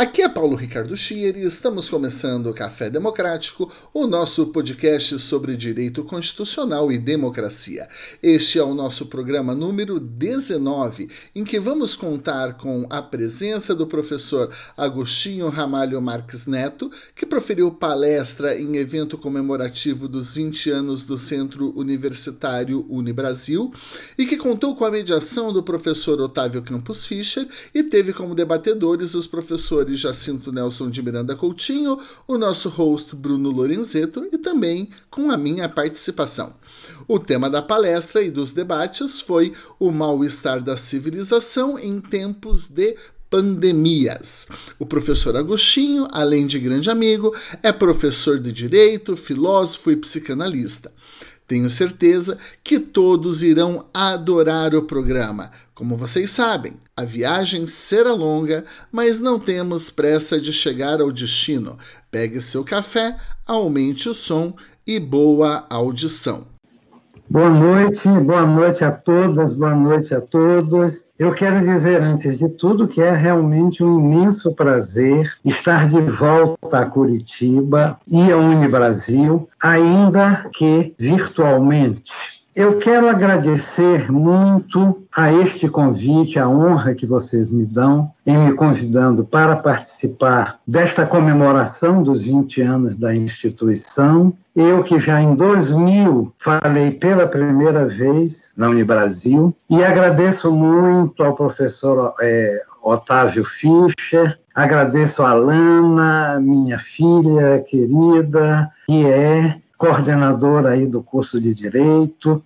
Aqui é Paulo Ricardo Schier e estamos começando o Café Democrático, o nosso podcast sobre direito constitucional e democracia. Este é o nosso programa número 19, em que vamos contar com a presença do professor Agostinho Ramalho Marques Neto, que proferiu palestra em evento comemorativo dos 20 anos do Centro Universitário Unibrasil e que contou com a mediação do professor Otávio Campos Fischer e teve como debatedores os professores Jacinto Nelson de Miranda Coutinho, o nosso host Bruno Lorenzeto e também com a minha participação. O tema da palestra e dos debates foi o mal-estar da civilização em tempos de pandemias. O professor Agostinho, além de grande amigo, é professor de direito, filósofo e psicanalista. Tenho certeza que todos irão adorar o programa. Como vocês sabem, a viagem será longa, mas não temos pressa de chegar ao destino. Pegue seu café, aumente o som e boa audição. Boa noite, boa noite a todas, boa noite a todos. Eu quero dizer, antes de tudo, que é realmente um imenso prazer estar de volta a Curitiba e a Unibrasil, ainda que virtualmente. Eu quero agradecer muito a este convite, a honra que vocês me dão em me convidando para participar desta comemoração dos 20 anos da instituição. Eu que já em 2000 falei pela primeira vez na Unibrasil e agradeço muito ao professor é, Otávio Fischer, agradeço a Lana, minha filha querida, que é coordenadora aí do curso de Direito,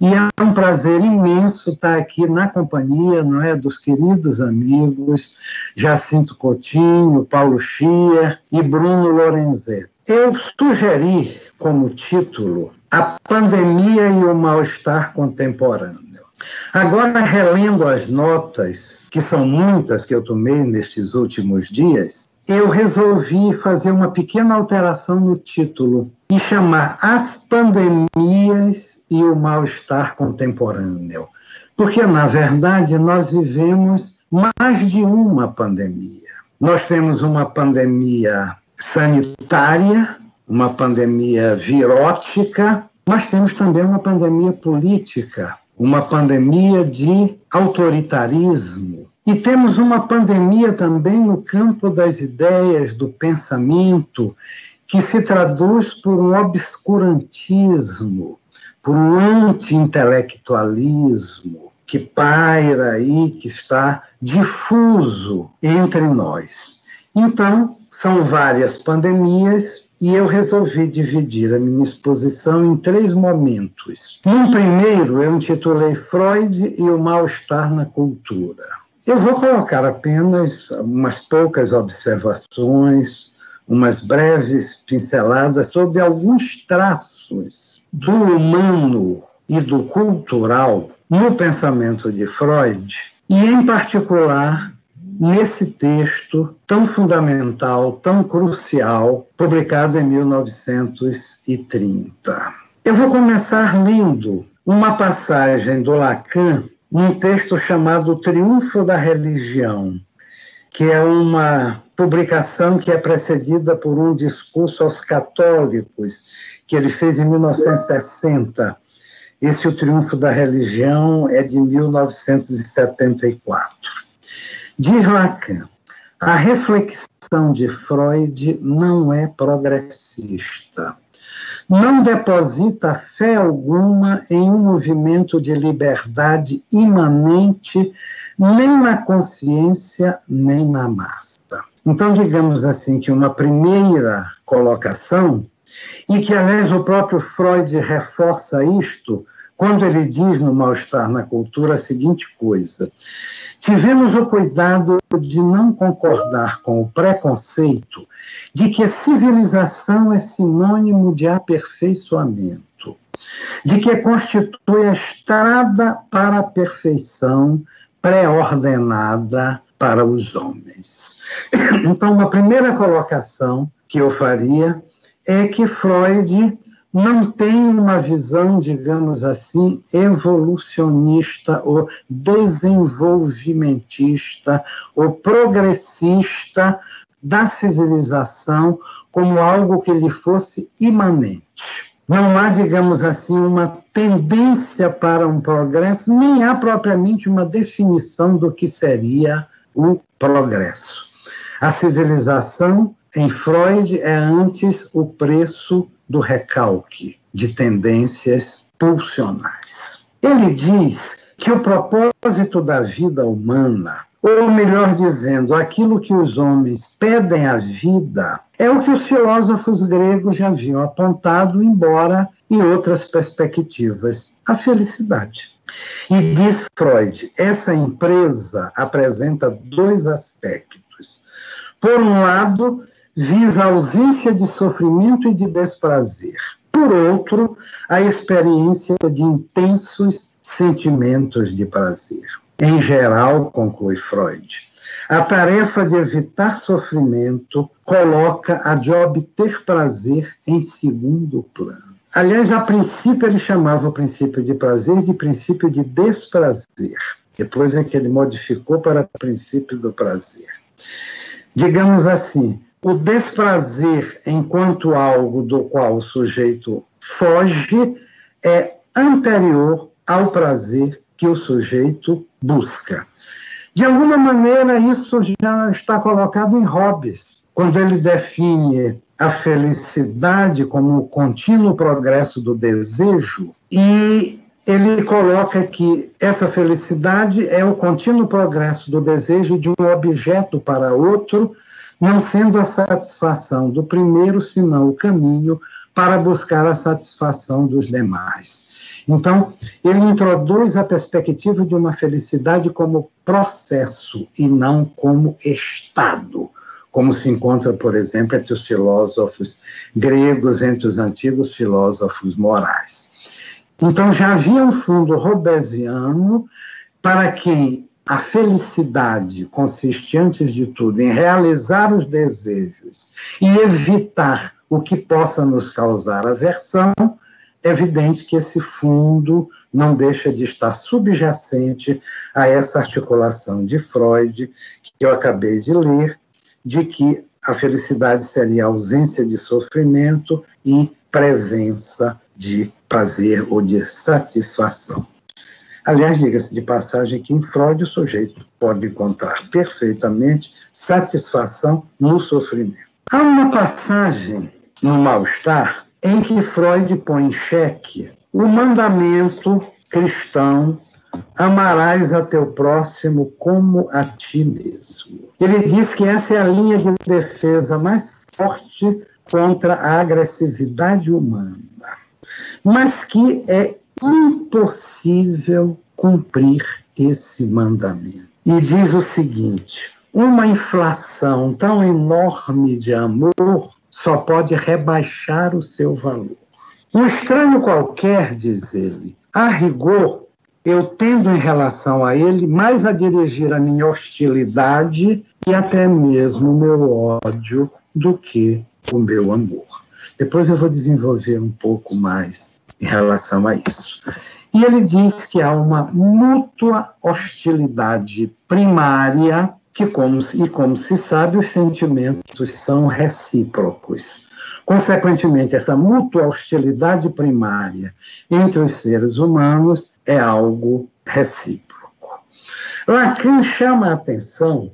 e é um prazer imenso estar aqui na companhia, não é, dos queridos amigos Jacinto Coutinho, Paulo Schier e Bruno Lorenzetti. Eu sugeri como título A Pandemia e o Mal-Estar Contemporâneo. Agora, relendo as notas, que são muitas que eu tomei nestes últimos dias, eu resolvi fazer uma pequena alteração no título e chamar As Pandemias e o Mal-Estar Contemporâneo. Porque, na verdade, nós vivemos mais de uma pandemia. Nós temos uma pandemia sanitária, uma pandemia virótica, mas temos também uma pandemia política, uma pandemia de autoritarismo, e temos uma pandemia também no campo das ideias, do pensamento, que se traduz por um obscurantismo, por um anti-intelectualismo que paira aí, que está difuso entre nós. Então, são várias pandemias e eu resolvi dividir a minha exposição em três momentos. No primeiro, eu intitulei Freud e o mal-estar na cultura. Eu vou colocar apenas umas poucas observações, umas breves pinceladas sobre alguns traços do humano e do cultural no pensamento de Freud, e, em particular, nesse texto tão fundamental, tão crucial, publicado em 1930. Eu vou começar lendo uma passagem do Lacan um texto chamado Triunfo da Religião, que é uma publicação que é precedida por um discurso aos católicos que ele fez em 1960. Esse O Triunfo da Religião é de 1974. Diz Lacan, a reflexão de Freud não é progressista. Não deposita fé alguma em um movimento de liberdade imanente, nem na consciência, nem na massa. Então, digamos assim, que uma primeira colocação, e que, aliás, o próprio Freud reforça isto quando ele diz no Mal-Estar na Cultura a seguinte coisa: tivemos o cuidado de não concordar com o preconceito de que a civilização é sinônimo de aperfeiçoamento, de que constitui a estrada para a perfeição pré-ordenada para os homens. Então, uma primeira colocação que eu faria é que Freud não tem uma visão, digamos assim, evolucionista ou desenvolvimentista ou progressista da civilização como algo que lhe fosse imanente. Não há, digamos assim, uma tendência para um progresso, nem há propriamente uma definição do que seria o progresso. A civilização, em Freud, é antes o preço do recalque de tendências pulsionais. Ele diz que o propósito da vida humana, ou melhor dizendo, aquilo que os homens pedem à vida, é o que os filósofos gregos já haviam apontado, embora em outras perspectivas, a felicidade. E diz Freud, essa empresa apresenta dois aspectos. Por um lado, visa a ausência de sofrimento e de desprazer. Por outro, a experiência de intensos sentimentos de prazer. Em geral, conclui Freud, a tarefa de evitar sofrimento coloca a de obter prazer em segundo plano. Aliás, a princípio ele chamava o princípio de prazer de princípio de desprazer. Depois é que ele modificou para princípio do prazer. Digamos assim, o desprazer enquanto algo do qual o sujeito foge é anterior ao prazer que o sujeito busca. De alguma maneira, isso já está colocado em Hobbes, quando ele define a felicidade como o contínuo progresso do desejo e ele coloca que essa felicidade é o contínuo progresso do desejo de um objeto para outro não sendo a satisfação do primeiro, senão o caminho para buscar a satisfação dos demais. Então, ele introduz a perspectiva de uma felicidade como processo e não como estado, como se encontra, por exemplo, entre os filósofos gregos, entre os antigos filósofos morais. Então, já havia um fundo robesiano para quem a felicidade consiste, antes de tudo, em realizar os desejos e evitar o que possa nos causar aversão, é evidente que esse fundo não deixa de estar subjacente a essa articulação de Freud, que eu acabei de ler, de que a felicidade seria ausência de sofrimento e presença de prazer ou de satisfação. Aliás, diga-se de passagem que em Freud o sujeito pode encontrar perfeitamente satisfação no sofrimento. Há uma passagem no Mal-Estar em que Freud põe em xeque o mandamento cristão amarás a teu próximo como a ti mesmo. Ele diz que essa é a linha de defesa mais forte contra a agressividade humana, mas que é impossível cumprir esse mandamento. E diz o seguinte: uma inflação tão enorme de amor só pode rebaixar o seu valor. Um estranho qualquer, diz ele, a rigor, eu tendo em relação a ele mais a dirigir a minha hostilidade e até mesmo o meu ódio do que o meu amor. Depois eu vou desenvolver um pouco mais em relação a isso. E ele diz que há uma mútua hostilidade primária, que como, e como se sabe, os sentimentos são recíprocos. Consequentemente, essa mútua hostilidade primária entre os seres humanos é algo recíproco. Lacan chama a atenção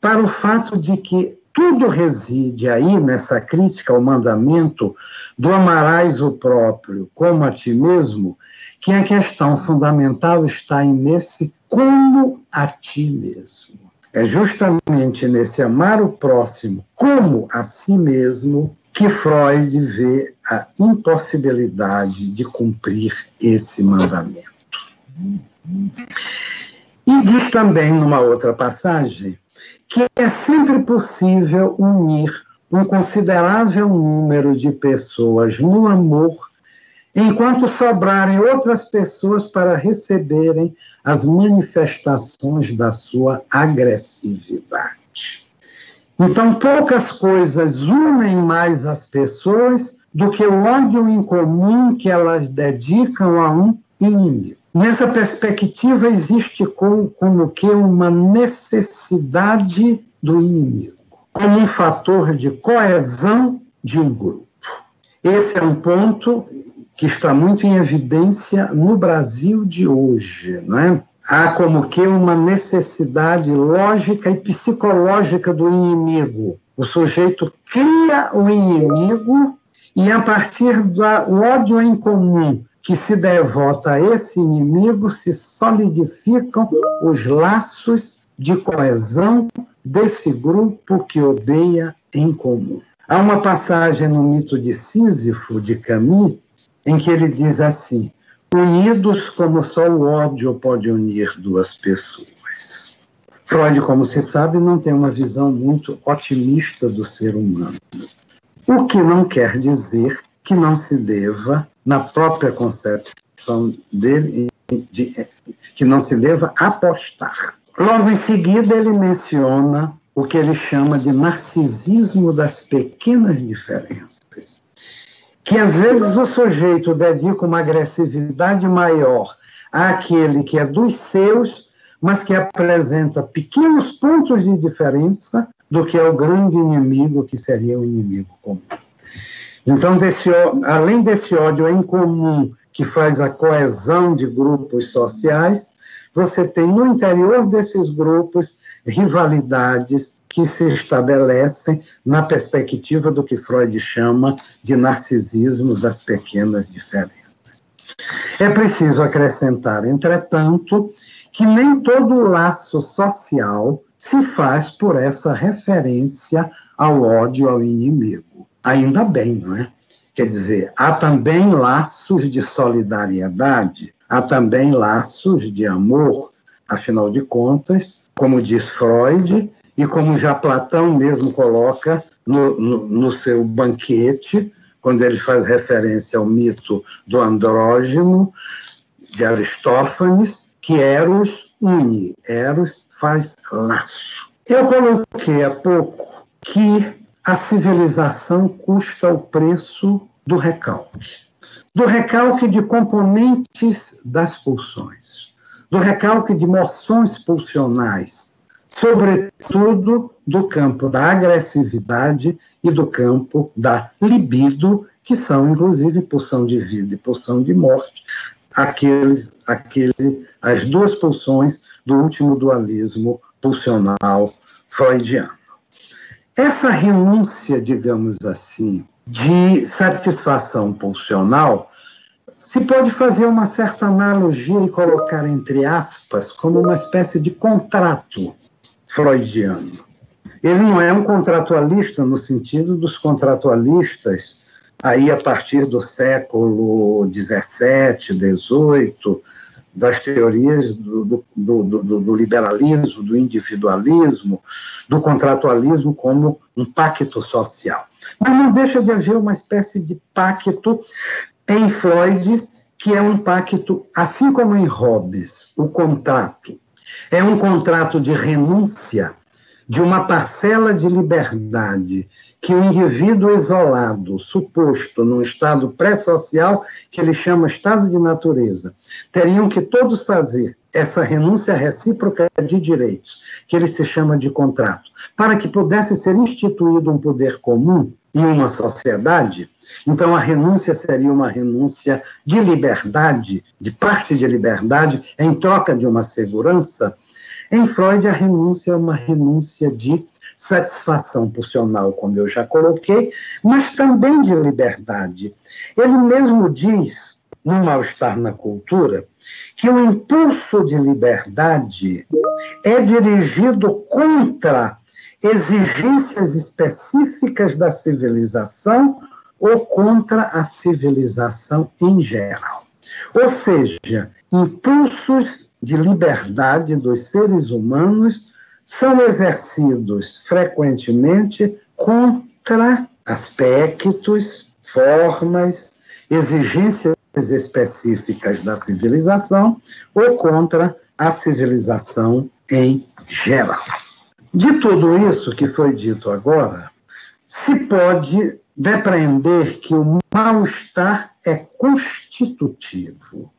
para o fato de que tudo reside aí nessa crítica ao mandamento do amarás o próprio como a ti mesmo, que a questão fundamental está nesse como a ti mesmo. É justamente nesse amar o próximo como a si mesmo que Freud vê a impossibilidade de cumprir esse mandamento. E diz também, numa outra passagem, que é sempre possível unir um considerável número de pessoas no amor, enquanto sobrarem outras pessoas para receberem as manifestações da sua agressividade. Então, poucas coisas unem mais as pessoas do que o ódio incomum que elas dedicam a um inimigo. Nessa perspectiva, existe como, como que uma necessidade do inimigo, como um fator de coesão de um grupo. Esse é um ponto que está muito em evidência no Brasil de hoje, não é? Há como que uma necessidade lógica e psicológica do inimigo. O sujeito cria o inimigo e, a partir do ódio em comum que se devota a esse inimigo, se solidificam os laços de coesão desse grupo que odeia em comum. Há uma passagem no mito de Sísifo, de Camus, em que ele diz assim: unidos como só o ódio pode unir duas pessoas. Freud, como se sabe, não tem uma visão muito otimista do ser humano. O que não quer dizer que não se deva na própria concepção dele, de, que não se deva apostar. Logo em seguida, ele menciona o que ele chama de narcisismo das pequenas diferenças. Que às vezes o sujeito dedica uma agressividade maior àquele que é dos seus, mas que apresenta pequenos pontos de diferença do que é o grande inimigo, que seria o inimigo comum. Então, desse, além desse ódio em comum que faz a coesão de grupos sociais, você tem no interior desses grupos rivalidades que se estabelecem na perspectiva do que Freud chama de narcisismo das pequenas diferenças. É preciso acrescentar, entretanto, que nem todo laço social se faz por essa referência ao ódio ao inimigo. Ainda bem, não é? Quer dizer, há também laços de solidariedade, há também laços de amor, afinal de contas, como diz Freud, e como já Platão mesmo coloca no, no, no seu banquete, quando ele faz referência ao mito do andrógeno de Aristófanes, que Eros une, Eros faz laço. Eu coloquei há pouco que a civilização custa o preço do recalque. Do recalque de componentes das pulsões, do recalque de moções pulsionais, sobretudo do campo da agressividade e do campo da libido, que são, inclusive, pulsão de vida e pulsão de morte, aqueles, aquele, as duas pulsões do último dualismo pulsional freudiano. Essa renúncia, digamos assim, de satisfação pulsional, se pode fazer uma certa analogia e colocar entre aspas como uma espécie de contrato freudiano. Ele não é um contratualista no sentido dos contratualistas aí a partir do século XVII, XVIII, das teorias do, do, do, do, liberalismo, do individualismo, do contratualismo como um pacto social. Mas não deixa de haver uma espécie de pacto em Freud, que é um pacto, assim como em Hobbes, o contrato. É um contrato de renúncia de uma parcela de liberdade que o indivíduo isolado, suposto num estado pré-social, que ele chama estado de natureza, teriam que todos fazer essa renúncia recíproca de direitos, que ele se chama de contrato, para que pudesse ser instituído um poder comum em uma sociedade, então a renúncia seria uma renúncia de liberdade, de parte de liberdade, em troca de uma segurança. Em Freud, a renúncia é uma renúncia de satisfação pulsional, como eu já coloquei, mas também de liberdade. Ele mesmo diz, no Mal-Estar na Cultura, que o impulso de liberdade é dirigido contra exigências específicas da civilização ou contra a civilização em geral. Ou seja, impulsos de liberdade dos seres humanos são exercidos frequentemente contra aspectos, formas, exigências específicas da civilização ou contra a civilização em geral. De tudo isso que foi dito agora, se pode depreender que o mal-estar é constitutivo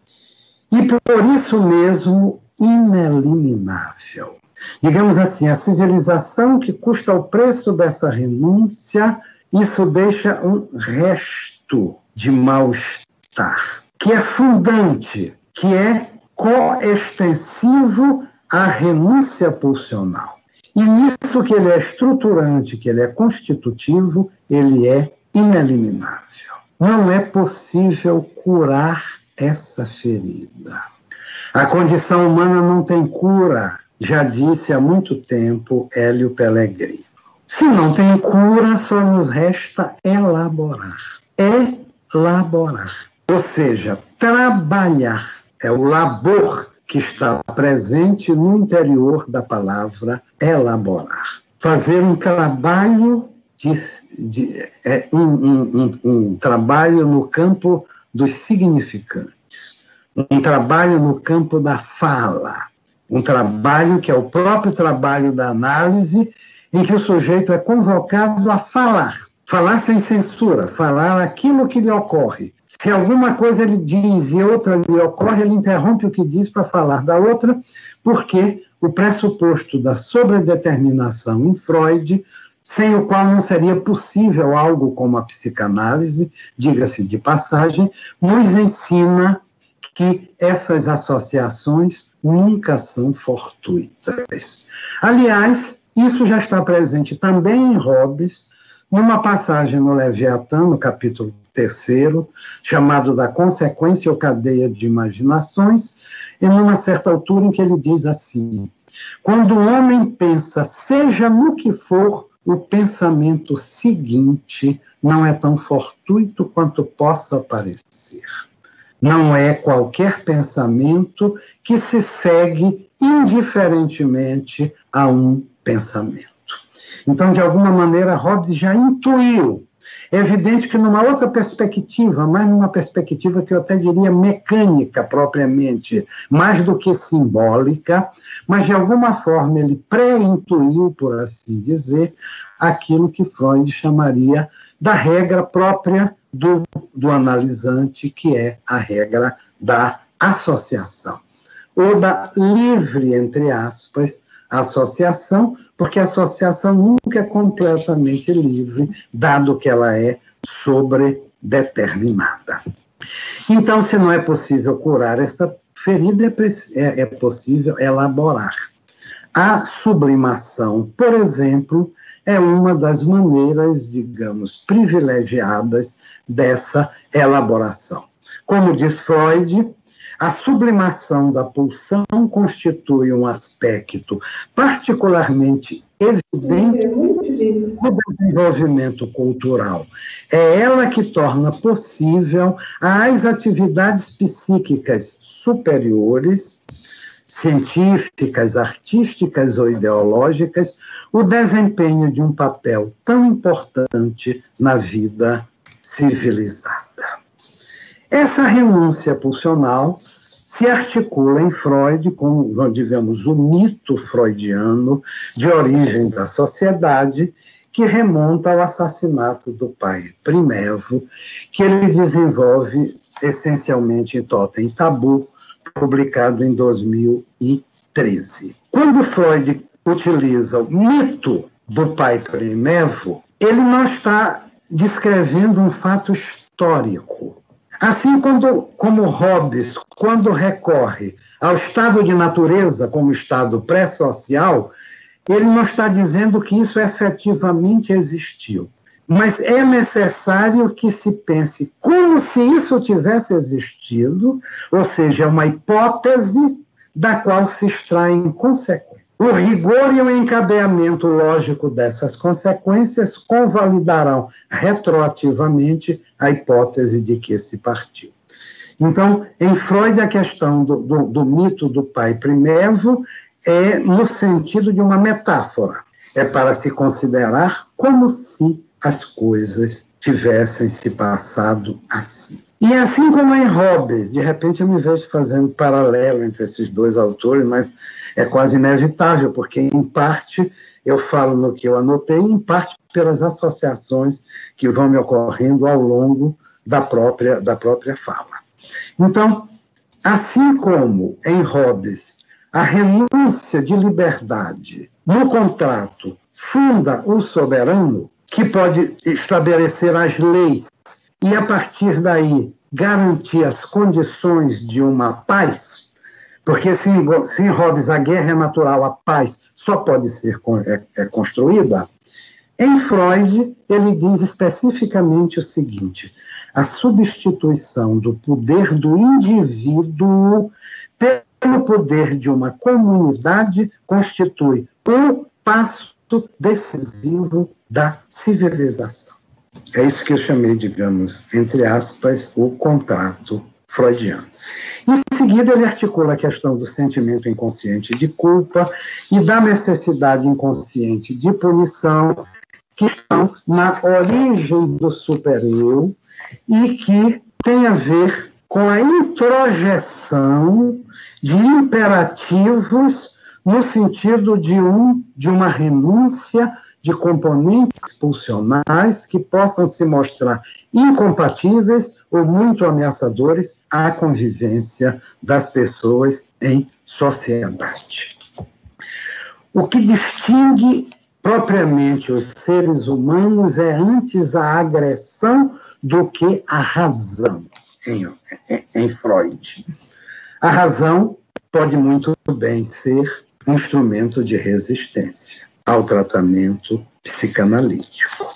e, por isso mesmo, ineliminável. Digamos assim, a civilização que custa o preço dessa renúncia, isso deixa um resto de mal-estar, que é fundante, que é coextensivo à renúncia pulsional. E nisso que ele é estruturante, que ele é constitutivo, ele é ineliminável. Não é possível curar essa ferida. A condição humana não tem cura, já disse há muito tempo Hélio Pellegrino. Se não tem cura, só nos resta elaborar. Elaborar. Ou seja, trabalhar. É o labor que está presente no interior da palavra elaborar. Fazer um trabalho de, de é, um, um, um, um trabalho no campo dos significantes, um trabalho no campo da fala, um trabalho que é o próprio trabalho da análise, em que o sujeito é convocado a falar, falar sem censura, falar aquilo que lhe ocorre, se alguma coisa ele diz e outra lhe ocorre, ele interrompe o que diz para falar da outra, porque o pressuposto da sobredeterminação em Freud, sem o qual não seria possível algo como a psicanálise, diga-se de passagem, nos ensina que essas associações nunca são fortuitas. Aliás, isso já está presente também em Hobbes, numa passagem no Leviatã, no capítulo terceiro, chamado da consequência ou cadeia de imaginações, e numa certa altura em que ele diz assim: quando o homem pensa, seja no que for, o pensamento seguinte não é tão fortuito quanto possa parecer. Não é qualquer pensamento que se segue indiferentemente a um pensamento. Então, de alguma maneira, Hobbes já intuiu é evidente que numa outra perspectiva, mais numa perspectiva que eu até diria mecânica propriamente, mais do que simbólica, mas de alguma forma ele pré-intuiu, por assim dizer, aquilo que Freud chamaria da regra própria do, do analisante, que é a regra da associação, ou da livre, entre aspas, associação, porque a associação nunca é completamente livre, dado que ela é sobredeterminada. Então, se não é possível curar essa ferida, é, é, é possível elaborar. A sublimação, por exemplo, é uma das maneiras, digamos, privilegiadas dessa elaboração. Como diz Freud, a sublimação da pulsão constitui um aspecto particularmente evidente no desenvolvimento cultural. É ela que torna possível as atividades psíquicas superiores, científicas, artísticas ou ideológicas, o desempenho de um papel tão importante na vida civilizada. Essa renúncia pulsional se articula em Freud com, digamos, o mito freudiano de origem da sociedade, que remonta ao assassinato do pai Primevo, que ele desenvolve essencialmente em Totem Tabu, publicado em 2013. Quando Freud utiliza o mito do pai Primevo, ele não está descrevendo um fato histórico, Assim quando, como Hobbes, quando recorre ao estado de natureza como estado pré-social, ele não está dizendo que isso efetivamente existiu. Mas é necessário que se pense como se isso tivesse existido, ou seja, uma hipótese da qual se extraem consequências. O rigor e o encadeamento lógico dessas consequências convalidarão retroativamente a hipótese de que se partiu. Então, em Freud, a questão do, do, do mito do pai primevo é no sentido de uma metáfora. É para se considerar como se as coisas tivessem se passado assim. E assim como em Hobbes, de repente eu me vejo fazendo paralelo entre esses dois autores, mas é quase inevitável, porque em parte eu falo no que eu anotei, em parte pelas associações que vão me ocorrendo ao longo da própria, da própria fala. Então, assim como em Hobbes a renúncia de liberdade no contrato funda o soberano, que pode estabelecer as leis e, a partir daí, garantir as condições de uma paz, porque se, se Hobbes a guerra é natural, a paz só pode ser é, é construída, em Freud ele diz especificamente o seguinte: a substituição do poder do indivíduo pelo poder de uma comunidade constitui o passo decisivo da civilização. É isso que eu chamei, digamos, entre aspas, o contrato freudiano. Em seguida, ele articula a questão do sentimento inconsciente de culpa e da necessidade inconsciente de punição, que estão na origem do supereu e que tem a ver com a introjeção de imperativos no sentido de, um, de uma renúncia de componentes pulsionais que possam se mostrar incompatíveis ou muito ameaçadores à convivência das pessoas em sociedade. O que distingue propriamente os seres humanos é antes a agressão do que a razão, em, em Freud. A razão pode muito bem ser instrumento de resistência ao tratamento psicanalítico.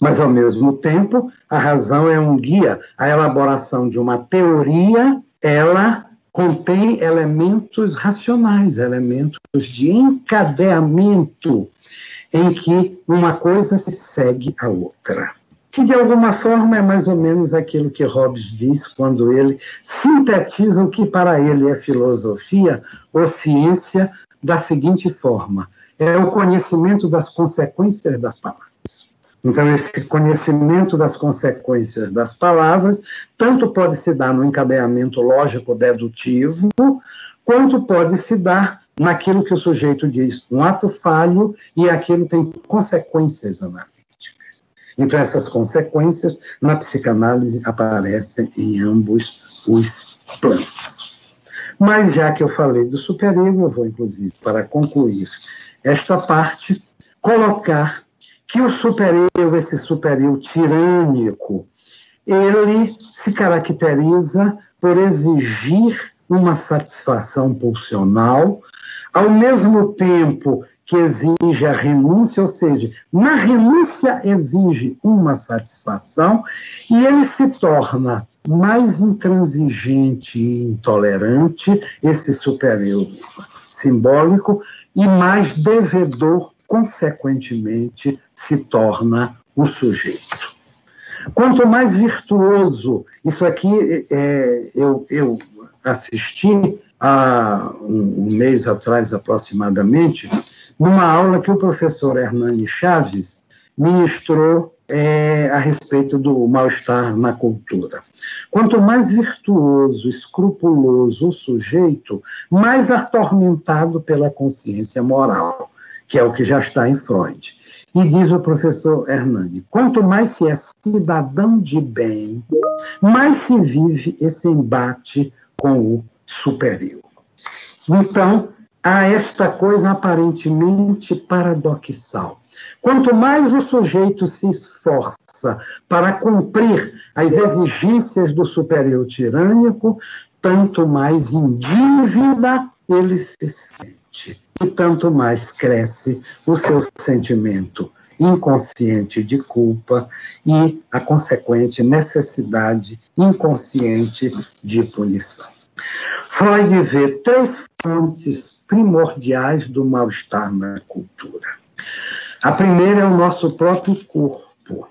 Mas, ao mesmo tempo, a razão é um guia. A elaboração de uma teoria, ela contém elementos racionais, elementos de encadeamento em que uma coisa se segue à outra. Que, de alguma forma, é mais ou menos aquilo que Hobbes diz quando ele sintetiza o que para ele é filosofia ou ciência da seguinte forma: é o conhecimento das consequências das palavras. Então, esse conhecimento das consequências das palavras tanto pode se dar no encadeamento lógico-dedutivo, quanto pode se dar naquilo que o sujeito diz, um ato falho, e aquilo tem consequências analíticas. Então, essas consequências, na psicanálise, aparecem em ambos os planos. Mas, já que eu falei do superego, eu vou, inclusive, para concluir esta parte, colocar que o supereu, esse supereu tirânico, ele se caracteriza por exigir uma satisfação pulsional, ao mesmo tempo que exige a renúncia, ou seja, na renúncia exige uma satisfação e ele se torna mais intransigente e intolerante, esse superior simbólico, e mais devedor, consequentemente, se torna o sujeito. Quanto mais virtuoso, isso aqui é, eu, eu assisti há um, um mês atrás aproximadamente, numa aula que o professor Hernani Chaves ministrou é, a respeito do mal-estar na cultura. Quanto mais virtuoso, escrupuloso o sujeito, mais atormentado pela consciência moral, que é o que já está em Freud. E diz o professor Hernani: quanto mais se é cidadão de bem, mais se vive esse embate com o superior. Então, há esta coisa aparentemente paradoxal. Quanto mais o sujeito se esforça para cumprir as exigências do superior tirânico, tanto mais em dívida ele se sente. e tanto mais cresce o seu sentimento inconsciente de culpa e a consequente necessidade inconsciente de punição. Freud vê três fontes primordiais do mal-estar na cultura. A primeira é o nosso próprio corpo,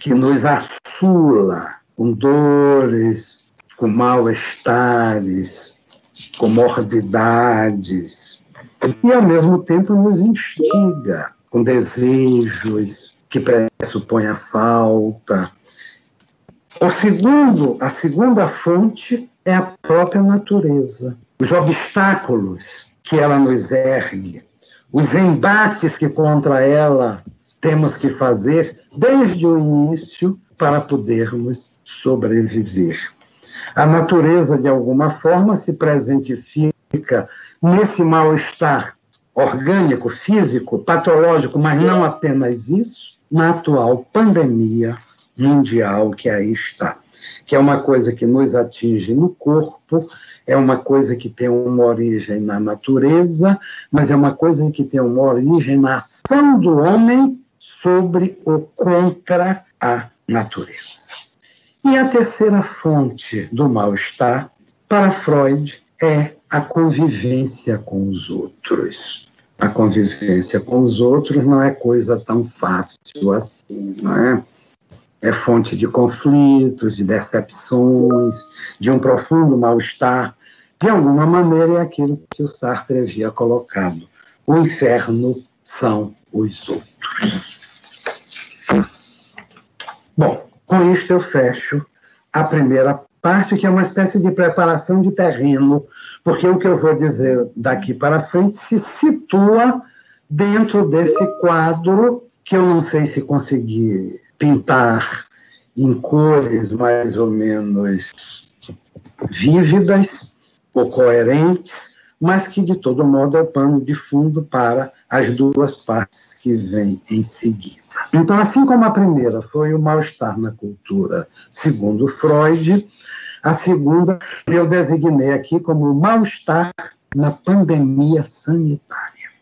que nos assula com dores, com mal-estares, com morbidades, e ao mesmo tempo nos instiga com desejos que pressupõem a falta. O segundo, a segunda fonte é a própria natureza, os obstáculos que ela nos ergue, os embates que contra ela temos que fazer desde o início para podermos sobreviver. A natureza, de alguma forma, se presentifica nesse mal-estar orgânico, físico, patológico, mas não apenas isso, na atual pandemia mundial que aí está, que é uma coisa que nos atinge no corpo, é uma coisa que tem uma origem na natureza, mas é uma coisa que tem uma origem na ação do homem sobre ou contra a natureza. E a terceira fonte do mal-estar, para Freud, é a convivência com os outros. A convivência com os outros não é coisa tão fácil assim, não é? É fonte de conflitos, de decepções, de um profundo mal-estar. De alguma maneira, é aquilo que o Sartre havia colocado. O inferno são os outros. Bom, com isto eu fecho a primeira parte, que é uma espécie de preparação de terreno, porque o que eu vou dizer daqui para frente se situa dentro desse quadro que eu não sei se consegui pintar em cores mais ou menos vívidas ou coerentes, mas que de todo modo é o pano de fundo para as duas partes que vêm em seguida. Então, assim como a primeira foi o mal-estar na cultura, segundo Freud, a segunda eu designei aqui como mal-estar na pandemia sanitária.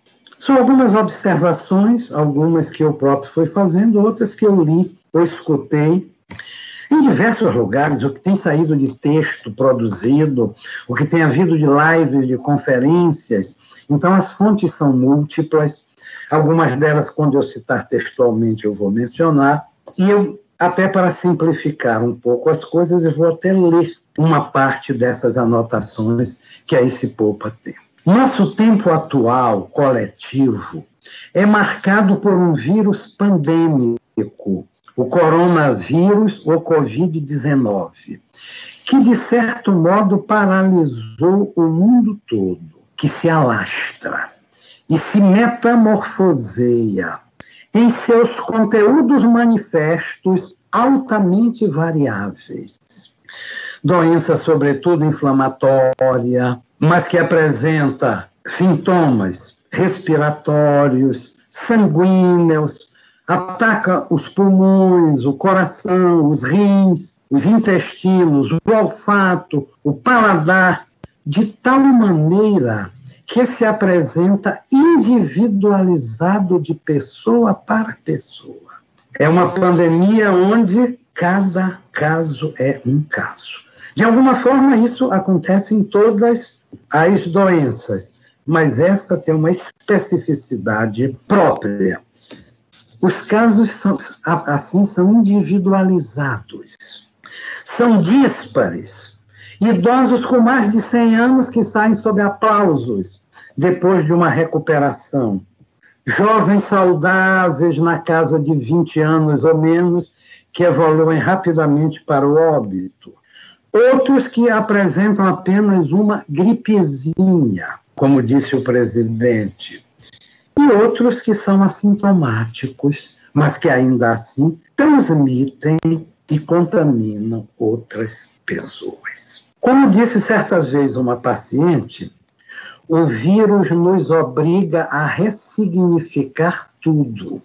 São algumas observações, algumas que eu próprio fui fazendo, outras que eu li ou escutei em diversos lugares, o que tem saído de texto produzido, o que tem havido de lives, de conferências. Então, as fontes são múltiplas, Algumas delas, quando eu citar textualmente, eu vou mencionar. E eu, até para simplificar um pouco as coisas, eu vou até ler uma parte dessas anotações que aí se poupa tempo. Nosso tempo atual, coletivo, é marcado por um vírus pandêmico, o coronavírus ou Covid-19, que, de certo modo, paralisou o mundo todo, que se alastra e se metamorfoseia em seus conteúdos manifestos altamente variáveis. Doença, sobretudo inflamatória, mas que apresenta sintomas respiratórios, sanguíneos, ataca os pulmões, o coração, os rins, os intestinos, o olfato, o paladar, de tal maneira que se apresenta individualizado de pessoa para pessoa. É uma pandemia onde cada caso é um caso. De alguma forma, isso acontece em todas as doenças, mas esta tem uma especificidade própria. Os casos são, assim são individualizados, são díspares Idosos com mais de 100 anos que saem sob aplausos depois de uma recuperação. Jovens saudáveis na casa de 20 anos ou menos que evoluem rapidamente para o óbito. Outros que apresentam apenas uma gripezinha, como disse o presidente. E outros que são assintomáticos, mas que ainda assim transmitem e contaminam outras pessoas. Como disse certa vez uma paciente, o vírus nos obriga a ressignificar tudo.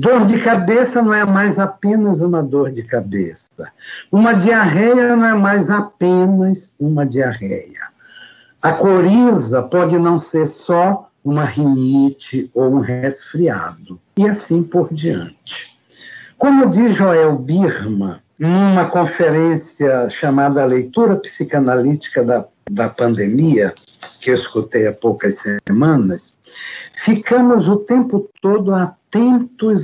Dor de cabeça não é mais apenas uma dor de cabeça. Uma diarreia não é mais apenas uma diarreia. A coriza pode não ser só uma rinite ou um resfriado, e assim por diante. Como diz Joel Birman, numa conferência chamada Leitura Psicanalítica da, da Pandemia, que eu escutei há poucas semanas, ficamos o tempo todo atentos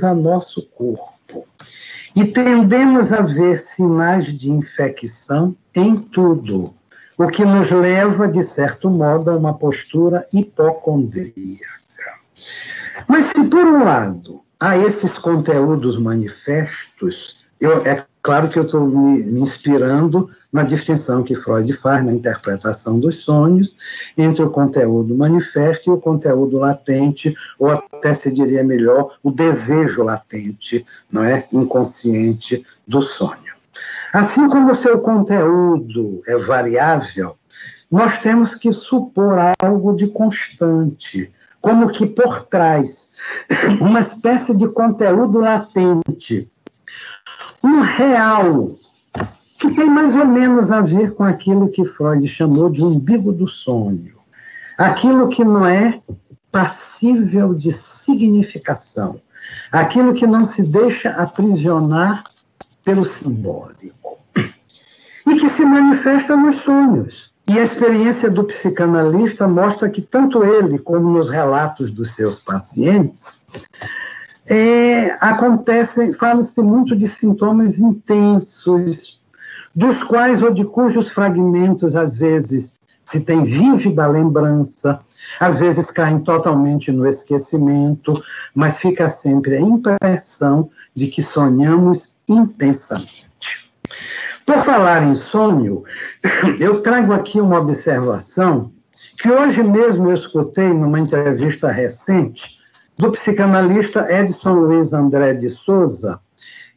a nosso corpo e tendemos a ver sinais de infecção em tudo, o que nos leva, de certo modo, a uma postura hipocondríaca. Mas se, por um lado, há esses conteúdos manifestos, eu, é claro que eu estou me, me, inspirando na distinção que Freud faz na interpretação dos sonhos entre o conteúdo manifesto e o conteúdo latente, ou até se diria melhor, o desejo latente, não é, inconsciente do sonho. Assim como o seu conteúdo é variável, nós temos que supor algo de constante, como que por trás, uma espécie de conteúdo latente, um real, que tem mais ou menos a ver com aquilo que Freud chamou de umbigo do sonho, aquilo que não é passível de significação, aquilo que não se deixa aprisionar pelo simbólico. E que se manifesta nos sonhos. E a experiência do psicanalista mostra que tanto ele como nos relatos dos seus pacientes é, acontecem, fala-se muito de sintomas intensos, dos quais ou de cujos fragmentos às vezes se tem vívida lembrança, às vezes caem totalmente no esquecimento, mas fica sempre a impressão de que sonhamos intensamente. Por falar em sonho, eu trago aqui uma observação que hoje mesmo eu escutei numa entrevista recente do psicanalista Edson Luiz André de Souza,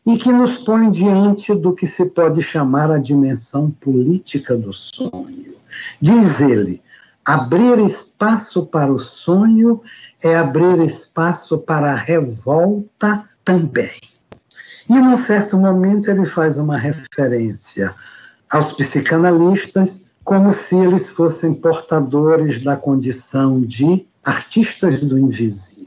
e que nos põe diante do que se pode chamar a dimensão política do sonho. Diz ele: abrir espaço para o sonho é abrir espaço para a revolta também. E, num certo momento, ele faz uma referência aos psicanalistas como se eles fossem portadores da condição de artistas do invisível.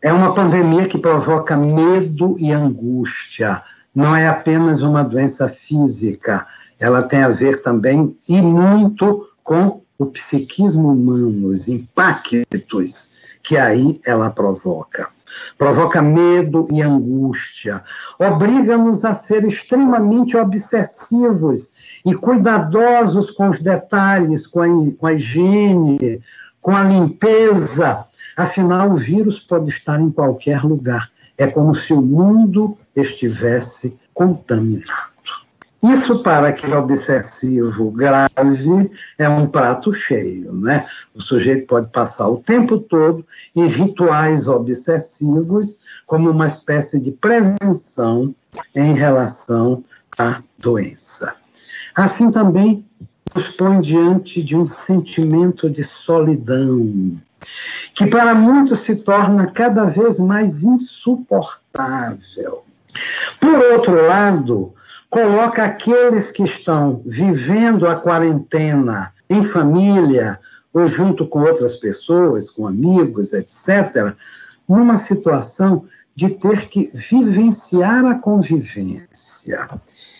É uma pandemia que provoca medo e angústia. Não é apenas uma doença física, ela tem a ver também e muito com o psiquismo humano, os impactos que aí ela provoca. Provoca medo e angústia, obriga-nos a ser extremamente obsessivos e cuidadosos com os detalhes, com a, com a higiene, com a limpeza. Afinal, o vírus pode estar em qualquer lugar. É como se o mundo estivesse contaminado. Isso para aquele obsessivo grave é um prato cheio, né? O sujeito pode passar o tempo todo em rituais obsessivos como uma espécie de prevenção em relação à doença. Assim também põe diante de um sentimento de solidão, que para muitos se torna cada vez mais insuportável. Por outro lado, coloca aqueles que estão vivendo a quarentena em família ou junto com outras pessoas, com amigos, etc., numa situação de ter que vivenciar a convivência.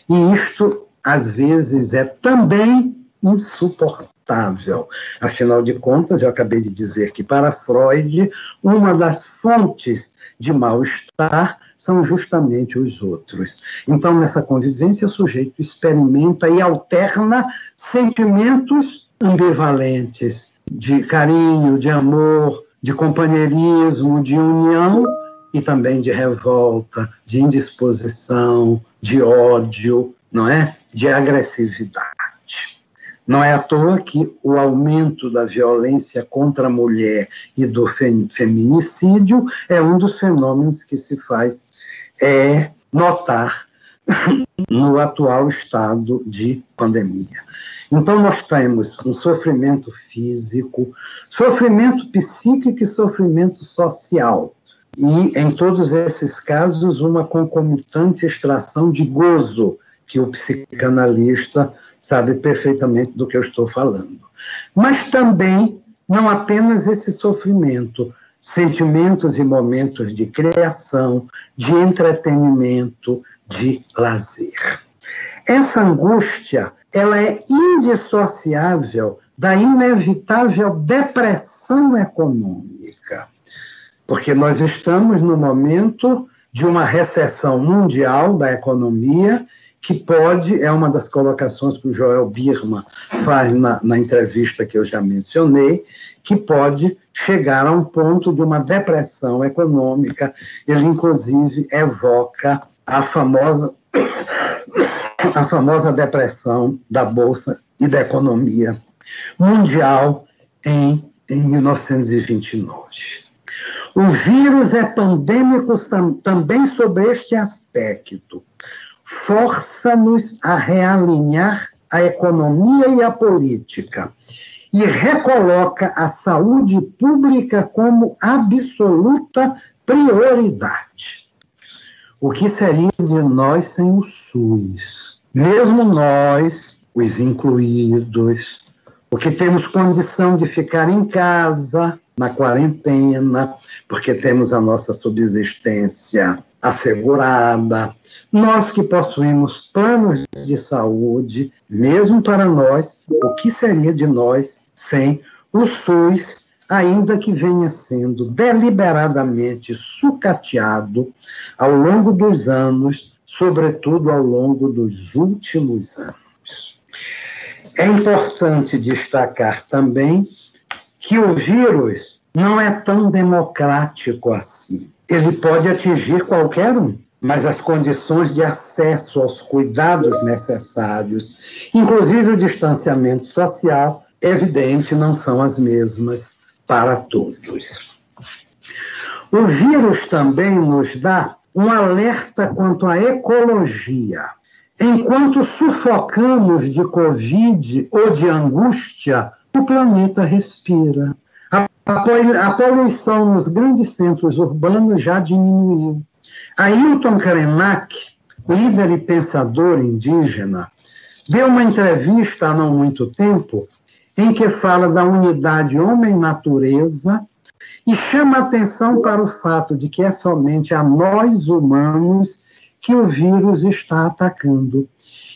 E isto, às vezes, é também insuportável. Afinal de contas, eu acabei de dizer que, para Freud, uma das fontes de mal-estar são justamente os outros. Então, nessa convivência, o sujeito experimenta e alterna sentimentos ambivalentes de carinho, de amor, de companheirismo, de união e também de revolta, de indisposição, de ódio, não é? De agressividade. Não é à toa que o aumento da violência contra a mulher e do feminicídio é um dos fenômenos que se faz é notar no atual estado de pandemia. Então, nós temos um sofrimento físico, sofrimento psíquico e sofrimento social. E, em todos esses casos, uma concomitante extração de gozo, que o psicanalista sabe perfeitamente do que eu estou falando. Mas também não apenas esse sofrimento, sentimentos e momentos de criação, de entretenimento, de lazer. Essa angústia, ela é indissociável da inevitável depressão econômica, porque nós estamos no momento de uma recessão mundial da economia que pode, é uma das colocações que o Joel Birman faz na, na entrevista que eu já mencionei, que pode chegar a um ponto de uma depressão econômica. Ele, inclusive, evoca a famosa, a famosa depressão da Bolsa e da economia mundial em, em 1929. O vírus é pandêmico também sobre este aspecto. Força-nos a realinhar a economia e a política e recoloca a saúde pública como absoluta prioridade. O que seria de nós sem o SUS? Mesmo nós, os incluídos, porque temos condição de ficar em casa na quarentena, porque temos a nossa subsistência assegurada. Nós que possuímos planos de saúde, mesmo para nós, o que seria de nós sem o SUS, ainda que venha sendo deliberadamente sucateado ao longo dos anos, sobretudo ao longo dos últimos anos. É importante destacar também que o vírus não é tão democrático assim. Ele pode atingir qualquer um, mas as condições de acesso aos cuidados necessários, inclusive o distanciamento social, evidente, não são as mesmas para todos. O vírus também nos dá um alerta quanto à ecologia. Enquanto sufocamos de Covid ou de angústia, o planeta respira. A poluição nos grandes centros urbanos já diminuiu. Ailton Krenak, líder e pensador indígena, deu uma entrevista há não muito tempo em que fala da unidade homem-natureza e chama atenção para o fato de que é somente a nós humanos que o vírus está atacando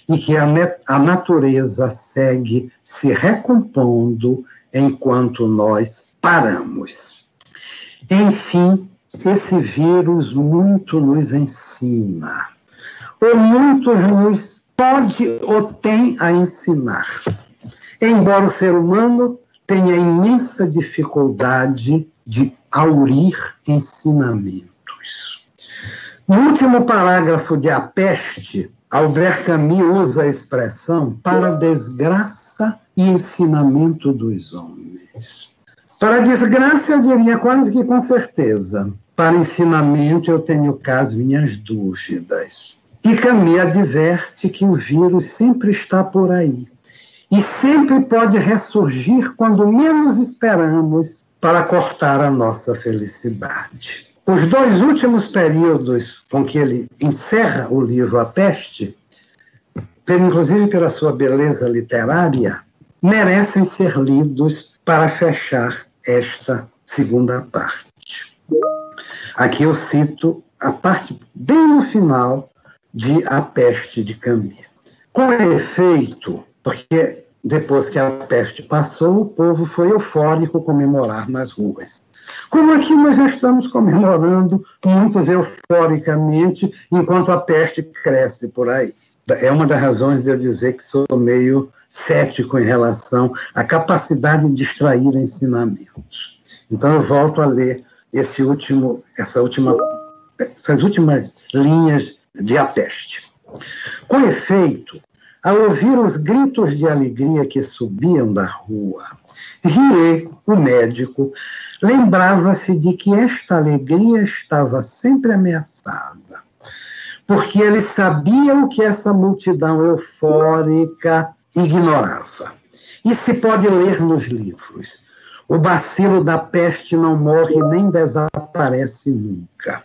e que a, a natureza segue se recompondo enquanto nós paramos. Enfim, esse vírus muito nos ensina, ou muito nos pode ou tem a ensinar. Embora o ser humano tenha imensa dificuldade de aurir ensinamentos. No último parágrafo de A Peste, Albert Camus usa a expressão para desgraça e ensinamento dos homens. Para desgraça, eu diria quase que com certeza. Para ensinamento, eu tenho caso minhas dúvidas. E Camus adverte que o vírus sempre está por aí e sempre pode ressurgir quando menos esperamos para cortar a nossa felicidade. Os dois últimos períodos com que ele encerra o livro A Peste, inclusive pela sua beleza literária, merecem ser lidos para fechar esta segunda parte. Aqui eu cito a parte bem no final de A Peste de Camus. Com efeito, porque depois que a peste passou, o povo foi eufórico comemorar nas ruas. Como aqui nós já estamos comemorando muitos euforicamente, enquanto a peste cresce por aí. É uma das razões de eu dizer que sou meio cético em relação à capacidade de extrair ensinamentos. Então eu volto a ler esse último, essa última, essas últimas linhas de A Peste. Com efeito, ao ouvir os gritos de alegria que subiam da rua, Rie, o médico, lembrava-se de que esta alegria estava sempre ameaçada, porque ele sabia o que essa multidão eufórica ignorava. E se pode ler nos livros. O bacilo da peste não morre nem desaparece nunca.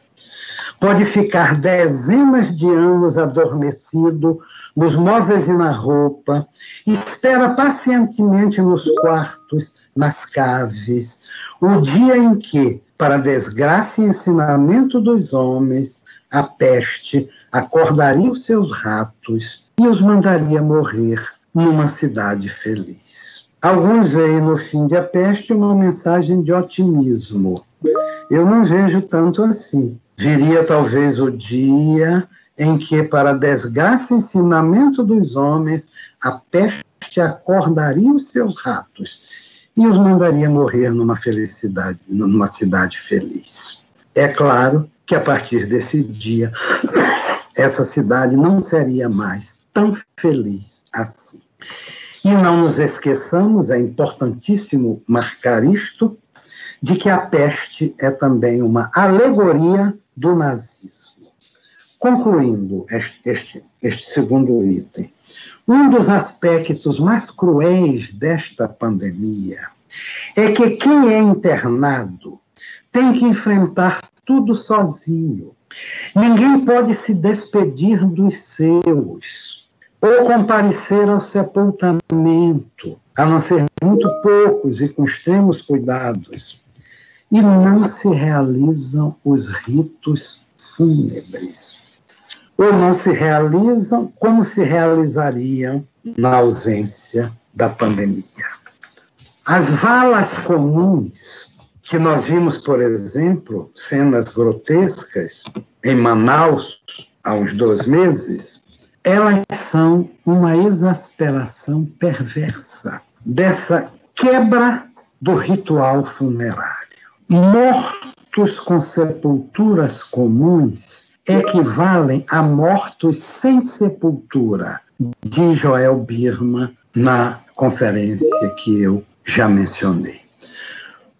pode ficar dezenas de anos adormecido nos móveis e na roupa, espera pacientemente nos quartos, nas caves, o dia em que, para desgraça e ensinamento dos homens, a peste acordaria os seus ratos e os mandaria morrer numa cidade feliz. Alguns veem no fim de A Peste uma mensagem de otimismo. Eu não vejo tanto assim. Viria talvez o dia em que, para desgraça e ensinamento dos homens, a peste acordaria os seus ratos e os mandaria morrer numa felicidade, numa cidade feliz. É claro que a partir desse dia essa cidade não seria mais tão feliz assim. E não nos esqueçamos, é importantíssimo marcar isto, de que a peste é também uma alegoria do nazismo. Concluindo este, este, este segundo item, um dos aspectos mais cruéis desta pandemia é que quem é internado tem que enfrentar tudo sozinho. Ninguém pode se despedir dos seus ou comparecer ao sepultamento, a não ser muito poucos e com extremos cuidados. E não se realizam os ritos fúnebres ou não se realizam como se realizariam na ausência da pandemia. As valas comuns, que nós vimos, por exemplo, cenas grotescas em Manaus há uns dois meses, elas são uma exasperação perversa dessa quebra do ritual funerário. Mortos com sepulturas comuns equivalem a mortos sem sepultura, de Joel Birma na conferência que eu já mencionei.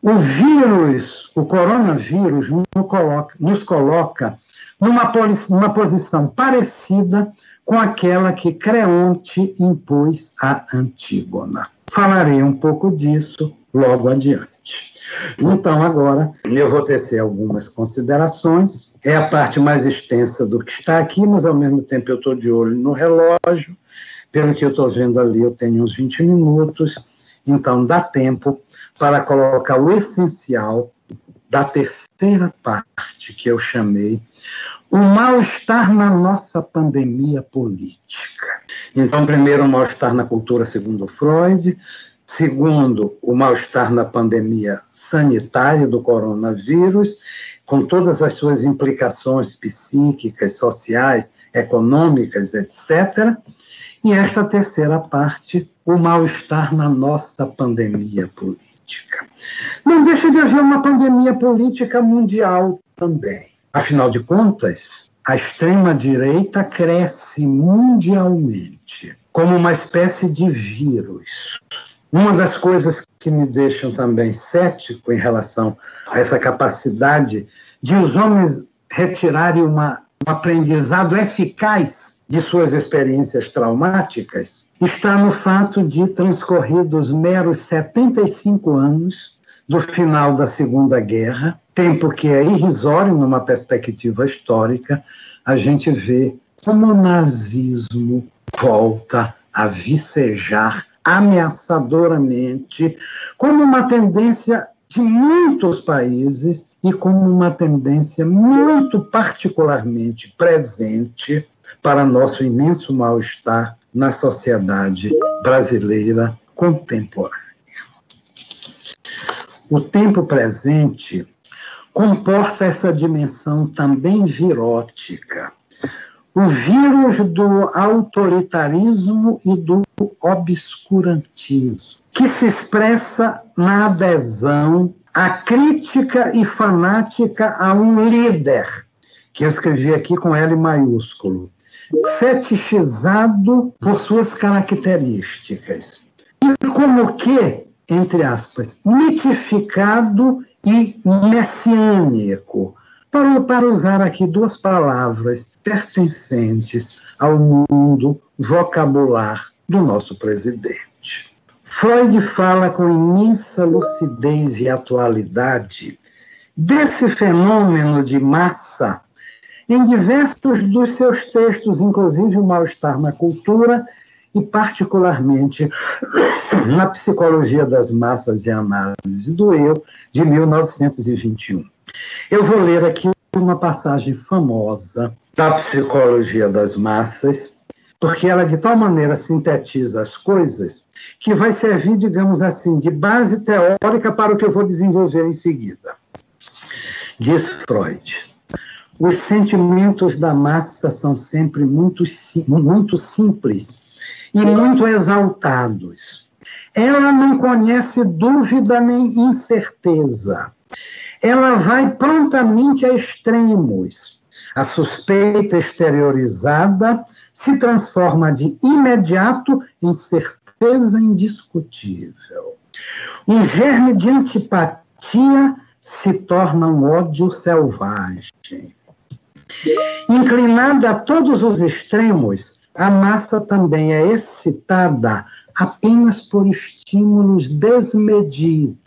O vírus, o coronavírus, nos coloca numa, posição parecida com aquela que Creonte impôs a Antígona. Falarei um pouco disso logo adiante. Então, agora, eu vou tecer algumas considerações é a parte mais extensa do que está aqui, mas ao mesmo tempo eu estou de olho no relógio. Pelo que eu estou vendo ali, eu tenho uns 20 minutos, então dá tempo para colocar o essencial da terceira parte que eu chamei o mal-estar na nossa pandemia política. Então, primeiro, o mal-estar na cultura, segundo Freud. Segundo, o mal-estar na pandemia sanitária do coronavírus com todas as suas implicações psíquicas, sociais, econômicas, etc. E esta terceira parte, o mal-estar na nossa pandemia política. Não deixa de haver uma pandemia política mundial também. Afinal de contas, a extrema-direita cresce mundialmente como uma espécie de vírus. Uma das coisas que me deixam também cético em relação a essa capacidade de os homens retirarem uma, um aprendizado eficaz de suas experiências traumáticas está no fato de transcorridos meros 75 anos do final da Segunda Guerra, tempo que é irrisório numa perspectiva histórica, a gente vê como o nazismo volta a vicejar ameaçadoramente, como uma tendência de muitos países e como uma tendência muito particularmente presente para nosso imenso mal-estar na sociedade brasileira contemporânea. O tempo presente comporta essa dimensão também virótica o vírus do autoritarismo e do obscurantismo, que se expressa na adesão à crítica e fanática a um líder, que eu escrevi aqui com L maiúsculo, fetichizado por suas características. E como que, entre aspas, mitificado e messiânico, para, para usar aqui duas palavras pertencentes ao mundo vocabular do nosso presidente. Freud fala com imensa lucidez e atualidade desse fenômeno de massa em diversos dos seus textos, inclusive O Mal-Estar na Cultura e, particularmente, na Psicologia das Massas e Análise do Eu, de 1921. Eu vou ler aqui uma passagem famosa da Psicologia das Massas, porque ela de tal maneira sintetiza as coisas que vai servir, digamos assim, de base teórica para o que eu vou desenvolver em seguida. Diz Freud: os sentimentos da massa são sempre muito, muito simples e muito exaltados. Ela não conhece dúvida nem incerteza. Ela vai prontamente a extremos. A suspeita exteriorizada se transforma de imediato em certeza indiscutível. Um germe de antipatia se torna um ódio selvagem. Inclinada a todos os extremos, a massa também é excitada apenas por estímulos desmedidos.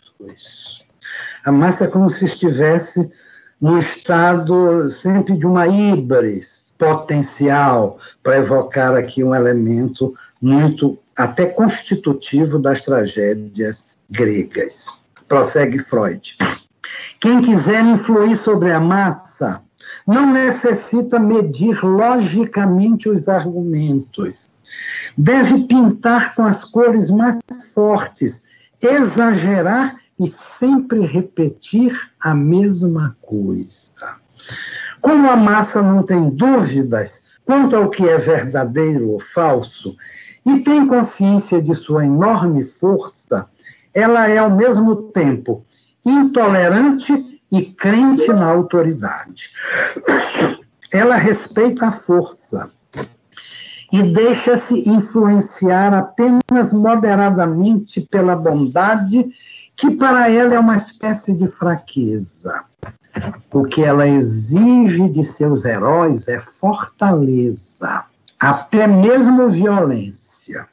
A massa é como se estivesse num estado sempre de uma híbris potencial para evocar aqui um elemento muito até constitutivo das tragédias gregas. Prossegue Freud. Quem quiser influir sobre a massa não necessita medir logicamente os argumentos. Deve pintar com as cores mais fortes, exagerar e sempre repetir a mesma coisa. Como a massa não tem dúvidas quanto ao que é verdadeiro ou falso, e tem consciência de sua enorme força, ela é ao mesmo tempo intolerante e crente na autoridade. Ela respeita a força e deixa-se influenciar apenas moderadamente pela bondade, que para ela é uma espécie de fraqueza. O que ela exige de seus heróis é fortaleza, até mesmo violência.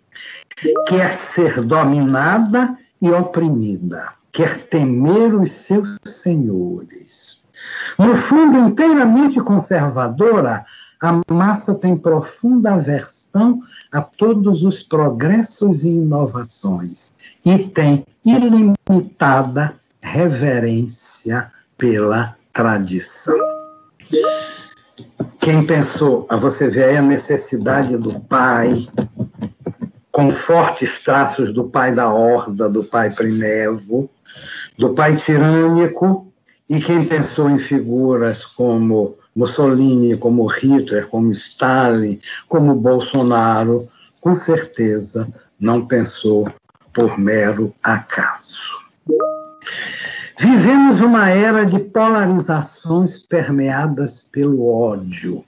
Quer ser dominada e oprimida quer temer os seus senhores. No fundo, inteiramente conservadora, a massa tem profunda aversão a todos os progressos e inovações e tem ilimitada reverência pela tradição. Quem pensou, a você ver aí a necessidade do pai, com fortes traços do pai da horda, do pai primevo, do pai tirânico, e quem pensou em figuras como Mussolini, como Hitler, como Stalin, como Bolsonaro, com certeza não pensou por mero acaso. Vivemos uma era de polarizações permeadas pelo ódio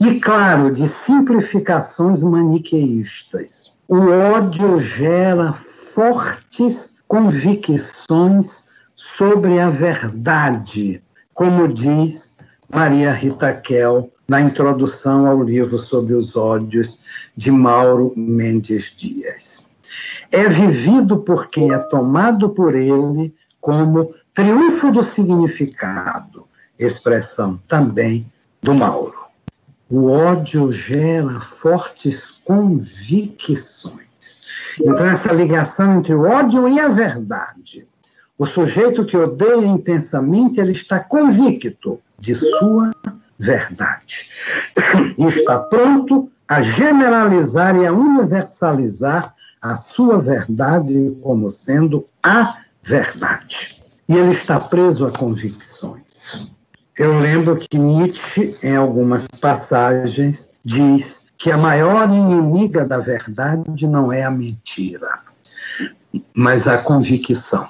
e, claro, de simplificações maniqueístas o ódio gera fortes convicções sobre a verdade, como diz Maria Rita Kell na introdução ao livro sobre os ódios de Mauro Mendes Dias. É vivido por quem é tomado por ele como triunfo do significado, expressão também do Mauro. O ódio gera fortes convicções. Então, essa ligação entre o ódio e a verdade. O sujeito que odeia intensamente, ele está convicto de sua verdade. E está pronto a generalizar e a universalizar a sua verdade como sendo a verdade. E ele está preso a convicções. Eu lembro que Nietzsche, em algumas passagens, diz que a maior inimiga da verdade não é a mentira, mas a convicção.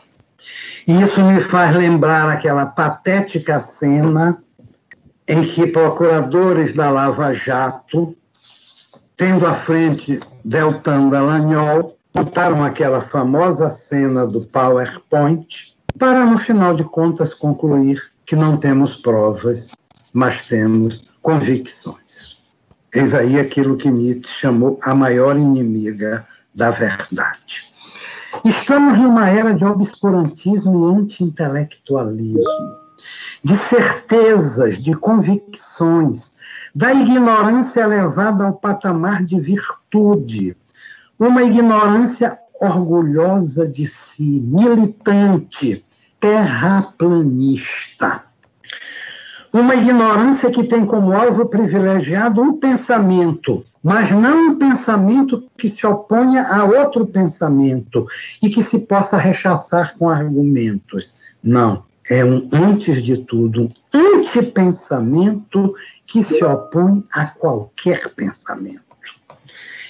Isso me faz lembrar aquela patética cena em que procuradores da Lava Jato, tendo à frente Deltan Dallagnol, montaram aquela famosa cena do PowerPoint para, no final de contas, concluir que não temos provas, mas temos convicções. Eis aí aquilo que Nietzsche chamou a maior inimiga da verdade. Estamos numa era de obscurantismo e anti-intelectualismo, de certezas, de convicções, da ignorância levada ao patamar de virtude, uma ignorância orgulhosa de si, militante, terraplanista. Uma ignorância que tem como alvo privilegiado um pensamento, mas não um pensamento que se oponha a outro pensamento e que se possa rechaçar com argumentos. Não. É um, antes de tudo, um antipensamento que se opõe a qualquer pensamento.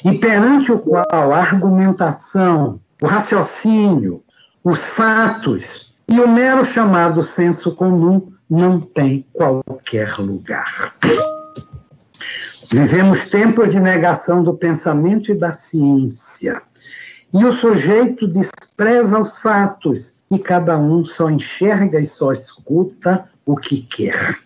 E perante o qual a argumentação, o raciocínio, os fatos e o mero chamado senso comum não tem qualquer lugar. Vivemos tempos de negação do pensamento e da ciência. E o sujeito despreza os fatos e cada um só enxerga e só escuta o que quer.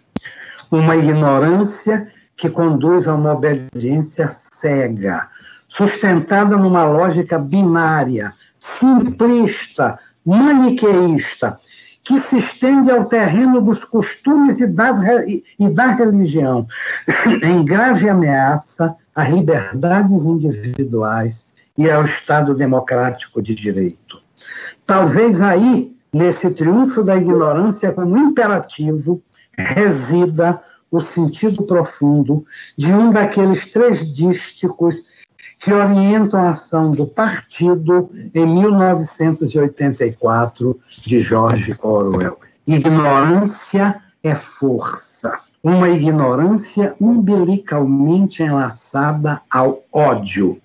Uma ignorância que conduz a uma obediência cega, sustentada numa lógica binária, simplista, maniqueísta, que se estende ao terreno dos costumes e, das, e da religião, em grave ameaça às liberdades individuais e ao Estado democrático de direito. Talvez aí, nesse triunfo da ignorância como imperativo, resida o sentido profundo de um daqueles três dísticos que orientam a ação do partido em 1984, de George Orwell. Ignorância é força. Uma ignorância umbilicalmente enlaçada ao ódio.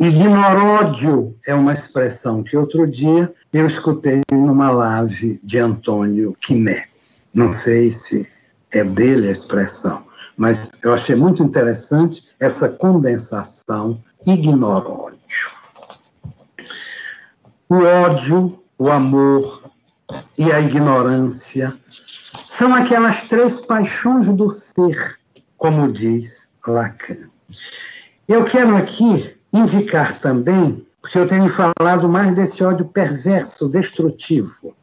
Ignoródio é uma expressão que outro dia eu escutei numa live de Antônio Quiné. Não sei se é dele a expressão, mas eu achei muito interessante essa condensação ignoródio. O ódio, o amor e a ignorância são aquelas três paixões do ser, como diz Lacan. Eu quero aqui indicar também, porque eu tenho falado mais desse ódio perverso, destrutivo,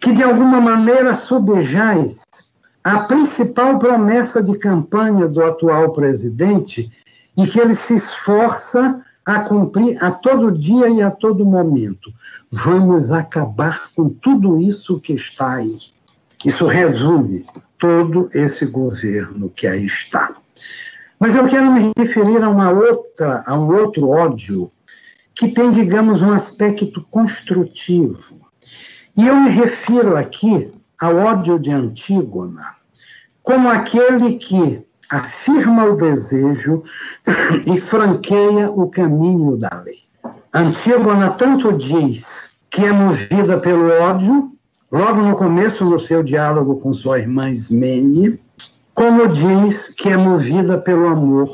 que de alguma maneira subjaz a principal promessa de campanha do atual presidente e que ele se esforça a cumprir a todo dia e a todo momento. Vamos acabar com tudo isso que está aí. Isso resume todo esse governo que aí está. Mas eu quero me referir a uma outra, a um outro ódio que tem, digamos, um aspecto construtivo. E eu me refiro aqui ao ódio de Antígona, como aquele que afirma o desejo e franqueia o caminho da lei. Antígona tanto diz que é movida pelo ódio, logo no começo do seu diálogo com sua irmã Ismene, como diz que é movida pelo amor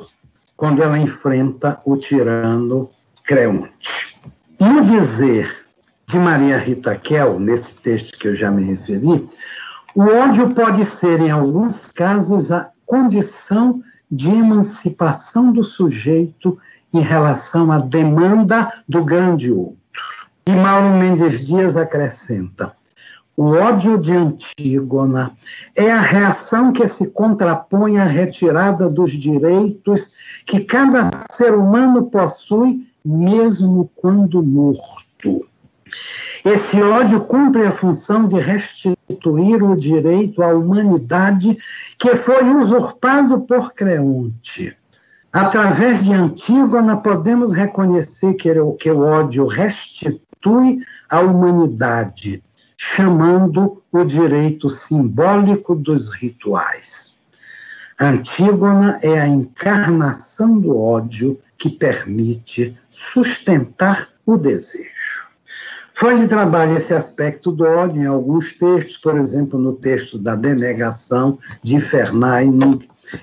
quando ela enfrenta o tirano Creonte. No dizer de Maria Rita Kell, nesse texto que eu já me referi, o ódio pode ser, em alguns casos, a condição de emancipação do sujeito em relação à demanda do grande outro. E Mauro Mendes Dias acrescenta: o ódio de Antígona é a reação que se contrapõe à retirada dos direitos que cada ser humano possui, mesmo quando morto. Esse ódio cumpre a função de restituir o direito à humanidade que foi usurpado por Creonte. Através de Antígona, podemos reconhecer que o ódio restitui a humanidade chamando o direito simbólico dos rituais. Antígona é a encarnação do ódio que permite sustentar o desejo. Freud trabalha esse aspecto do ódio em alguns textos, por exemplo, no texto da Denegação de Fernand,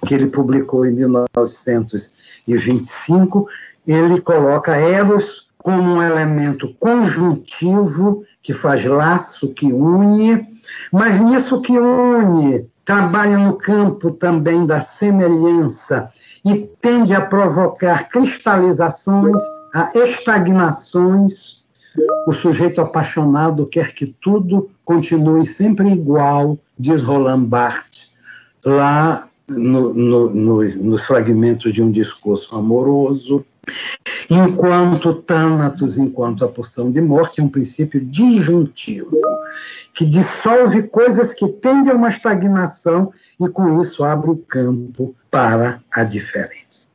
que ele publicou em 1925, ele coloca Eros como um elemento conjuntivo que faz laço, que une, mas nisso que une, trabalha no campo também da semelhança e tende a provocar cristalizações, a estagnações. O sujeito apaixonado quer que tudo continue sempre igual, diz Roland Barthes, lá no, no, no, nos fragmentos de um discurso amoroso, enquanto Thanatos, enquanto a poção de morte, é um princípio disjuntivo, que dissolve coisas que tendem a uma estagnação e, com isso, abre o campo para a diferença.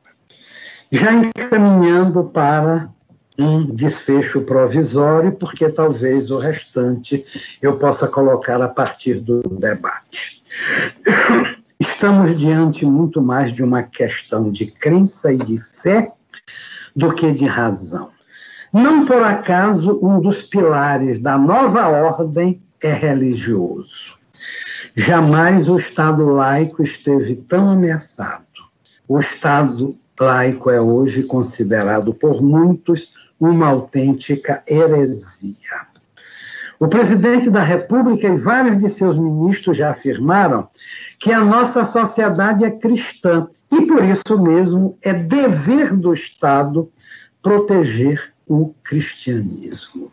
Já encaminhando para um desfecho provisório, porque talvez o restante eu possa colocar a partir do debate. Estamos diante muito mais de uma questão de crença e de fé do que de razão. Não por acaso um dos pilares da nova ordem é religioso. Jamais o Estado laico esteve tão ameaçado. O Estado laico é hoje considerado por muitos uma autêntica heresia. O presidente da República e vários de seus ministros já afirmaram que a nossa sociedade é cristã e, por isso mesmo, é dever do Estado proteger o cristianismo.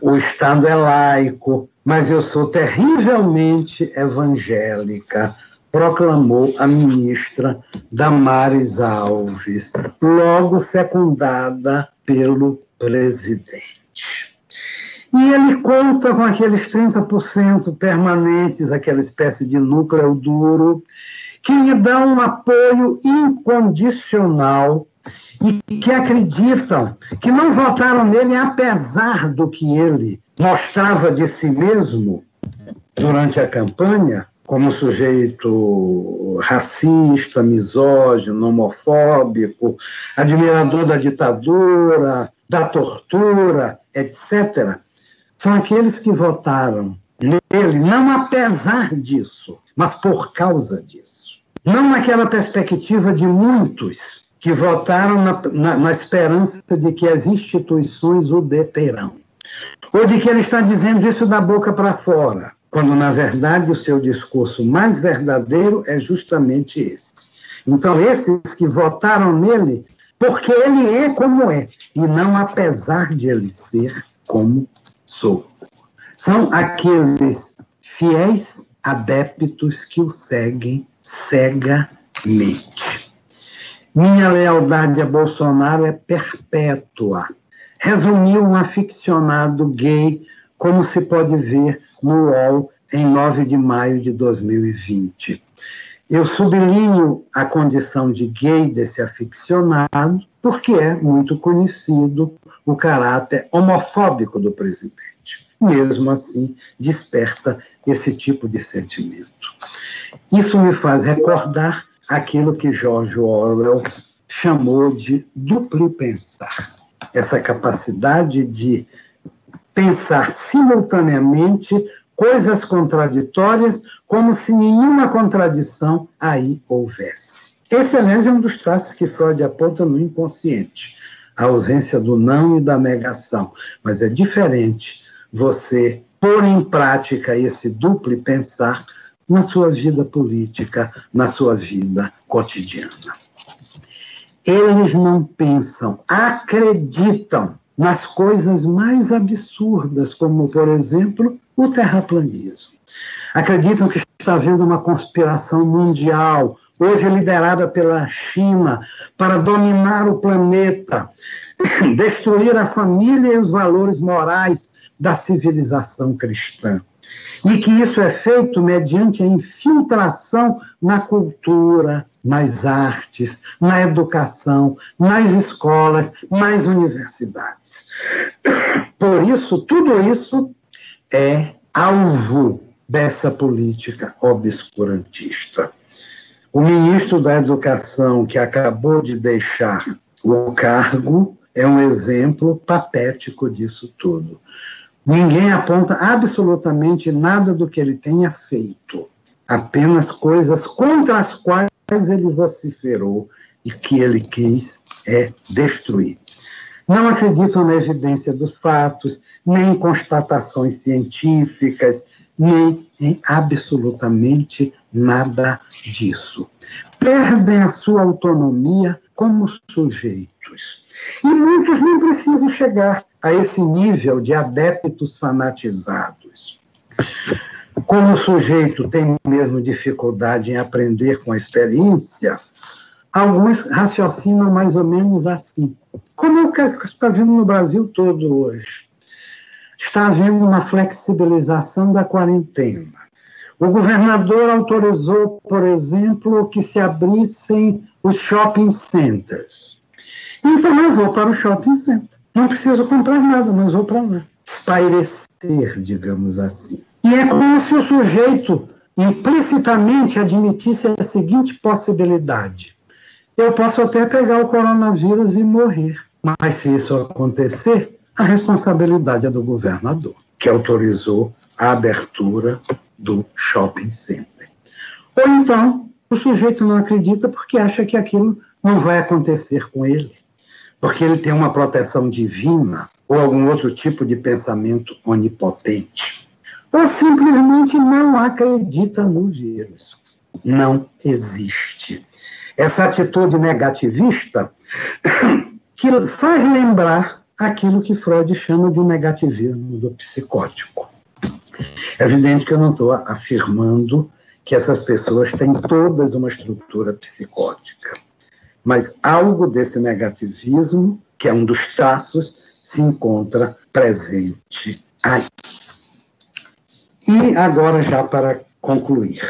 O Estado é laico, mas eu sou terrivelmente evangélica, proclamou a ministra Damares Alves, logo secundada pelo presidente. E ele conta com aqueles 30% permanentes, aquela espécie de núcleo duro, que lhe dá um apoio incondicional e que acreditam que não votaram nele apesar do que ele mostrava de si mesmo durante a campanha, como sujeito racista, misógino, homofóbico, admirador da ditadura, da tortura, etc., são aqueles que votaram nele, não apesar disso, mas por causa disso. Não naquela perspectiva de muitos que votaram na, na, na esperança de que as instituições o deterão, ou de que ele está dizendo isso da boca para fora quando na verdade o seu discurso mais verdadeiro é justamente esse. Então, esses que votaram nele, porque ele é como é, e não apesar de ele ser como sou. São aqueles fiéis adeptos que o seguem cegamente. Minha lealdade a Bolsonaro é perpétua. Resumiu um aficionado gay, como se pode ver no UOL em 9 de maio de 2020. Eu sublinho a condição de gay desse aficionado, porque é muito conhecido o caráter homofóbico do presidente. Mesmo assim, desperta esse tipo de sentimento. Isso me faz recordar aquilo que George Orwell chamou de duplo pensar. Essa capacidade de pensar simultaneamente coisas contraditórias, como se nenhuma contradição aí houvesse. Esse, aliás, é um dos traços que Freud aponta no inconsciente, a ausência do não e da negação. Mas é diferente você pôr em prática esse duplo pensar na sua vida política, na sua vida cotidiana. Eles não pensam, acreditam nas coisas mais absurdas, como, por exemplo, o terraplanismo. Acreditam que está havendo uma conspiração mundial, hoje liderada pela China, para dominar o planeta, destruir a família e os valores morais da civilização cristã e que isso é feito mediante a infiltração na cultura, nas artes, na educação, nas escolas, nas universidades. Por isso, tudo isso é alvo dessa política obscurantista. O ministro da Educação, que acabou de deixar o cargo, é um exemplo patético disso tudo. Ninguém aponta absolutamente nada do que ele tenha feito, apenas coisas contra as quais ele vociferou e que ele quis é destruir. Não acreditam na evidência dos fatos, nem em constatações científicas, nem em absolutamente nada disso. Perdem a sua autonomia como sujeitos. E muitos nem precisam chegar a esse nível de adeptos fanatizados. como o sujeito tem mesmo dificuldade em aprender com a experiência, alguns raciocinam mais ou menos assim. Como é o que está vendo no Brasil todo hoje. Está havendo uma flexibilização da quarentena. O governador autorizou, por exemplo, que se abrissem os shopping centers. Então eu vou para o shopping center. Não preciso comprar nada, mas vou para lá. Espairecer, digamos assim. E é como se o sujeito implicitamente admitisse a seguinte possibilidade: eu posso até pegar o coronavírus e morrer, mas se isso acontecer, a responsabilidade é do governador, que autorizou a abertura do shopping center. Ou então, o sujeito não acredita porque acha que aquilo não vai acontecer com ele, porque ele tem uma proteção divina ou algum outro tipo de pensamento onipotente. Ou simplesmente não acredita no vírus. Não existe. Essa atitude negativista que faz lembrar aquilo que Freud chama de negativismo do psicótico. É evidente que eu não estou afirmando que essas pessoas têm todas uma estrutura psicótica, mas algo desse negativismo, que é um dos traços, se encontra presente aí. E agora, já para concluir,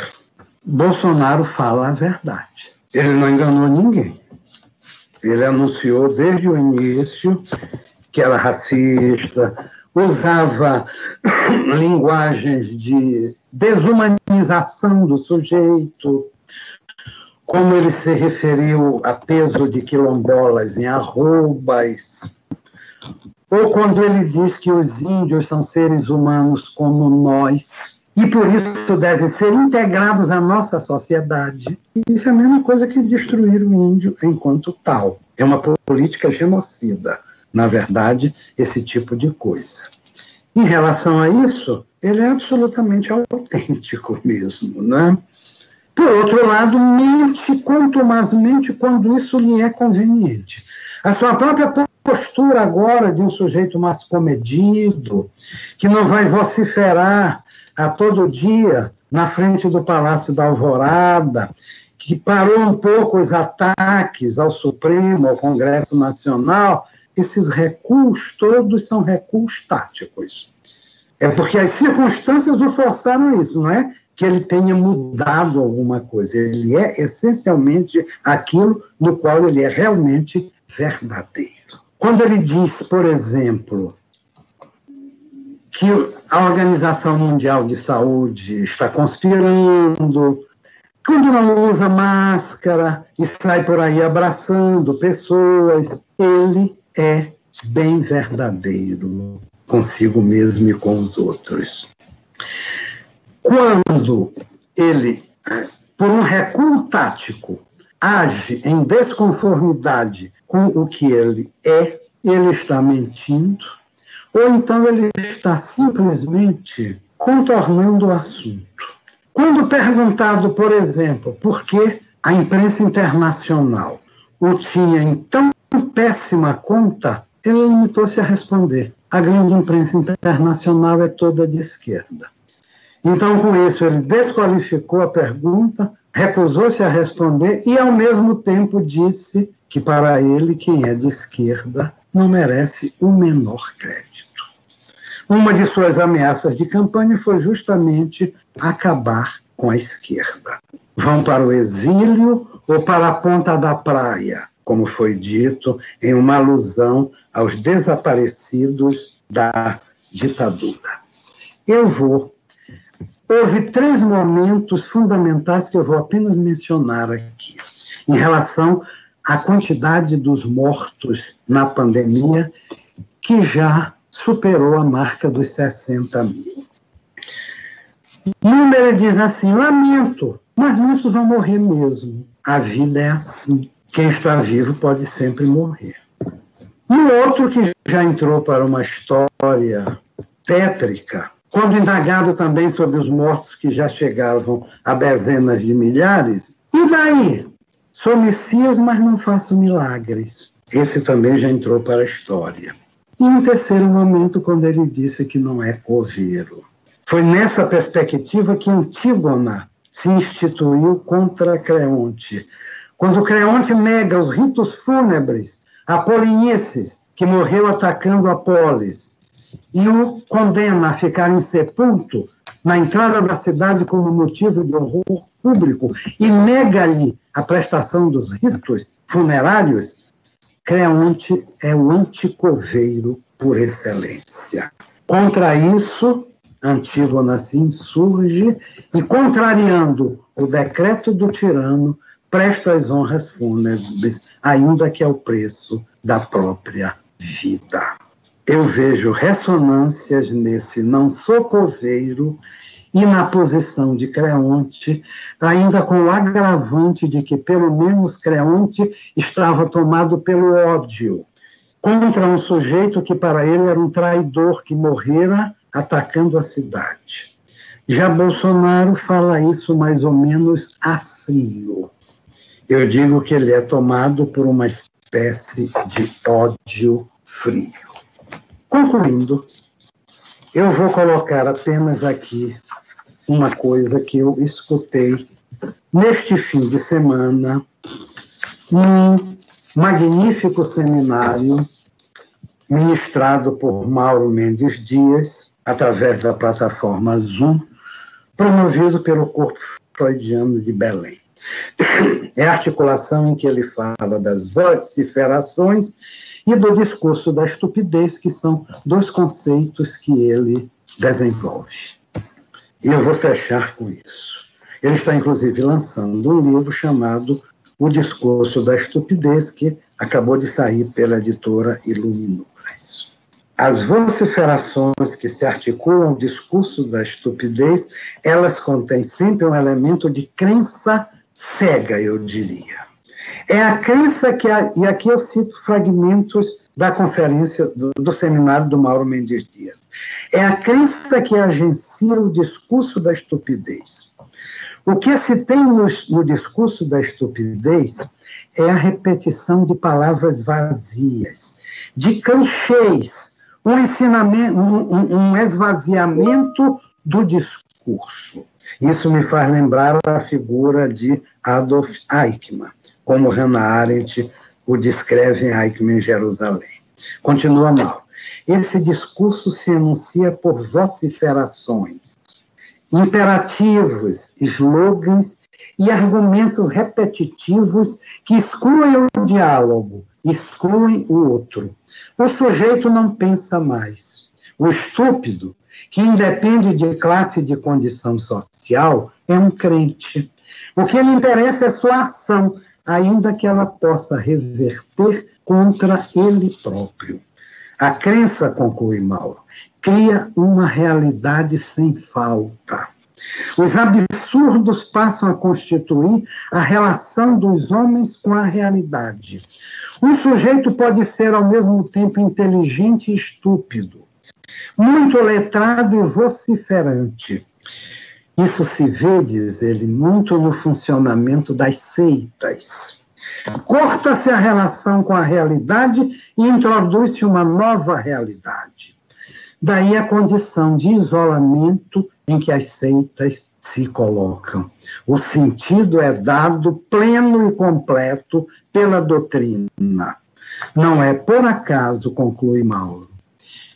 Bolsonaro fala a verdade. Ele não enganou ninguém. Ele anunciou desde o início que era racista, usava linguagens de desumanização do sujeito, como ele se referiu a peso de quilombolas em arrobas, ou quando ele diz que os índios são seres humanos como nós e por isso devem ser integrados à nossa sociedade. Isso é a mesma coisa que destruir o índio enquanto tal. É uma política genocida na verdade, esse tipo de coisa. Em relação a isso, ele é absolutamente autêntico mesmo, né? Por outro lado, mente contumazmente quando isso lhe é conveniente. A sua própria postura agora de um sujeito mais comedido, que não vai vociferar a todo dia na frente do Palácio da Alvorada, que parou um pouco os ataques ao Supremo, ao Congresso Nacional, esses recuos todos são recuos táticos. É porque as circunstâncias o forçaram a isso, não é que ele tenha mudado alguma coisa. Ele é essencialmente aquilo no qual ele é realmente verdadeiro. Quando ele diz, por exemplo, que a Organização Mundial de Saúde está conspirando, quando não usa máscara e sai por aí abraçando pessoas, ele é bem verdadeiro consigo mesmo e com os outros. Quando ele, por um recuo tático, age em desconformidade com o que ele é, ele está mentindo, ou então ele está simplesmente contornando o assunto. Quando perguntado, por exemplo, por que a imprensa internacional o tinha em tão péssima conta, ele limitou-se a responder: a grande imprensa internacional é toda de esquerda. Então, com isso, ele desqualificou a pergunta, recusou-se a responder e, ao mesmo tempo, disse que, para ele, quem é de esquerda não merece o menor crédito. Uma de suas ameaças de campanha foi justamente acabar com a esquerda. Vão para o exílio ou para a ponta da praia, como foi dito, em uma alusão aos desaparecidos da ditadura. Eu vou. Houve três momentos fundamentais que eu vou apenas mencionar aqui, em relação à quantidade dos mortos na pandemia, que já superou a marca dos 60 mil. Número diz assim: lamento, mas muitos vão morrer mesmo. A vida é assim quem está vivo pode sempre morrer. Um outro que já entrou para uma história tétrica, quando indagado também sobre os mortos que já chegavam a dezenas de milhares, e daí? Sou Messias, mas não faço milagres. Esse também já entrou para a história. E um terceiro momento, quando ele disse que não é coveiro. Foi nessa perspectiva que Antígona se instituiu contra Creonte. Quando Creonte nega os ritos fúnebres apolineses, que morreu atacando Apolis, e o condena a ficar insepulto na entrada da cidade como motivo de horror público e nega-lhe a prestação dos ritos funerários, Creonte é o anticoveiro por excelência. Contra isso, Antígona se insurge e, contrariando o decreto do tirano, presta as honras fúnebres, ainda que ao preço da própria vida. Eu vejo ressonâncias nesse não sou coveiro e na posição de Creonte, ainda com o agravante de que, pelo menos, Creonte estava tomado pelo ódio contra um sujeito que para ele era um traidor que morrera atacando a cidade. Já Bolsonaro fala isso mais ou menos a frio. Eu digo que ele é tomado por uma espécie de ódio frio. Concluindo, eu vou colocar apenas aqui uma coisa que eu escutei neste fim de semana num magnífico seminário ministrado por Mauro Mendes Dias, através da plataforma Zoom, promovido pelo Corpo Freudiano de Belém. É a articulação em que ele fala das vociferações e do discurso da estupidez, que são dois conceitos que ele desenvolve. E eu vou fechar com isso. Ele está, inclusive, lançando um livro chamado O Discurso da Estupidez, que acabou de sair pela editora Iluminou. As vociferações que se articulam ao discurso da estupidez, elas contêm sempre um elemento de crença cega, eu diria. É a crença que, e aqui eu cito fragmentos da conferência do, do seminário do Mauro Mendes Dias. É a crença que agencia o discurso da estupidez. O que se tem no, no discurso da estupidez é a repetição de palavras vazias, de clichês, um ensinamento, um, um esvaziamento do discurso. Isso me faz lembrar a figura de Adolf Eichmann, como Hannah Arendt o descreve em Eichmann em Jerusalém. Continua mal. Esse discurso se enuncia por vociferações, imperativos, slogans e argumentos repetitivos que excluem o diálogo, excluem o outro. O sujeito não pensa mais. O estúpido, que independe de classe e de condição social, é um crente. O que lhe interessa é sua ação, ainda que ela possa reverter contra ele próprio. A crença, conclui Mauro, cria uma realidade sem falta. Os absurdos passam a constituir a relação dos homens com a realidade. Um sujeito pode ser ao mesmo tempo inteligente e estúpido, muito letrado e vociferante. Isso se vê, diz ele, muito no funcionamento das seitas. Corta-se a relação com a realidade e introduz-se uma nova realidade. Daí a condição de isolamento em que as seitas se colocam. O sentido é dado pleno e completo pela doutrina. Não é por acaso, conclui Mauro,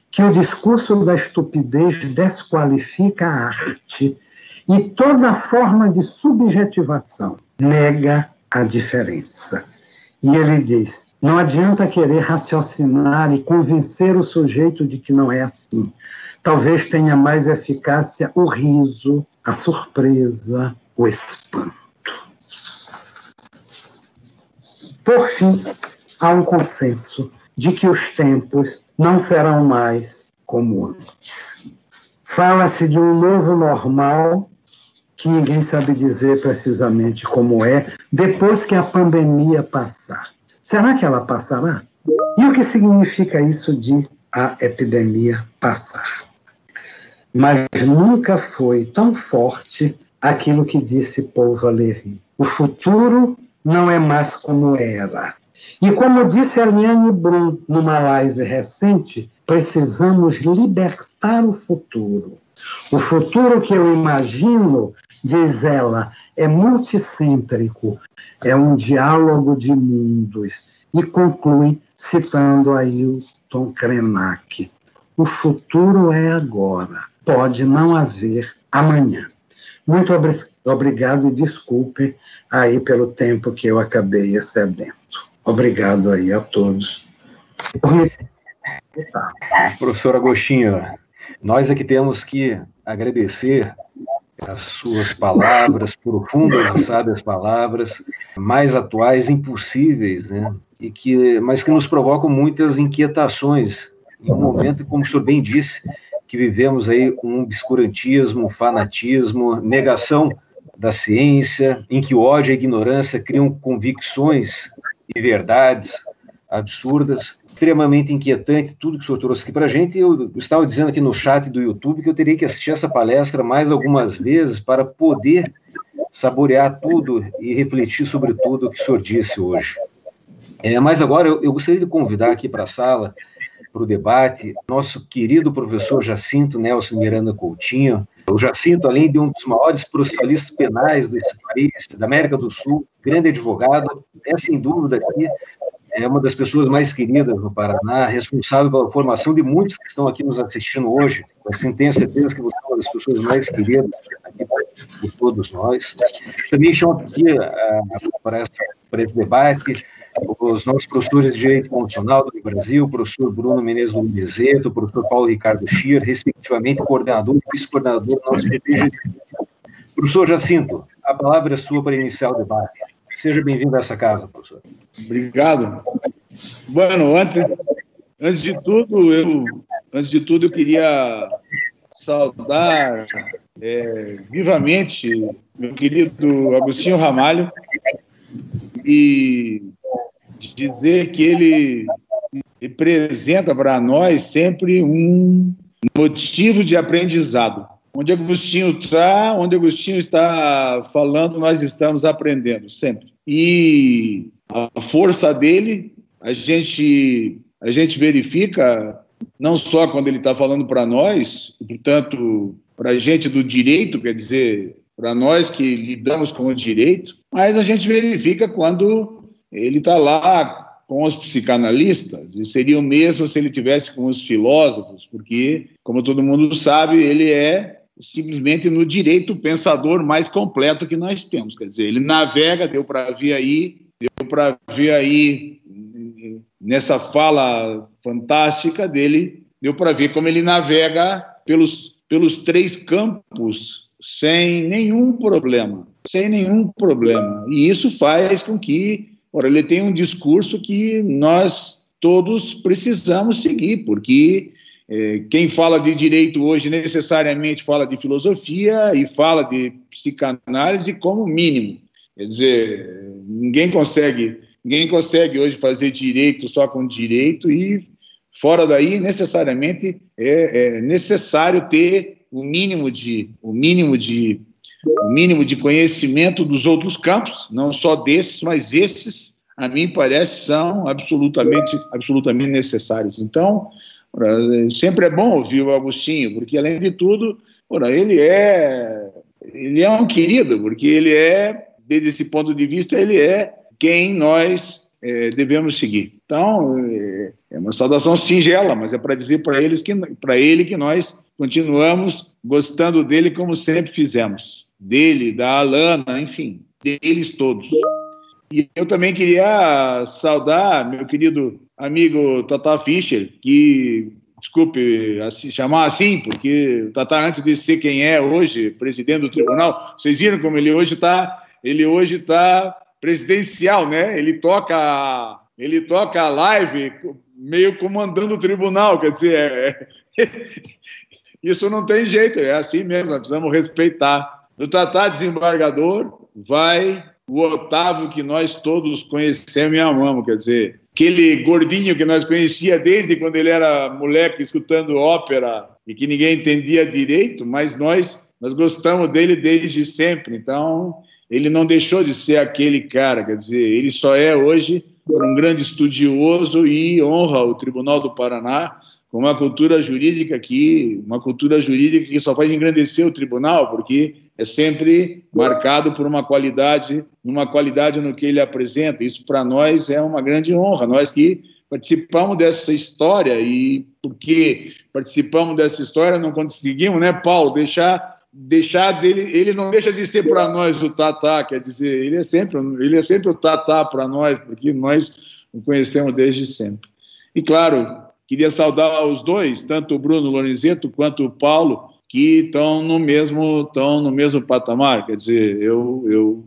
que o discurso da estupidez desqualifica a arte e toda forma de subjetivação nega a diferença. E ele diz: não adianta querer raciocinar e convencer o sujeito de que não é assim. Talvez tenha mais eficácia o riso, a surpresa, o espanto. Por fim, há um consenso de que os tempos não serão mais como antes. Fala-se de um novo normal que ninguém sabe dizer precisamente como é depois que a pandemia passar. Será que ela passará? E o que significa isso de a epidemia passar? Mas nunca foi tão forte aquilo que disse Paul Valéry. O futuro não é mais como era. E como disse a Liane Brum numa live recente, precisamos libertar o futuro. O futuro que eu imagino, diz ela, é multicêntrico, é um diálogo de mundos. E conclui citando Ailton Krenak. O futuro é agora, pode não haver amanhã. Muito obrigado e desculpe aí pelo tempo que eu acabei excedendo. Obrigado aí a todos. Professor Agostinho, nós é que temos que agradecer as suas palavras, profundas e sábias palavras, mais atuais, impossíveis, né? E que, mas que nos provocam muitas inquietações. Em um momento, como o senhor bem disse, que vivemos aí um obscurantismo, fanatismo, negação da ciência, em que ódio e ignorância criam convicções e verdades absurdas, extremamente inquietante tudo que o senhor trouxe aqui para a gente. Eu estava dizendo aqui no chat do YouTube que eu teria que assistir essa palestra mais algumas vezes para poder saborear tudo e refletir sobre tudo que o senhor disse hoje. É, mas agora eu, eu gostaria de convidar aqui para a sala, para o debate, nosso querido professor Jacinto Nelson Miranda Coutinho. O Jacinto, além de um dos maiores processalistas penais desse país, da América do Sul, grande advogado, é sem dúvida aqui é uma das pessoas mais queridas no Paraná, responsável pela formação de muitos que estão aqui nos assistindo hoje. Assim, tenho certeza que você é uma das pessoas mais queridas aqui por todos nós. Também chamo aqui uh, para, para esse debate os nossos professores de Direito Constitucional do Brasil, o professor Bruno Menezes Lumizeto, o professor Paulo Ricardo Schier, respectivamente coordenador e vice-coordenador do nosso GPG. Professor Jacinto, a palavra é sua para iniciar o debate. Seja bem-vindo a essa casa, professor. Obrigado. Bueno, antes, antes de tudo, eu antes de tudo eu queria saudar é, vivamente meu querido Agostinho Ramalho e dizer que ele representa para nós sempre um motivo de aprendizado. Onde Agostinho está, onde Agostinho está falando, nós estamos aprendendo sempre. E a força dele, a gente, a gente verifica não só quando ele está falando para nós, portanto, para a gente do direito, quer dizer, para nós que lidamos com o direito, mas a gente verifica quando ele está lá com os psicanalistas, e seria o mesmo se ele tivesse com os filósofos, porque, como todo mundo sabe, ele é simplesmente no direito pensador mais completo que nós temos. Quer dizer, ele navega, deu para ver aí, deu para ver aí nessa fala fantástica dele, deu para ver como ele navega pelos, pelos três campos sem nenhum problema, sem nenhum problema. E isso faz com que, ora, ele tenha um discurso que nós todos precisamos seguir, porque quem fala de direito hoje necessariamente fala de filosofia e fala de psicanálise como mínimo. Quer dizer, ninguém consegue, ninguém consegue hoje fazer direito só com direito e fora daí necessariamente é, é necessário ter o mínimo de o mínimo de o mínimo de conhecimento dos outros campos, não só desses, mas esses a mim parece são absolutamente absolutamente necessários. Então, Sempre é bom ouvir o Agostinho, porque além de tudo, ele é ele é um querido, porque ele é, desde esse ponto de vista, ele é quem nós é, devemos seguir. Então, é, é uma saudação singela, mas é para dizer para eles que para ele que nós continuamos gostando dele como sempre fizemos, dele, da Alana, enfim, deles todos. E eu também queria saudar meu querido amigo Tata Fischer, que, desculpe assim, chamar assim, porque o Tata, antes de ser quem é hoje, presidente do tribunal, vocês viram como ele hoje está, ele hoje está presidencial, né? Ele toca, ele toca a live meio comandando o tribunal, quer dizer, é, isso não tem jeito, é assim mesmo, nós precisamos respeitar. O Tata desembargador vai o Otávio que nós todos conhecemos e amamos, quer dizer, aquele gordinho que nós conhecia desde quando ele era moleque escutando ópera e que ninguém entendia direito, mas nós nós gostamos dele desde sempre. Então, ele não deixou de ser aquele cara, quer dizer, ele só é hoje um grande estudioso e honra o Tribunal do Paraná com uma cultura jurídica que uma cultura jurídica que só pode engrandecer o tribunal, porque é sempre marcado por uma qualidade, uma qualidade no que ele apresenta. Isso para nós é uma grande honra, nós que participamos dessa história e porque participamos dessa história não conseguimos, né, Paulo, deixar deixar dele, ele não deixa de ser para nós o Tatá, quer dizer, ele é sempre, ele é sempre o Tatá para nós, porque nós o conhecemos desde sempre. E claro, queria saudar os dois, tanto o Bruno Lorenzeto quanto o Paulo, que estão no mesmo estão no mesmo patamar, quer dizer, eu eu,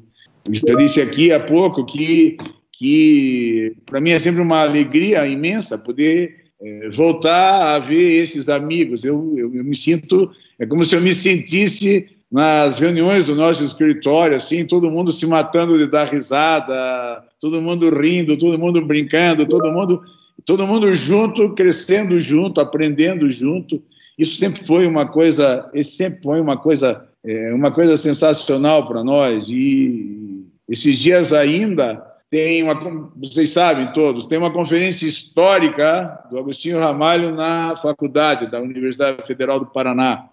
eu disse aqui há pouco que que para mim é sempre uma alegria imensa poder é, voltar a ver esses amigos. Eu, eu, eu, me sinto, é como se eu me sentisse nas reuniões do nosso escritório, assim, todo mundo se matando de dar risada, todo mundo rindo, todo mundo brincando, todo mundo, todo mundo junto, crescendo junto, aprendendo junto. Isso sempre foi uma coisa, sempre foi uma coisa, é, uma coisa sensacional para nós. E esses dias ainda tem uma, vocês sabem todos, tem uma conferência histórica do Agostinho Ramalho na faculdade da Universidade Federal do Paraná.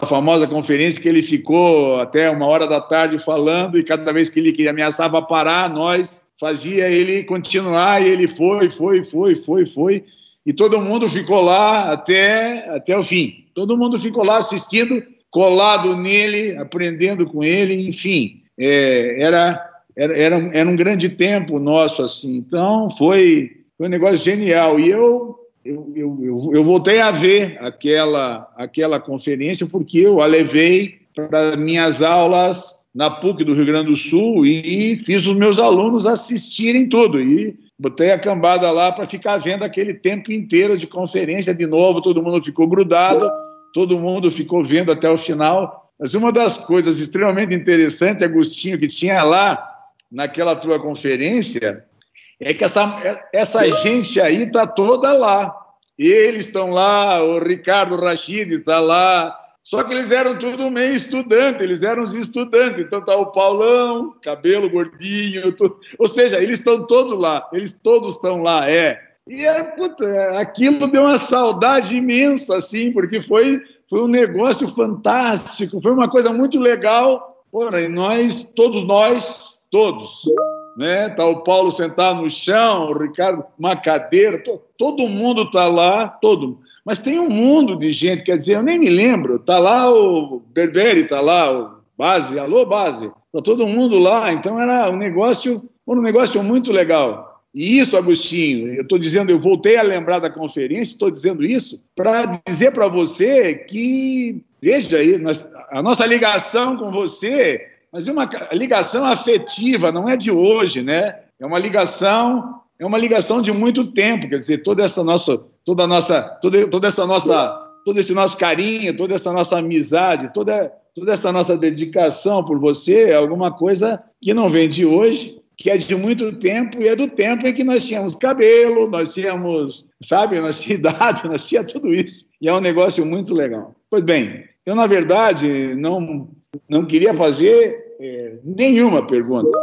A famosa conferência que ele ficou até uma hora da tarde falando e cada vez que ele ameaçava parar, nós fazia ele continuar e ele foi, foi, foi, foi, foi. E todo mundo ficou lá até, até o fim. Todo mundo ficou lá assistindo, colado nele, aprendendo com ele, enfim. É, era era, era, era um grande tempo nosso, assim. Então, foi, foi um negócio genial. E eu, eu, eu, eu, voltei a ver aquela, aquela conferência porque eu a levei para minhas aulas na PUC do Rio Grande do Sul e fiz os meus alunos assistirem tudo. E botei a cambada lá para ficar vendo aquele tempo inteiro de conferência de novo, todo mundo ficou grudado, todo mundo ficou vendo até o final. Mas uma das coisas extremamente interessantes, Agostinho, que tinha lá naquela tua conferência é que essa, essa gente aí está toda lá. Eles estão lá, o Ricardo Rachid está lá, só que eles eram tudo meio estudante, eles eram os estudantes. Então tá o Paulão, cabelo gordinho, tudo. ou seja, eles estão todos lá, eles todos estão lá, é. E é, puta, aquilo deu uma saudade imensa, assim, porque foi, foi um negócio fantástico, foi uma coisa muito legal. Porra, e nós, todos nós, todos. Né? Tá o Paulo sentado no chão, o Ricardo uma cadeira, to, todo mundo está lá, todo. Mas tem um mundo de gente, quer dizer, eu nem me lembro. Tá lá o Berberi, tá lá o Base, alô Base, tá todo mundo lá. Então era um negócio, um negócio muito legal. E isso, Agostinho, eu estou dizendo, eu voltei a lembrar da conferência, estou dizendo isso para dizer para você que, veja aí, nós, a nossa ligação com você mas é uma ligação afetiva, não é de hoje, né? É uma ligação, é uma ligação de muito tempo, quer dizer, toda essa nossa, toda nossa, toda, toda essa nossa, todo esse nosso carinho, toda essa nossa amizade, toda, toda essa nossa dedicação por você é alguma coisa que não vem de hoje, que é de muito tempo e é do tempo em que nós tínhamos cabelo, nós tínhamos, sabe, nós tínhamos idade, nós tínhamos tudo isso. E é um negócio muito legal. Pois bem, eu, na verdade, não, não queria fazer é, nenhuma pergunta.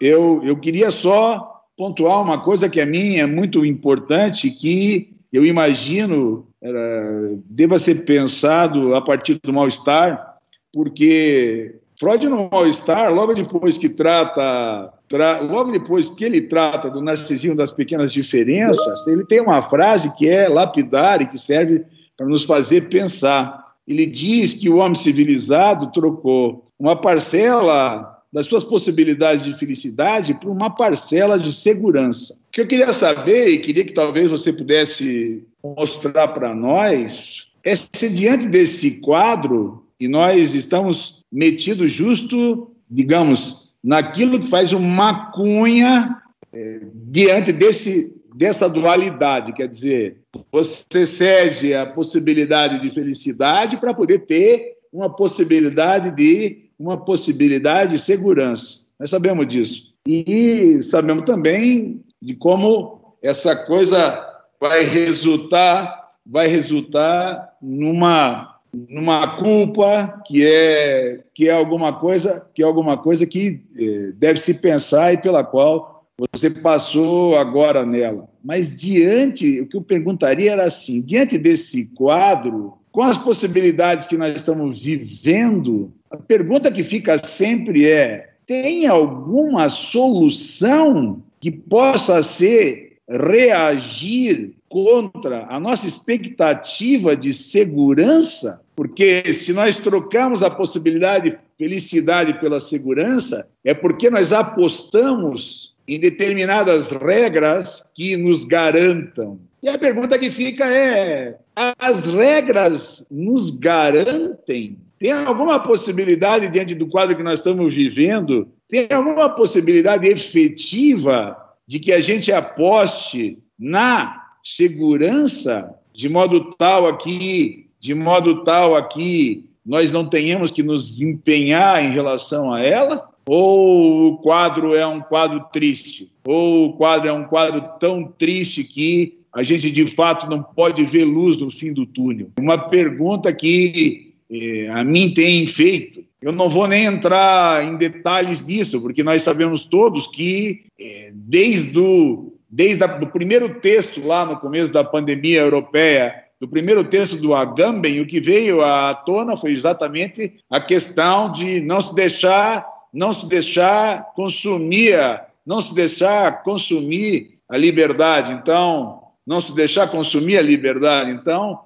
Eu, eu queria só pontuar uma coisa que a mim é muito importante, que eu imagino era, deva ser pensado a partir do mal-estar, porque Freud no mal-estar, logo depois que trata, tra, logo depois que ele trata do narcisismo das pequenas diferenças, ele tem uma frase que é lapidar e que serve para nos fazer pensar. Ele diz que o homem civilizado trocou uma parcela das suas possibilidades de felicidade por uma parcela de segurança. O que eu queria saber e queria que talvez você pudesse mostrar para nós é se diante desse quadro e nós estamos metidos justo, digamos, naquilo que faz uma cunha é, diante desse dessa dualidade, quer dizer, você cede a possibilidade de felicidade para poder ter uma possibilidade de uma possibilidade de segurança. Nós sabemos disso. E sabemos também de como essa coisa vai resultar, vai resultar numa numa culpa que é que é alguma coisa que é alguma coisa que eh, deve se pensar e pela qual você passou agora nela. Mas diante, o que eu perguntaria era assim: diante desse quadro, com as possibilidades que nós estamos vivendo, a pergunta que fica sempre é: tem alguma solução que possa ser reagir contra a nossa expectativa de segurança? Porque se nós trocamos a possibilidade de felicidade pela segurança, é porque nós apostamos em determinadas regras que nos garantam. E a pergunta que fica é: as regras nos garantem? Tem alguma possibilidade, diante do quadro que nós estamos vivendo, tem alguma possibilidade efetiva de que a gente aposte na segurança de modo tal aqui, de modo tal aqui, nós não tenhamos que nos empenhar em relação a ela? Ou o quadro é um quadro triste? Ou o quadro é um quadro tão triste que a gente de fato não pode ver luz no fim do túnel? Uma pergunta que eh, a mim tem feito. Eu não vou nem entrar em detalhes disso, porque nós sabemos todos que eh, desde o desde o primeiro texto lá no começo da pandemia europeia do primeiro texto do Agamben, o que veio à tona foi exatamente a questão de não se deixar não se deixar consumir, não se deixar consumir a liberdade. Então, não se deixar consumir a liberdade. Então,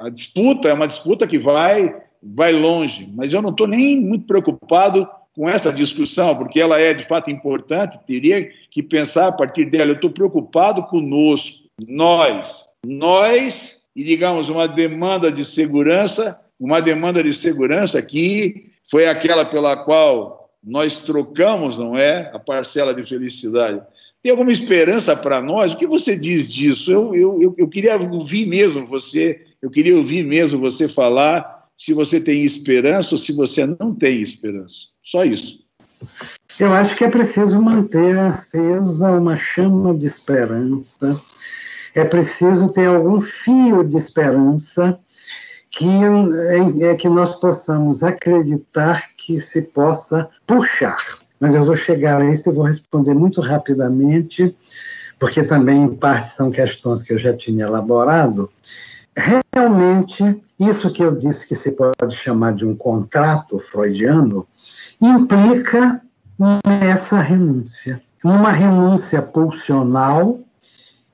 a, disputa é uma disputa que vai vai longe. Mas eu não estou nem muito preocupado com essa discussão, porque ela é de fato importante. Teria que pensar a partir dela. Eu estou preocupado conosco, nós, nós e digamos uma demanda de segurança, uma demanda de segurança que foi aquela pela qual nós trocamos, não é, a parcela de felicidade. Tem alguma esperança para nós? O que você diz disso? Eu, eu, eu queria ouvir mesmo você, eu queria ouvir mesmo você falar se você tem esperança ou se você não tem esperança. Só isso. Eu acho que é preciso manter acesa uma chama de esperança, é preciso ter algum fio de esperança que é, é que nós possamos acreditar que se possa puxar. Mas eu vou chegar a isso e vou responder muito rapidamente, porque também, em parte, são questões que eu já tinha elaborado. Realmente, isso que eu disse que se pode chamar de um contrato freudiano implica nessa renúncia, uma renúncia pulsional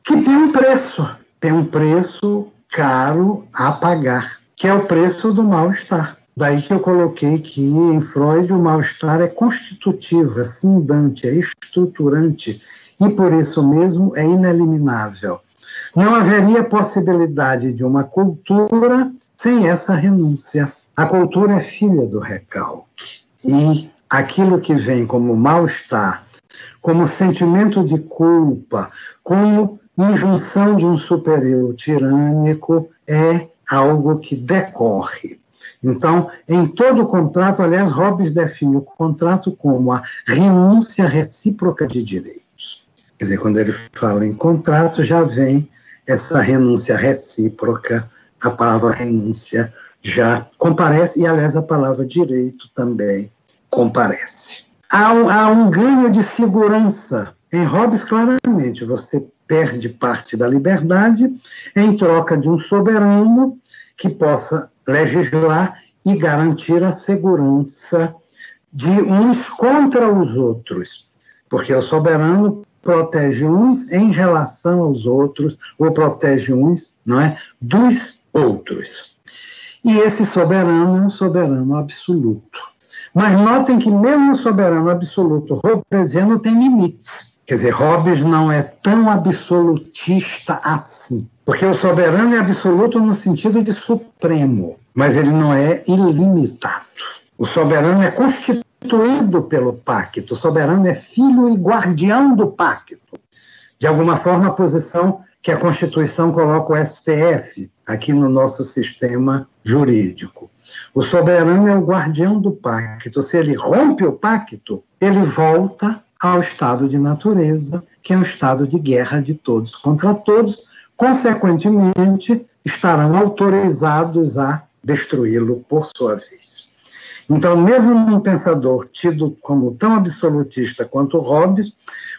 que tem um preço, tem um preço caro a pagar que é o preço do mal-estar. Daí que eu coloquei que em Freud o mal-estar é constitutivo, é fundante, é estruturante e por isso mesmo é ineliminável. Não haveria possibilidade de uma cultura sem essa renúncia. A cultura é filha do recalque. E aquilo que vem como mal-estar, como sentimento de culpa, como injunção de um superior tirânico, é algo que decorre. Então, em todo o contrato, aliás, Hobbes define o contrato como a renúncia recíproca de direitos. Quer dizer, quando ele fala em contrato, já vem essa renúncia recíproca, a palavra renúncia já comparece, e aliás, a palavra direito também comparece. Há um, há um ganho de segurança. Em Hobbes, claramente, você perde parte da liberdade em troca de um soberano que possa legislar e garantir a segurança de uns contra os outros, porque o soberano protege uns em relação aos outros, ou protege uns, não é, dos outros. E esse soberano é um soberano absoluto. Mas notem que mesmo o soberano absoluto robesiano tem limites. Quer dizer, Hobbes não é tão absolutista assim. Porque o soberano é absoluto no sentido de supremo, mas ele não é ilimitado. O soberano é constituído pelo pacto, o soberano é filho e guardião do pacto. De alguma forma, a posição que a Constituição coloca o STF aqui no nosso sistema jurídico. O soberano é o guardião do pacto. Se ele rompe o pacto, ele volta ao estado de natureza, que é um estado de guerra de todos contra todos, consequentemente, estarão autorizados a destruí-lo por sua vez. Então, mesmo num pensador tido como tão absolutista quanto Hobbes,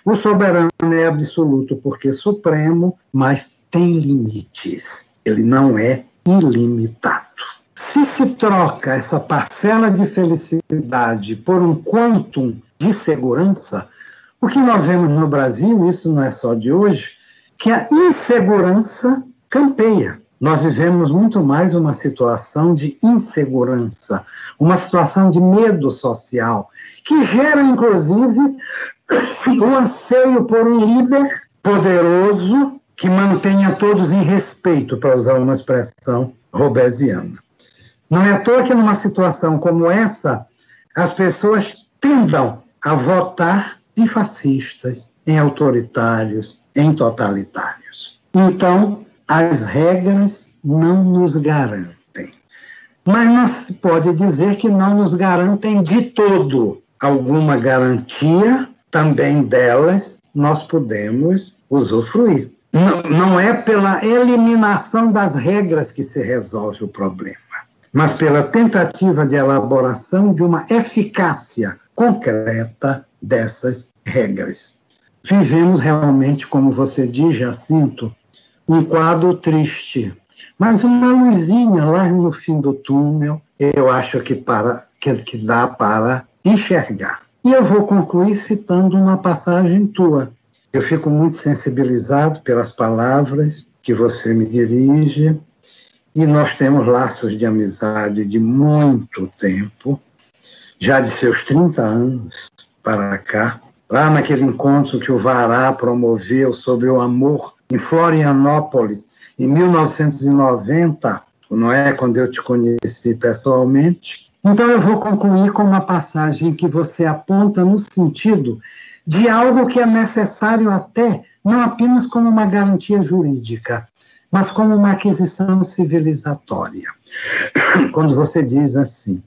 o soberano é absoluto porque é supremo, mas tem limites. Ele não é ilimitado. Se se troca essa parcela de felicidade por um quantum de segurança, o que nós vemos no Brasil, isso não é só de hoje, que a insegurança campeia. Nós vivemos muito mais uma situação de insegurança, uma situação de medo social, que gera, inclusive, o anseio por um líder poderoso que mantenha todos em respeito, para usar uma expressão robesiana. Não é à toa que, numa situação como essa, as pessoas tendam a votar em fascistas, em autoritários, em totalitários. Então, as regras não nos garantem. Mas não se pode dizer que não nos garantem de todo. Alguma garantia também delas nós podemos usufruir. Não, não é pela eliminação das regras que se resolve o problema, mas pela tentativa de elaboração de uma eficácia concreta dessas regras. Vivemos realmente, como você diz, Jacinto, um quadro triste, mas uma luzinha lá no fim do túnel, eu acho que, para, que, que dá para enxergar. E eu vou concluir citando uma passagem tua. Eu fico muito sensibilizado pelas palavras que você me dirige, e nós temos laços de amizade de muito tempo, já de seus 30 anos para cá, lá naquele encontro que o Vará promoveu sobre o amor em Florianópolis, em 1990, não é quando eu te conheci pessoalmente. Então eu vou concluir com uma passagem que você aponta no sentido de algo que é necessário até não apenas como uma garantia jurídica, mas como uma aquisição civilizatória. Quando você diz assim,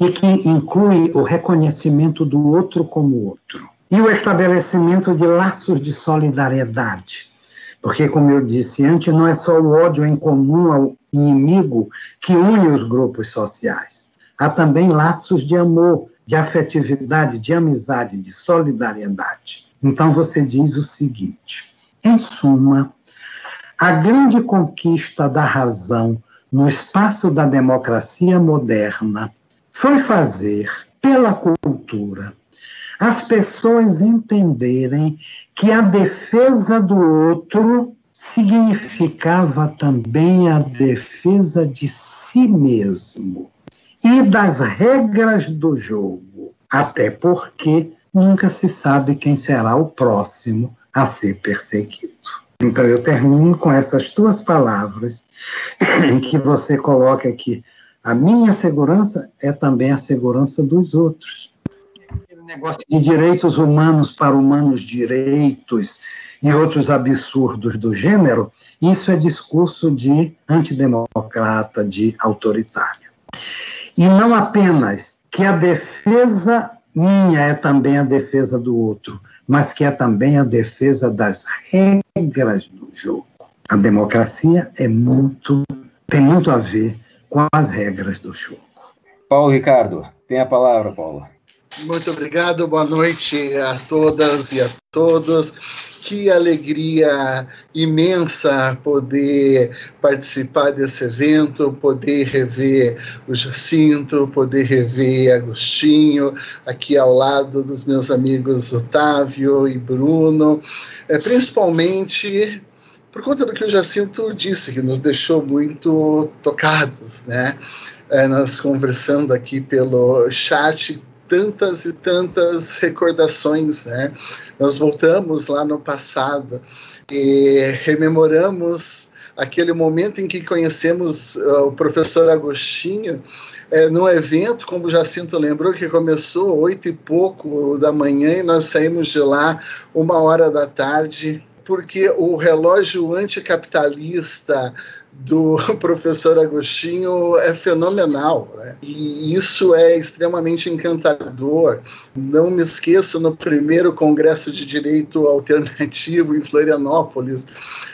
e que inclui o reconhecimento do outro como outro, e o estabelecimento de laços de solidariedade, porque, como eu disse antes, não é só o ódio em comum ao inimigo que une os grupos sociais. Há também laços de amor, de afetividade, de amizade, de solidariedade. Então você diz o seguinte: em suma, a grande conquista da razão no espaço da democracia moderna foi fazer, pela cultura, as pessoas entenderem que a defesa do outro significava também a defesa de si mesmo e das regras do jogo, até porque nunca se sabe quem será o próximo a ser perseguido. Então eu termino com essas duas palavras em que você coloca que a minha segurança é também a segurança dos outros negócio de direitos humanos para humanos direitos e outros absurdos do gênero, isso é discurso de antidemocrata, de autoritário. E não apenas que a defesa minha é também a defesa do outro, mas que é também a defesa das regras do jogo. A democracia é muito tem muito a ver com as regras do jogo. Paulo Ricardo, tem a palavra, Paulo. Muito obrigado, boa noite a todas e a todos. Que alegria imensa poder participar desse evento, poder rever o Jacinto, poder rever Agostinho, aqui ao lado dos meus amigos Otávio e Bruno, é, principalmente por conta do que o Jacinto disse, que nos deixou muito tocados, né? É, nós conversando aqui pelo chat tantas e tantas recordações, né? Nós voltamos lá no passado e rememoramos aquele momento em que conhecemos uh, o professor Agostinho é, num evento, como o Jacinto lembrou, que começou oito e pouco da manhã e nós saímos de lá uma hora da tarde porque o relógio anticapitalista do professor Agostinho é fenomenal. Né? E isso é extremamente encantador. Não me esqueço, no primeiro Congresso de Direito Alternativo em Florianópolis,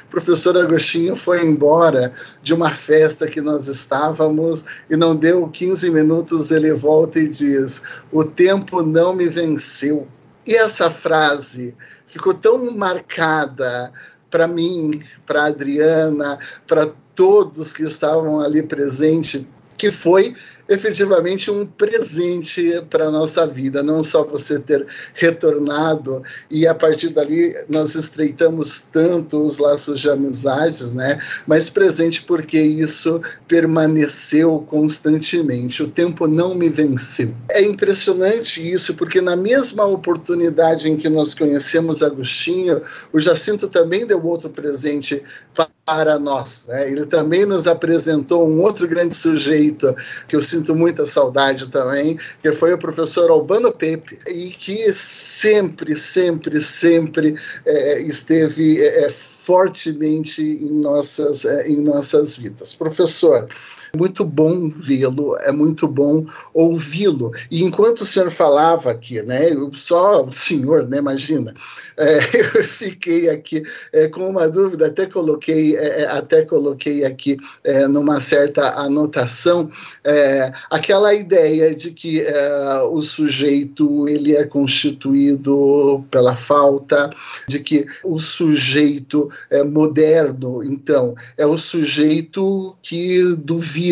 o professor Agostinho foi embora de uma festa que nós estávamos e não deu 15 minutos, ele volta e diz: O tempo não me venceu. E essa frase ficou tão marcada para mim, para Adriana, para todos que estavam ali presentes, que foi efetivamente um presente para a nossa vida, não só você ter retornado e a partir dali nós estreitamos tanto os laços de amizades, né? Mas presente porque isso permaneceu constantemente. O tempo não me venceu. É impressionante isso porque na mesma oportunidade em que nós conhecemos Agostinho, o Jacinto também deu outro presente para nós. Né? Ele também nos apresentou um outro grande sujeito que eu sinto muita saudade também, que foi o professor Albano Pepe, e que sempre, sempre, sempre é, esteve é, fortemente em nossas, é, em nossas vidas. Professor, muito bom vê-lo, é muito bom ouvi-lo. E enquanto o senhor falava aqui, né, só o senhor, né, imagina, é, eu fiquei aqui é, com uma dúvida, até coloquei, é, é até coloquei aqui é, numa certa anotação, é, aquela ideia de que o sujeito ele é constituído pela falta, de que o sujeito moderno, então, é o sujeito que duvida,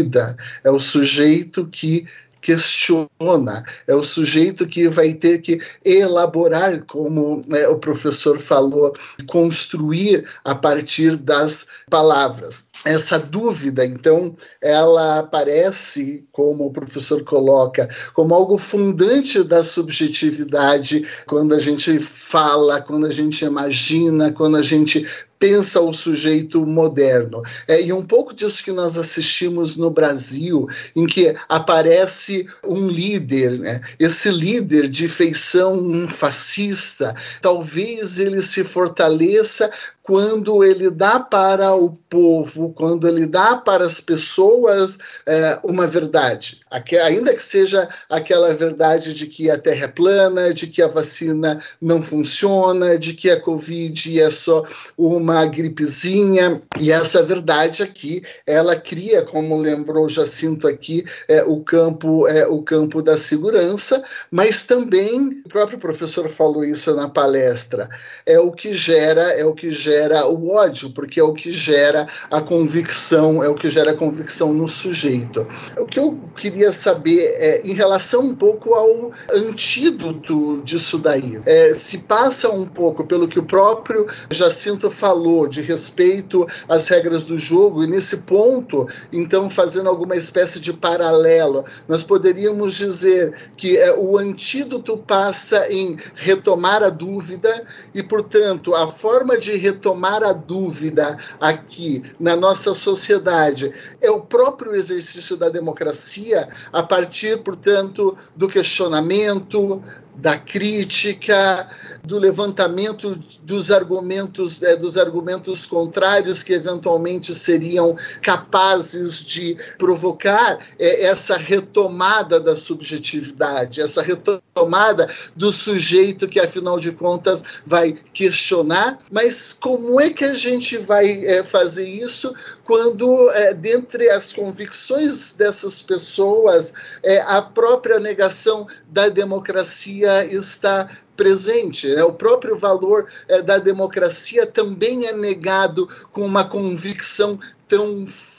é o sujeito que questiona, é o sujeito que vai ter que elaborar, como né, o professor falou, construir a partir das palavras. Essa dúvida, então, ela aparece, como o professor coloca, como algo fundante da subjetividade quando a gente fala, quando a gente imagina, quando a gente pensa o sujeito moderno. É, e um pouco disso que nós assistimos no Brasil, em que aparece um líder, né? esse líder de feição fascista, talvez ele se fortaleça quando ele dá para o povo, quando ele dá para as pessoas é, uma verdade, ainda que seja aquela verdade de que a Terra é plana, de que a vacina não funciona, de que a Covid é só uma gripezinha, e essa verdade aqui, ela cria, como lembrou Jacinto aqui, é, o campo é o campo da segurança, mas também o próprio professor falou isso na palestra, é o que gera, é o que gera gera o ódio, porque é o que gera a convicção, é o que gera a convicção no sujeito. O que eu queria saber é em relação um pouco ao antídoto disso daí. É, se passa um pouco pelo que o próprio Jacinto falou de respeito às regras do jogo, e nesse ponto, então, fazendo alguma espécie de paralelo, nós poderíamos dizer que é, o antídoto passa em retomar a dúvida e, portanto, a forma de retomar retomar a dúvida aqui na nossa sociedade. É o próprio exercício da democracia a partir, portanto, do questionamento, da crítica, do levantamento dos argumentos, é, dos argumentos contrários que eventualmente seriam capazes de provocar é, essa retomada da subjetividade, essa retomada do sujeito que, afinal de contas, vai questionar. Mas como é que a gente vai é, fazer isso quando, é, dentre as convicções dessas pessoas, é, a própria negação da democracia está presente. Né? O próprio valor é, da democracia também é negado com uma convicção tão forte.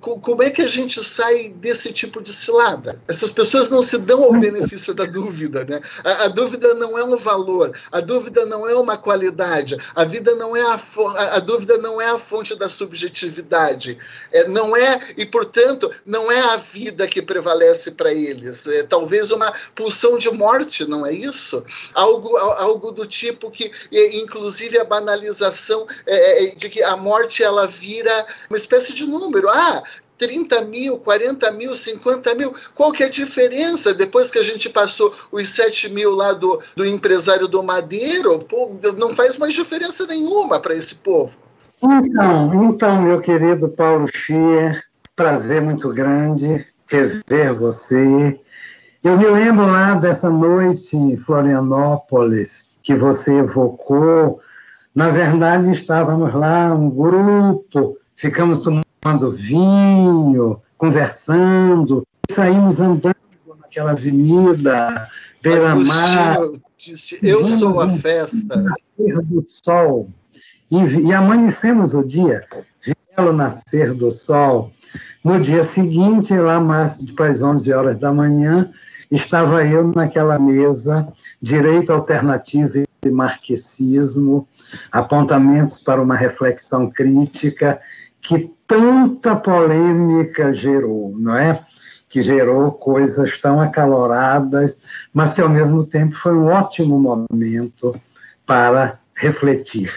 Como é que a gente sai desse tipo de cilada? Essas pessoas não se dão ao benefício da dúvida, né? A, a dúvida não é um valor, a dúvida não é uma qualidade, a vida não é a, a dúvida não é a fonte da subjetividade, é, não é e portanto não é a vida que prevalece para eles. É, talvez uma pulsão de morte, não é isso? Algo algo do tipo que inclusive a banalização é, é, de que a morte ela vira uma espécie de número. Ah, 30 mil, 40 mil, 50 mil. Qual que é a diferença depois que a gente passou os 7 mil lá do, do empresário do Madeiro? Pô, não faz mais diferença nenhuma para esse povo. Então, então, meu querido Paulo Schier, prazer muito grande rever você. Eu me lembro lá dessa noite em Florianópolis que você evocou. Na verdade, estávamos lá, um grupo, ficamos tomando vinho, conversando, saímos andando naquela avenida, beira-mar. disse, eu sou a festa. do sol. E, e amanhecemos o dia, belo nascer do sol. No dia seguinte, lá mais para as 11 horas da manhã, estava eu naquela mesa, direito alternativo e marxismo, apontamentos para uma reflexão crítica que tanta polêmica gerou, não é? Que gerou coisas tão acaloradas, mas que ao mesmo tempo foi um ótimo momento para refletir.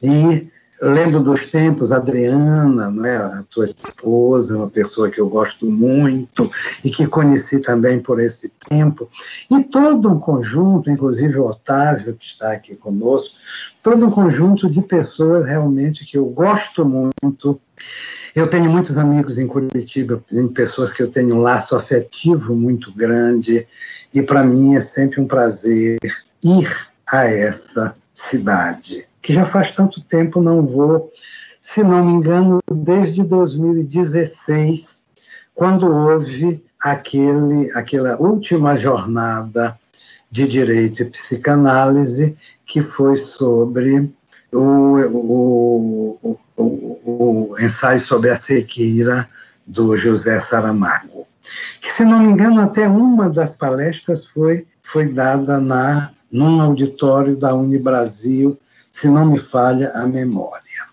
E lembro dos tempos, Adriana, né, a tua esposa, uma pessoa que eu gosto muito e que conheci também por esse tempo, e todo um conjunto, inclusive o Otávio, que está aqui conosco, todo um conjunto de pessoas realmente que eu gosto muito. Eu tenho muitos amigos em Curitiba, pessoas que eu tenho um laço afetivo muito grande, e para mim é sempre um prazer ir a essa cidade que já faz tanto tempo não vou, se não me engano, desde 2016, quando houve aquele, aquela última jornada de direito e psicanálise que foi sobre o, o, o, o, ensaio sobre a sequeira do José Saramago. Que, se não me engano, até uma das palestras foi, foi dada na, num auditório da Unibrasil se não me falha a memória.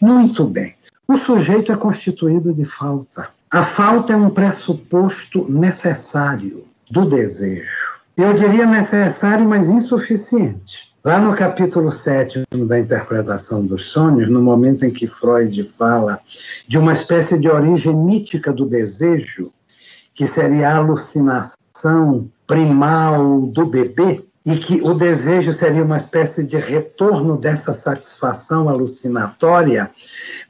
Muito bem. O sujeito é constituído de falta. A falta é um pressuposto necessário do desejo. Eu diria necessário, mas insuficiente. Lá no capítulo 7 da interpretação dos sonhos, no momento em que Freud fala de uma espécie de origem mítica do desejo, que seria a alucinação primal do bebê, e que o desejo seria uma espécie de retorno dessa satisfação alucinatória,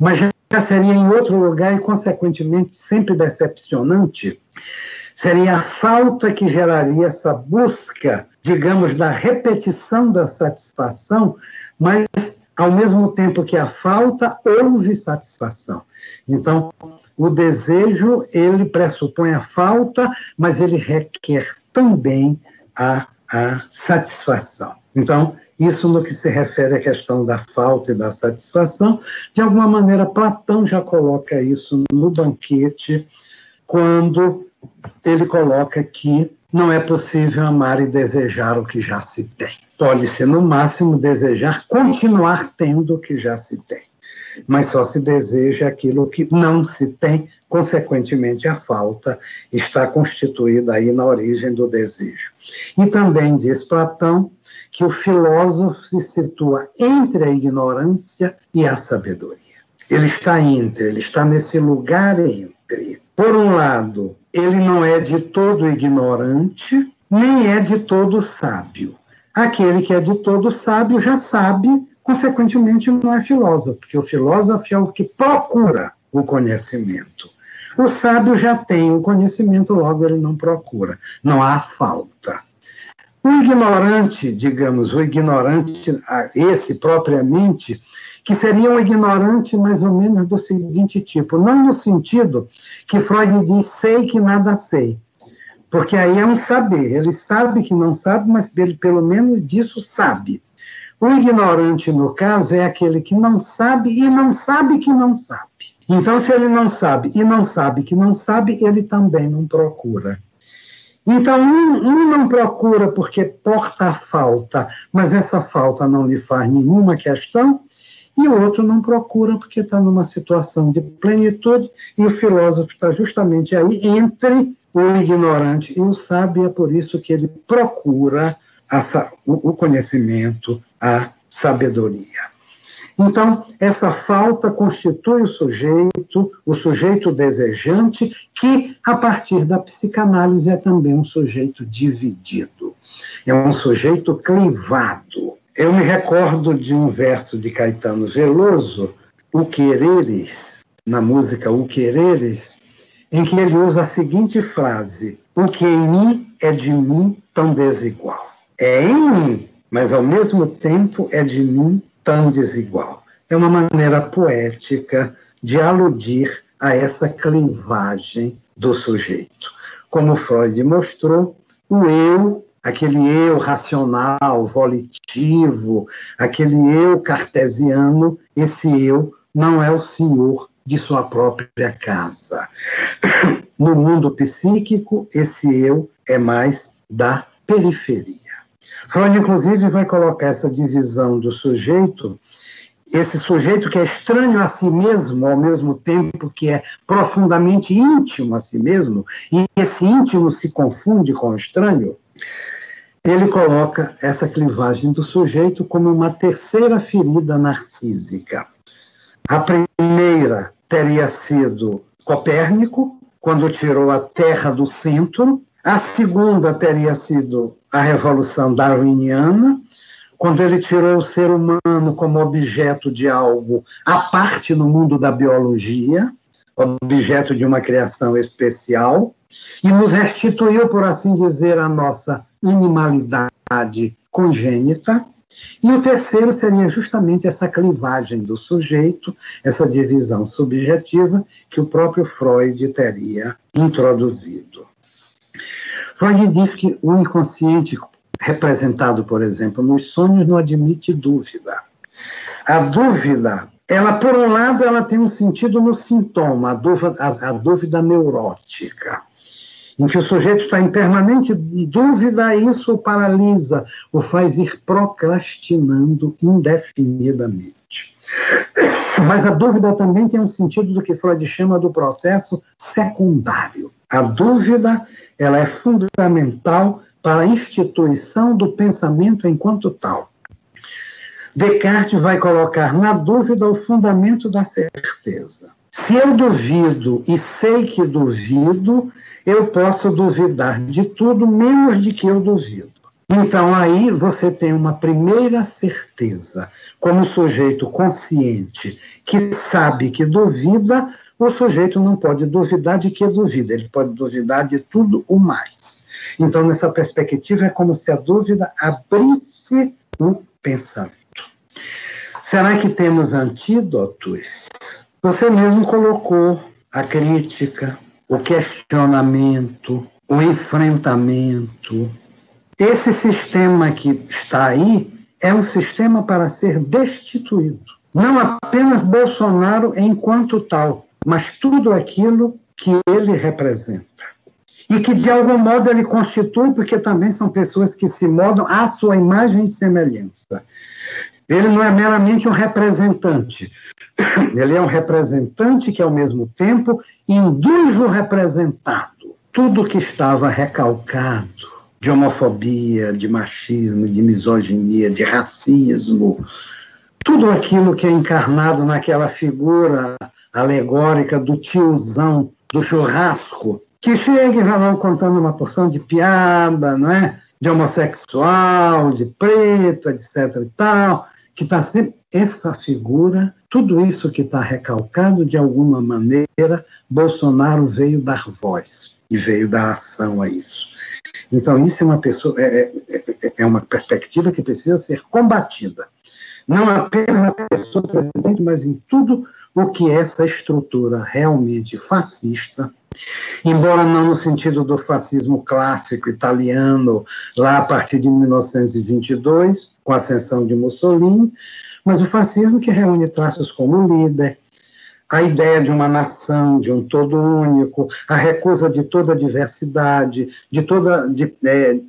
mas já seria em outro lugar e, consequentemente, sempre decepcionante. Seria a falta que geraria essa busca, digamos, da repetição da satisfação, mas ao mesmo tempo que a falta, houve satisfação. Então, o desejo, ele pressupõe a falta, mas ele requer também a a satisfação. Então, isso no que se refere à questão da falta e da satisfação, de alguma maneira, Platão já coloca isso no banquete, quando ele coloca que não é possível amar e desejar o que já se tem. Pode-se, no máximo, desejar continuar tendo o que já se tem, mas só se deseja aquilo que não se tem Consequentemente, a falta está constituída aí na origem do desejo. E também diz Platão que o filósofo se situa entre a ignorância e a sabedoria. Ele está entre, ele está nesse lugar entre. Por um lado, ele não é de todo ignorante, nem é de todo sábio. Aquele que é de todo sábio já sabe, consequentemente não é filósofo, porque o filósofo é o que procura o conhecimento. O sábio já tem o conhecimento, logo ele não procura. Não há falta. O ignorante, digamos, o ignorante, esse propriamente, que seria um ignorante mais ou menos do seguinte tipo, não no sentido que Freud diz sei que nada sei, porque aí é um saber, ele sabe que não sabe, mas ele pelo menos disso sabe. O ignorante, no caso, é aquele que não sabe e não sabe que não sabe. Então, se ele não sabe e não sabe que não sabe, ele também não procura. Então, um, um, não procura porque porta a falta, mas essa falta não lhe faz nenhuma questão, e o outro não procura porque está numa situação de plenitude, e o filósofo está justamente aí entre o ignorante e o sábio, é por isso que ele procura a, o conhecimento, a sabedoria. Então, essa falta constitui o sujeito, o sujeito desejante, que, a partir da psicanálise, é também um sujeito dividido, é um sujeito clivado. Eu me recordo de um verso de Caetano Veloso, O Quereres, na música O Quereres, em que ele usa a seguinte frase: O que em mim é de mim tão desigual. É em mim, mas ao mesmo tempo é de mim tão desigual. É uma maneira poética de aludir a essa clivagem do sujeito. Como Freud mostrou, o eu, aquele eu racional, volitivo, aquele eu cartesiano, esse eu não é o senhor de sua própria casa. No mundo psíquico, esse eu é mais da periferia. Freud, inclusive, vai colocar essa divisão do sujeito, esse sujeito que é estranho a si mesmo, ao mesmo tempo que é profundamente íntimo a si mesmo, e esse íntimo se confunde com o estranho, ele coloca essa clivagem do sujeito como uma terceira ferida narcísica. A primeira teria sido Copérnico, quando tirou a Terra do centro. A segunda teria sido a Revolução Darwiniana, quando ele tirou o ser humano como objeto de algo à parte no mundo da biologia, objeto de uma criação especial, e nos restituiu, por assim dizer, a nossa animalidade congênita. E o terceiro seria justamente essa clivagem do sujeito, essa divisão subjetiva que o próprio Freud teria introduzido. Freud diz que o inconsciente, representado, por exemplo, nos sonhos, não admite dúvida. A dúvida, ela, por um lado, ela tem um sentido no sintoma, a dúvida, a, a dúvida neurótica em que o sujeito está em permanente dúvida, isso o paralisa, o faz ir procrastinando indefinidamente. Mas a dúvida também tem um sentido do que Freud chama do processo secundário. A dúvida ela é fundamental para a instituição do pensamento enquanto tal. Descartes vai colocar na dúvida o fundamento da certeza. Se eu duvido e sei que duvido, eu posso duvidar de tudo menos de que eu duvido. Então aí você tem uma primeira certeza, como sujeito consciente que sabe que duvida, o sujeito não pode duvidar de que duvida, ele pode duvidar de tudo o mais. Então, nessa perspectiva, é como se a dúvida abrisse o pensamento. Será que temos antídotos? Você mesmo colocou a crítica, o questionamento, o enfrentamento. Esse sistema que está aí é um sistema para ser destituído. Não apenas Bolsonaro enquanto tal, mas tudo aquilo que ele representa. E que, de algum modo, ele constitui, porque também são pessoas que se modam à sua imagem e semelhança. Ele não é meramente um representante, ele é um representante que, ao mesmo tempo, induz o representado. Tudo que estava recalcado de homofobia, de machismo, de misoginia, de racismo, tudo aquilo que é encarnado naquela figura alegórica do tiozão do churrasco, que chega e vai lá contando uma porção de piada, não é? de homossexual, de preto, etc. e tal, que está sempre essa figura, tudo isso que está recalcado de alguma maneira, Bolsonaro veio dar voz e veio dar ação a isso. Então, isso é uma, pessoa, é, é, é uma perspectiva que precisa ser combatida. Não apenas na pessoa presidente, mas em tudo o que é essa estrutura realmente fascista, embora não no sentido do fascismo clássico italiano, lá a partir de 1922, com a ascensão de Mussolini, mas o fascismo que reúne traços como líder, a ideia de uma nação, de um todo único, a recusa de toda a diversidade, de toda de, é,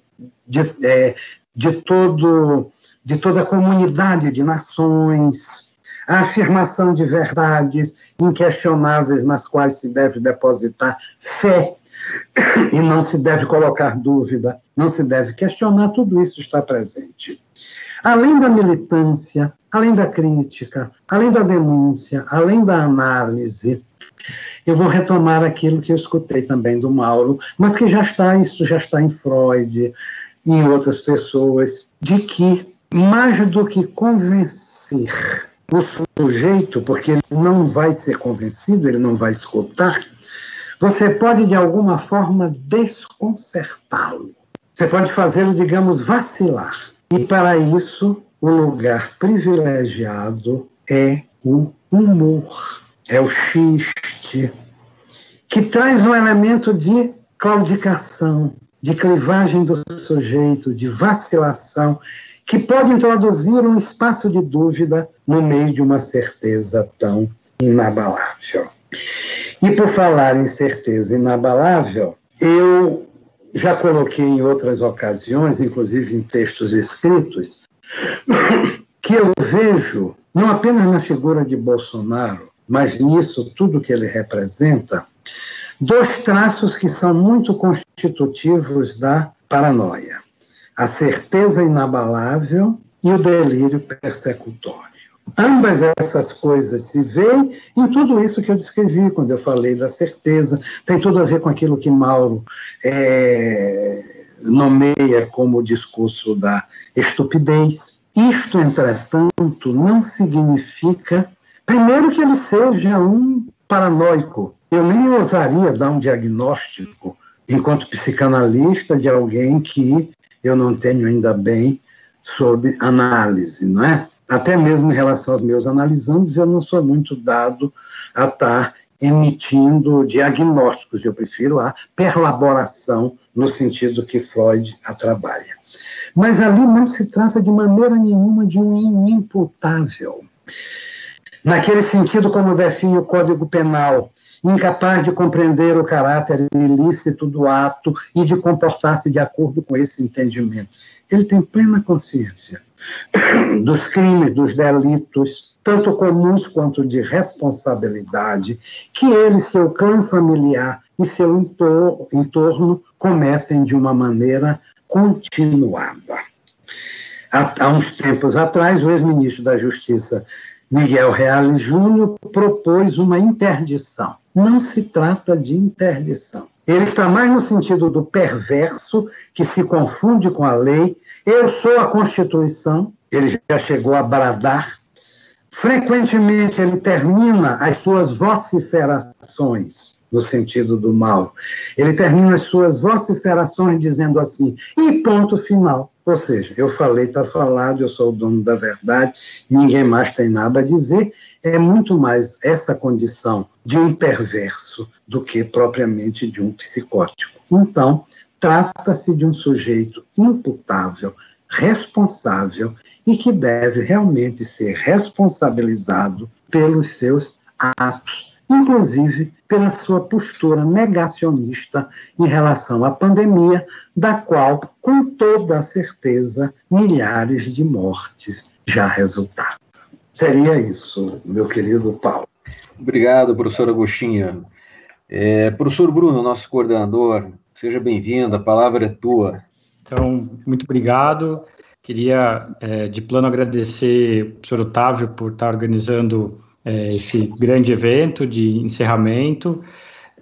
de, é, de todo de toda a comunidade de nações, a afirmação de verdades inquestionáveis nas quais se deve depositar fé e não se deve colocar dúvida, não se deve questionar, tudo isso está presente. Além da militância, além da crítica, além da denúncia, além da análise, eu vou retomar aquilo que eu escutei também do Mauro, mas que já está, isso já está em Freud e em outras pessoas, de que mais do que convencer o sujeito, porque ele não vai ser convencido, ele não vai escutar, você pode de alguma forma desconcertá-lo. Você pode fazê-lo, digamos, vacilar. E para isso, o lugar privilegiado é o humor, é o xiste, que traz um elemento de claudicação, de clivagem do sujeito, de vacilação, que pode introduzir um espaço de dúvida no meio de uma certeza tão inabalável. E por falar em certeza inabalável, eu já coloquei em outras ocasiões, inclusive em textos escritos, que eu vejo, não apenas na figura de Bolsonaro, mas nisso tudo que ele representa, dois traços que são muito constitutivos da paranoia: a certeza inabalável e o delírio persecutório. Ambas essas coisas se veem em tudo isso que eu descrevi quando eu falei da certeza. Tem tudo a ver com aquilo que Mauro é, nomeia como o discurso da estupidez. Isto, entretanto, não significa, primeiro, que ele seja um paranoico. Eu nem ousaria dar um diagnóstico, enquanto psicanalista, de alguém que eu não tenho ainda bem sob análise, não é? Até mesmo em relação aos meus analisandos, eu não sou muito dado a estar emitindo diagnósticos, eu prefiro a perlaboração no sentido que Freud a trabalha. Mas ali não se trata de maneira nenhuma de um inimputável. Naquele sentido, como define o Código Penal, incapaz de compreender o caráter ilícito do ato e de comportar-se de acordo com esse entendimento. Ele tem plena consciência dos crimes, dos delitos, tanto comuns quanto de responsabilidade, que ele, seu clã familiar e seu entorno cometem de uma maneira continuada. Há, há uns tempos atrás, o ex-ministro da Justiça, Miguel Reale Júnior, propôs uma interdição. Não se trata de interdição. Ele está mais no sentido do perverso, que se confunde com a lei eu sou a Constituição, ele já chegou a bradar. Frequentemente ele termina as suas vociferações, no sentido do mal. Ele termina as suas vociferações dizendo assim, e ponto final. Ou seja, eu falei, está falado, eu sou o dono da verdade, ninguém mais tem nada a dizer. É muito mais essa condição de um perverso do que propriamente de um psicótico. Então, Trata-se de um sujeito imputável, responsável e que deve realmente ser responsabilizado pelos seus atos, inclusive pela sua postura negacionista em relação à pandemia, da qual, com toda certeza, milhares de mortes já resultaram. Seria isso, meu querido Paulo. Obrigado, professor Agostinho. É, professor Bruno, nosso coordenador, Seja bem-vindo, a palavra é tua. Então, muito obrigado. Queria, é, de plano, agradecer o professor Otávio por estar organizando é, esse grande evento de encerramento.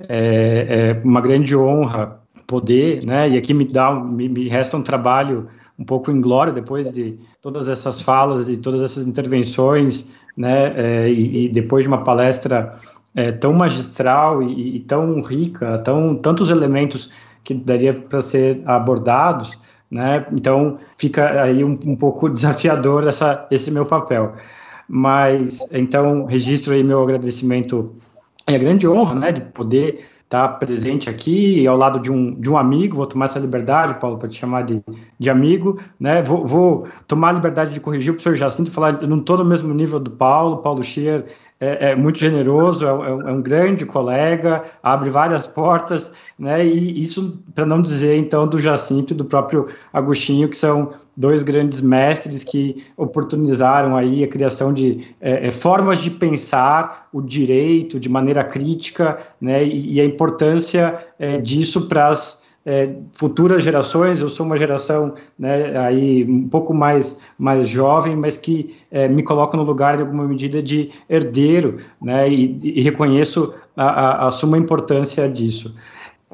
É, é, uma grande honra poder, né, e aqui me, dá, me, me resta um trabalho um pouco inglório depois de todas essas falas e todas essas intervenções, né, é, e, e, depois de uma palestra é, tão magistral e, e, tão rica, tão tantos elementos que daria para ser abordados, né? Então fica aí um, um pouco desafiador essa, esse meu papel. Mas então registro aí meu agradecimento a grande honra, né, de poder estar presente aqui ao lado de um, de um amigo, vou tomar essa liberdade, Paulo, para te chamar de, de amigo, né? Vou, vou tomar a liberdade de corrigir o professor Jacinto, falar, eu não estou no mesmo nível do Paulo, Paulo Schier é, é muito generoso, é, é, um grande colega, abre várias portas, né? E isso, para não dizer então do Jacinto e do próprio Agostinho, que são dois grandes mestres que oportunizaram aí a criação de é, é formas de pensar o direito de maneira crítica, né? E, e a importância é, disso para as é, futuras gerações. Eu sou uma geração né, aí um pouco mais, mais jovem, mas que é, me coloca no lugar, de alguma medida, de herdeiro, né, e, e reconheço a, a, a suma importância disso.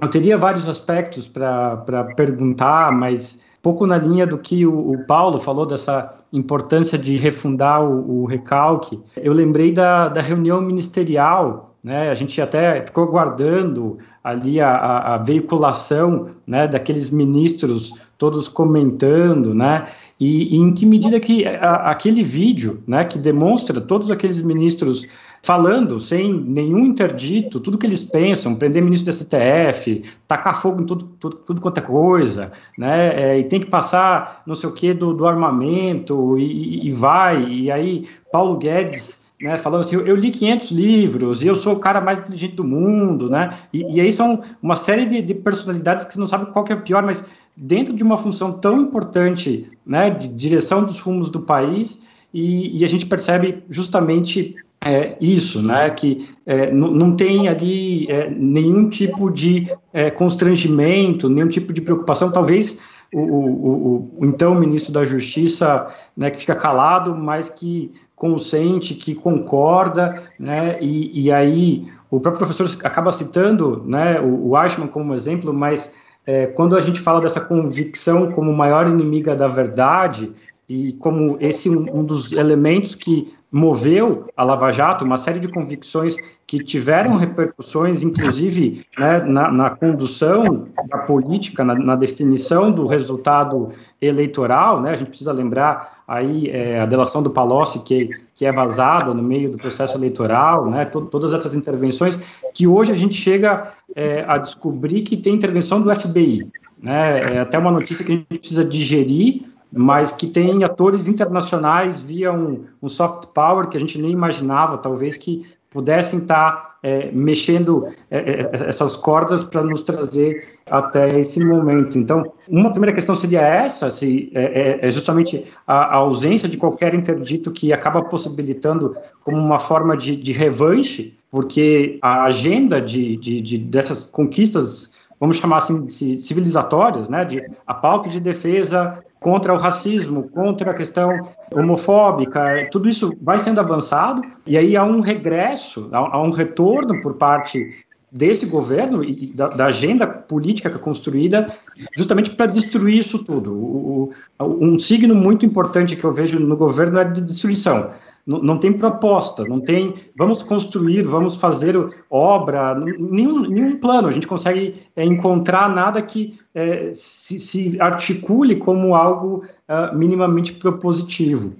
Eu teria vários aspectos para perguntar, mas pouco na linha do que o, o, Paulo falou dessa importância de refundar o, o recalque. Eu lembrei da, da reunião ministerial né, a gente até ficou aguardando ali a, a, a, veiculação né, daqueles ministros todos comentando, né, e, e em que medida que a, aquele vídeo, né, que demonstra todos aqueles ministros falando sem nenhum interdito, tudo que eles pensam, prender ministro do STF, tacar fogo em tudo, tudo, tudo quanto é coisa, né? É, e tem que passar não sei o que do, do armamento e, e, vai, e aí Paulo Guedes né, falando assim, eu li 500 livros e eu sou o cara mais inteligente do mundo, né? E, e aí são uma série de, de, personalidades que você não sabe qual que é pior, mas dentro de uma função tão importante, né, de direção dos rumos do país, e, e a gente percebe justamente é, isso, né, que é, não tem ali é, nenhum tipo de é, constrangimento, nenhum tipo de preocupação, talvez o, o, o, então ministro da Justiça, né, que fica calado, mas que consente, que concorda, né, e, e aí o próprio professor acaba citando né, o, o como exemplo, mas é, quando a gente fala dessa convicção como maior inimiga da verdade, e como esse um, um dos elementos que moveu a Lava Jato, uma série de convicções que tiveram repercussões, inclusive né, na, na, condução da política, na, na, definição do resultado eleitoral. Né, a gente precisa lembrar aí é, a delação do Palocci, que, que é vazada no meio do processo eleitoral, né, to, todas essas intervenções, que hoje a gente chega é, a descobrir que tem intervenção do FBI. Né, é até uma notícia que a gente precisa digerir, mas que tem atores internacionais via um, um, soft power que a gente nem imaginava, talvez que pudessem estar é, mexendo é, é essas cordas para nos trazer até esse momento. Então, uma primeira questão seria essa, se é, é, é justamente a, a, ausência de qualquer interdito que acaba possibilitando como uma forma de, de revanche, porque a agenda de, de, de dessas conquistas vamos chamar assim, civilizatórias, né, de a pauta de defesa contra o racismo, contra a questão homofóbica, tudo isso vai sendo avançado, e aí há um regresso, há, um retorno por parte desse governo e da, da agenda política que é construída justamente para destruir isso tudo. O, o, um signo muito importante que eu vejo no governo é de destruição não, não tem proposta, não tem vamos construir, vamos fazer obra, nenhum, nenhum plano. A gente consegue é, encontrar nada que é, se, se, articule como algo uh, minimamente propositivo.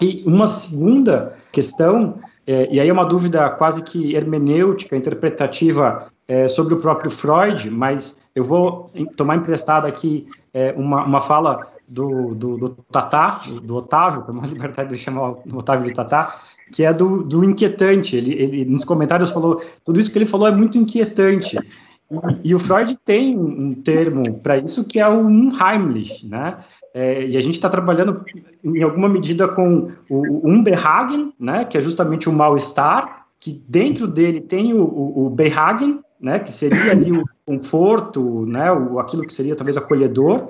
E uma segunda questão, é, e aí é uma dúvida quase que hermenêutica, interpretativa é, sobre o próprio Freud, mas eu vou tomar emprestado aqui é, uma, uma fala do, do, do Tatá, do Otávio, que é uma liberdade de chamar o Otávio de Tatá, que é do, do inquietante. Ele, ele, nos comentários, falou: tudo isso que ele falou é muito inquietante. E, e o Freud tem um termo para isso que é o Unheimlich, né? É, e a gente está trabalhando em alguma medida com o, o Unbehagen, né? Que é justamente o mal-estar, que dentro dele tem o, o, o Behagen, né? Que seria ali o conforto, né? O, aquilo que seria talvez acolhedor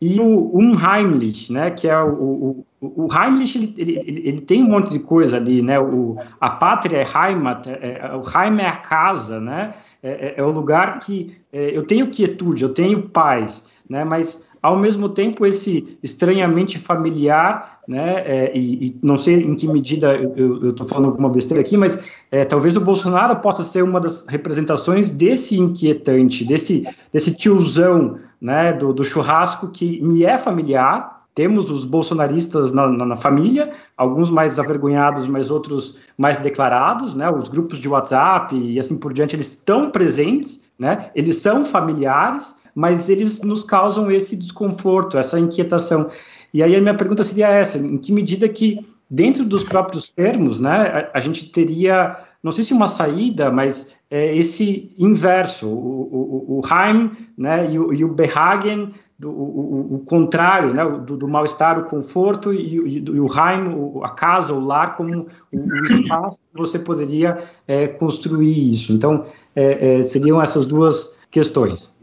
e o Unheimlich, né, que é o, o, o Heimlich, ele, ele, ele, tem um monte de coisa ali, né, o, a pátria é Heimat, é, é, o Heim é a casa, né, é, é, é o lugar que é, eu tenho quietude, eu tenho paz, né, mas ao mesmo tempo esse estranhamente familiar, né, é, e, e, não sei em que medida eu estou falando alguma besteira aqui, mas é, talvez o Bolsonaro possa ser uma das representações desse inquietante, desse, desse tiozão, né, do, do churrasco que me é familiar. Temos os bolsonaristas na, na, na, família, alguns mais avergonhados, mas outros mais declarados, né? Os grupos de WhatsApp e assim por diante, eles estão presentes, né? Eles são familiares, mas eles nos causam esse desconforto, essa inquietação. E aí a minha pergunta seria essa: em que medida que dentro dos próprios termos, né, a, a gente teria, não sei se uma saída, mas é, esse inverso, o, o, o Heim, né, e o, e o Behagen, do, o, o, contrário, né, do, do mal-estar, o conforto, e, e, o Heim, a casa, o lar, como o, o espaço que você poderia é, construir isso. Então, é, é seriam essas duas questões.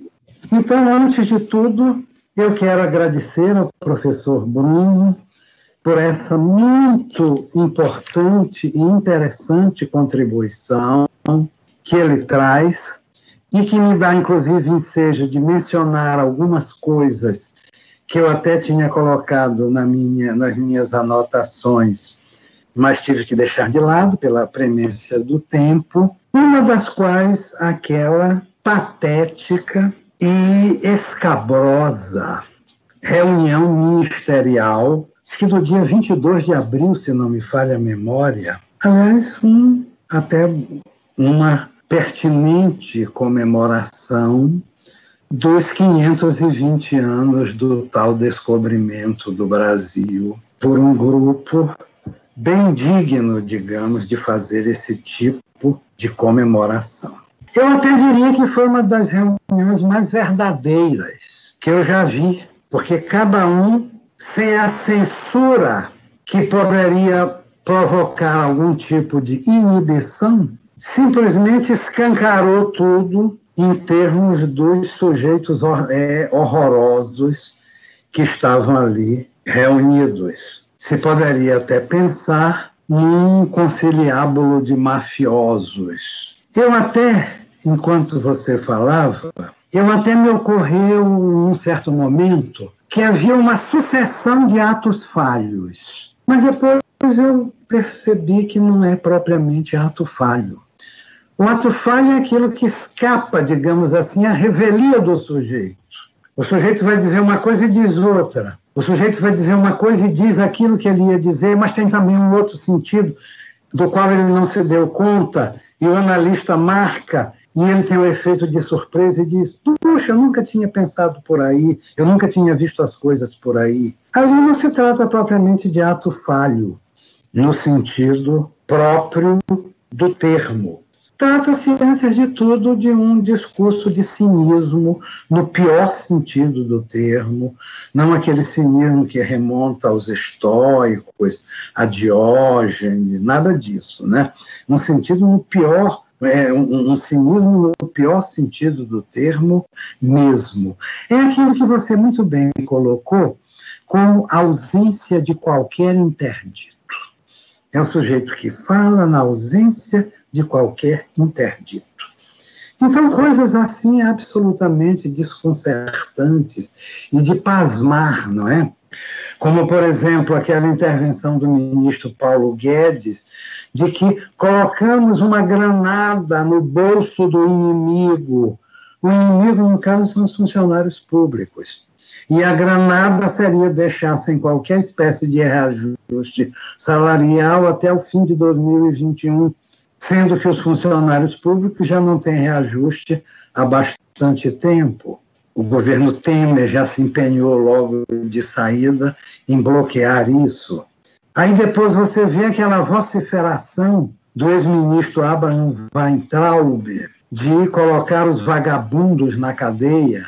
Então, antes de tudo, eu quero agradecer ao professor Bruno por essa muito importante e interessante contribuição que ele traz e que me dá, inclusive, ensejo de mencionar algumas coisas que eu até tinha colocado na minha, nas minhas anotações, mas tive que deixar de lado pela premência do tempo, uma das quais aquela patética e escabrosa reunião ministerial, que do dia 22 de abril, se não me falha a memória, aliás, um, até uma pertinente comemoração dos 520 anos do tal descobrimento do Brasil por um grupo bem digno, digamos, de fazer esse tipo de comemoração. Eu até diria que foi uma das reuniões mais verdadeiras que eu já vi, porque cada um, sem a censura que poderia provocar algum tipo de inibição, simplesmente escancarou tudo em termos dos sujeitos é, horrorosos que estavam ali reunidos. Se poderia até pensar num conciliábulo de mafiosos. Eu até enquanto você falava, eu até me ocorreu num certo momento que havia uma sucessão de atos falhos. Mas depois eu percebi que não é propriamente ato falho. O ato falho é aquilo que escapa, digamos assim, à revelia do sujeito. O sujeito vai dizer uma coisa e diz outra. O sujeito vai dizer uma coisa e diz aquilo que ele ia dizer, mas tem também um outro sentido do qual ele não se deu conta, e o analista marca e ele tem o efeito de surpresa e diz: Puxa, eu nunca tinha pensado por aí, eu nunca tinha visto as coisas por aí. Ali não se trata propriamente de ato falho, no sentido próprio do termo. Trata-se, antes de tudo, de um discurso de cinismo, no pior sentido do termo, não aquele cinismo que remonta aos estoicos, a Diógenes, nada disso, né? Um sentido no pior é um, um, cinismo no pior sentido do termo mesmo. É aquilo que você muito bem colocou como ausência de qualquer interdito. É o sujeito que fala na ausência de qualquer interdito. Então, coisas assim absolutamente desconcertantes e de pasmar, não é? Como, por exemplo, aquela intervenção do ministro Paulo Guedes, de que colocamos uma granada no bolso do inimigo. O inimigo, no caso, são os funcionários públicos. E a granada seria deixar sem qualquer espécie de reajuste salarial até o fim de 2021, sendo que os funcionários públicos já não têm reajuste há bastante tempo. O governo Temer já se empenhou logo de saída em bloquear isso. Aí depois você vê aquela vociferação do ex-ministro Abraham Weintraub de colocar os vagabundos na cadeia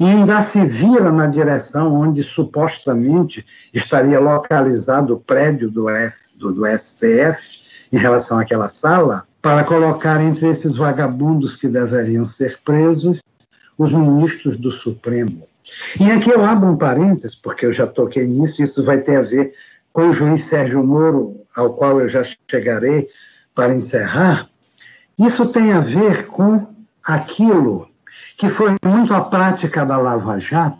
e ainda se vira na direção onde supostamente estaria localizado o prédio do, F, do, do STF em relação àquela sala, para colocar entre esses vagabundos que deveriam ser presos os ministros do Supremo. E aqui eu abro um parênteses, porque eu já toquei nisso, isso vai ter a ver com o juiz Sérgio Moro, ao qual eu já chegarei para encerrar, isso tem a ver com aquilo que foi muito a prática da Lava Jato,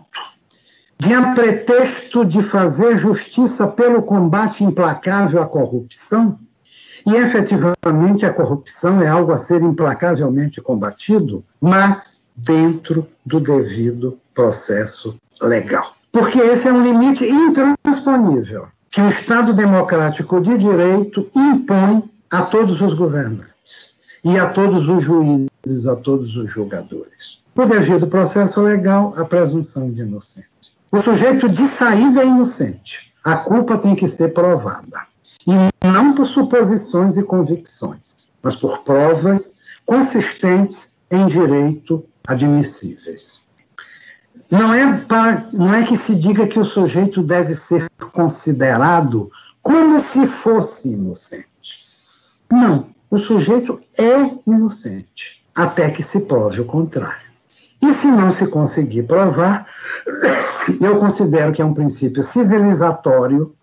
de a pretexto de fazer justiça pelo combate implacável à corrupção, e efetivamente a corrupção é algo a ser implacavelmente combatido, mas dentro do devido processo legal. Porque esse é um limite intransponível que o Estado democrático de direito impõe a todos os governantes e a todos os juízes, a todos os julgadores. Por devido processo legal, a presunção de inocência. O sujeito de saída é inocente. A culpa tem que ser provada. E não por suposições e convicções, mas por provas consistentes em direito admissíveis. Não é, para, não é que se diga que o sujeito deve ser considerado como se fosse inocente. Não, o sujeito é inocente, até que se prove o contrário. E se não se conseguir provar, eu considero que é um princípio civilizatório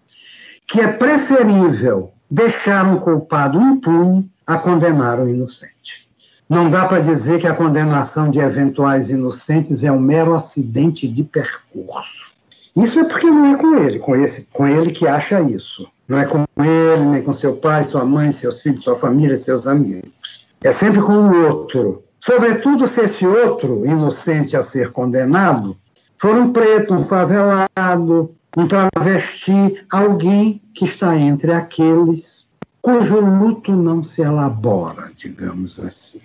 que é preferível deixar um culpado impune a condenar o inocente. Não dá para dizer que a condenação de eventuais inocentes é um mero acidente de percurso. Isso é porque não é com ele, com, esse, com ele que acha isso. Não é com ele, nem com seu pai, sua mãe, seus filhos, sua família, seus amigos. É sempre com o outro. Sobretudo se esse outro, inocente a ser condenado, for um preto, um favelado, um travesti, alguém que está entre aqueles cujo luto não se elabora, digamos assim,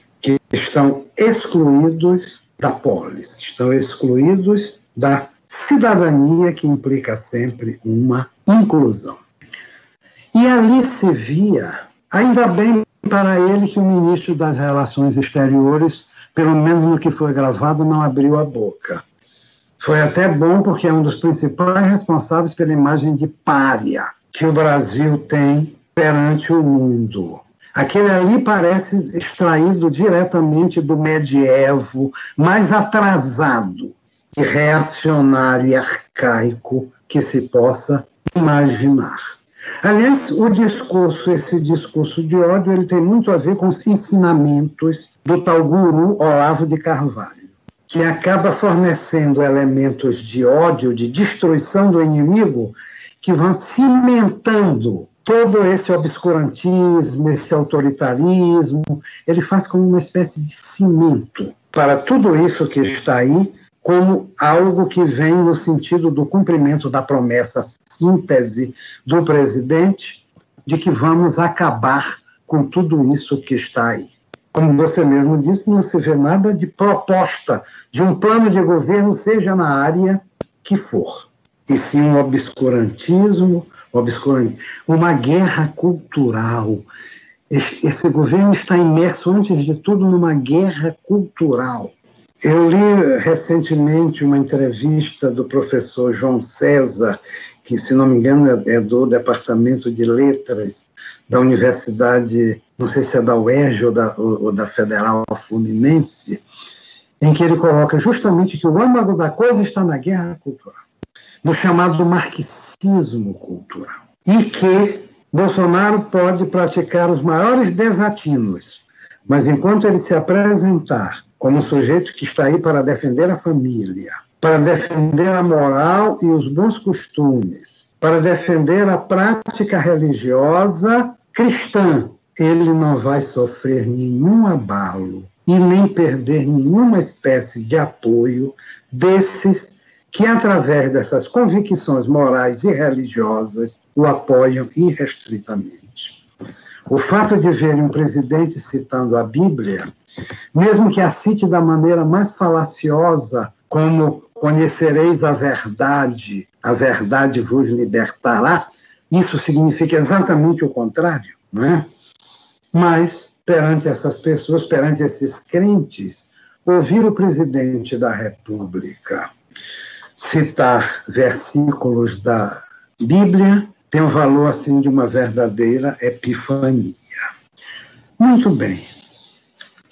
estão excluídos da polis, estão excluídos da cidadania que implica sempre uma inclusão. E ali se via, ainda bem para ele que o ministro das Relações Exteriores, pelo menos no que foi gravado, não abriu a boca. Foi até bom porque é um dos principais responsáveis pela imagem de pária que o Brasil tem perante o mundo. Aquele ali parece extraído diretamente do medievo, mais atrasado e reacionário e arcaico que se possa imaginar. Aliás, o discurso, esse discurso de ódio, ele tem muito a ver com os ensinamentos do tal guru Olavo de Carvalho, que acaba fornecendo elementos de ódio, de destruição do inimigo, que vão cimentando todo esse obscurantismo, esse autoritarismo, ele faz como uma espécie de cimento para tudo isso que está aí, como algo que vem no sentido do cumprimento da promessa síntese do presidente de que vamos acabar com tudo isso que está aí. Como você mesmo disse, não se vê nada de proposta de um plano de governo, seja na área que for, e sim um obscurantismo, obscurantismo uma guerra cultural. Esse governo está imerso, antes de tudo, numa guerra cultural. Eu li recentemente uma entrevista do professor João César, que, se não me engano, é, é do Departamento de Letras da Universidade, não sei se é da UERJ ou da, ou da Federal Fluminense, em que ele coloca justamente que o âmago da coisa está na guerra cultural, no chamado marxismo cultural, e que Bolsonaro pode praticar os maiores desatinos, mas enquanto ele se apresentar como sujeito que está aí para defender a família, para defender a moral e os bons costumes, para defender a prática religiosa cristã. Ele não vai sofrer nenhum abalo e nem perder nenhuma espécie de apoio desses que, através dessas convicções morais e religiosas, o apoiam irrestritamente. O fato de ver um presidente citando a Bíblia, mesmo que a cite da maneira mais falaciosa, como conhecereis a verdade, a verdade vos libertará, isso significa exatamente o contrário, não é? Mas, perante essas pessoas, perante esses crentes, ouvir o presidente da República citar versículos da Bíblia tem o valor assim de uma verdadeira epifania. Muito bem.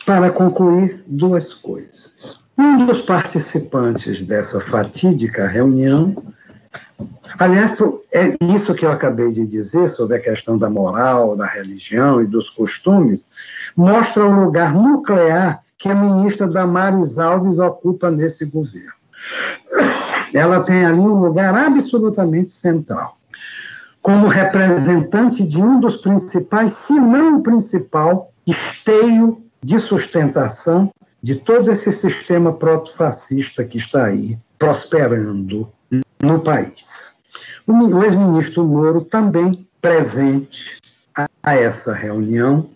Para concluir, duas coisas. Um dos participantes dessa fatídica reunião, aliás, é isso que eu acabei de dizer sobre a questão da moral, da religião e dos costumes, mostra o lugar nuclear que a ministra Damares Alves ocupa nesse governo. Ela tem ali um lugar absolutamente central como representante de um dos principais, se não o principal, esteio de sustentação de todo esse sistema proto-fascista que está aí prosperando no país. O ex-ministro Moro também presente a essa reunião.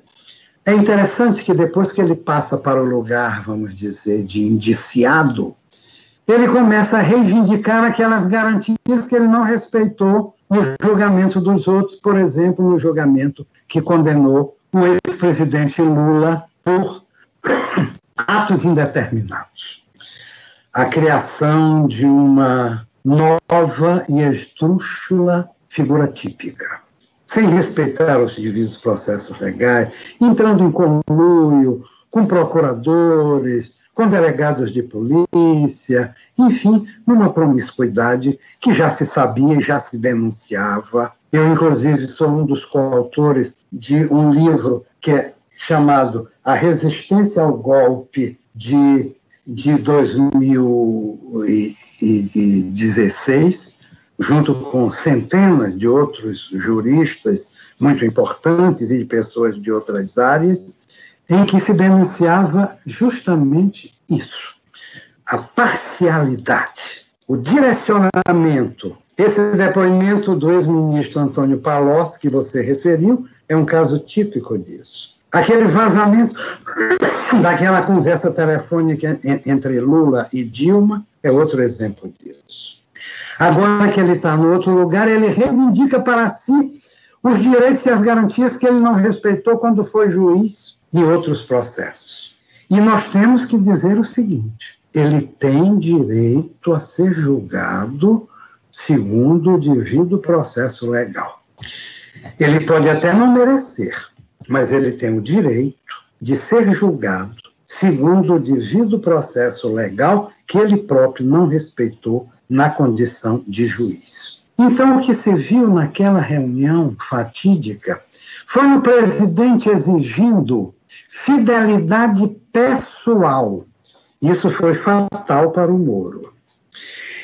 É interessante que depois que ele passa para o lugar, vamos dizer, de indiciado, ele começa a reivindicar aquelas garantias que ele não respeitou no julgamento dos outros, por exemplo, no julgamento que condenou o ex-presidente Lula por atos indeterminados. A criação de uma nova e esdrúxula figura típica, sem respeitar os devidos processos legais, entrando em conluio com procuradores, com delegados de polícia, enfim, numa promiscuidade que já se sabia e já se denunciava. Eu, inclusive, sou um dos coautores de um livro que é chamado A Resistência ao Golpe de, de 2016, junto com centenas de outros juristas muito importantes e de pessoas de outras áreas, em que se denunciava justamente isso: a parcialidade, o direcionamento. Esse depoimento do ex-ministro Antônio Palocci, que você referiu, é um caso típico disso. Aquele vazamento daquela conversa telefônica entre Lula e Dilma é outro exemplo disso. Agora que ele está no outro lugar, ele reivindica para si os direitos e as garantias que ele não respeitou quando foi juiz em outros processos. E nós temos que dizer o seguinte: ele tem direito a ser julgado segundo o devido processo legal. Ele pode até não merecer, mas ele tem o direito de ser julgado segundo o devido processo legal que ele próprio não respeitou na condição de juiz. Então, o que se viu naquela reunião fatídica foi o presidente exigindo fidelidade pessoal. Isso foi fatal para o Moro.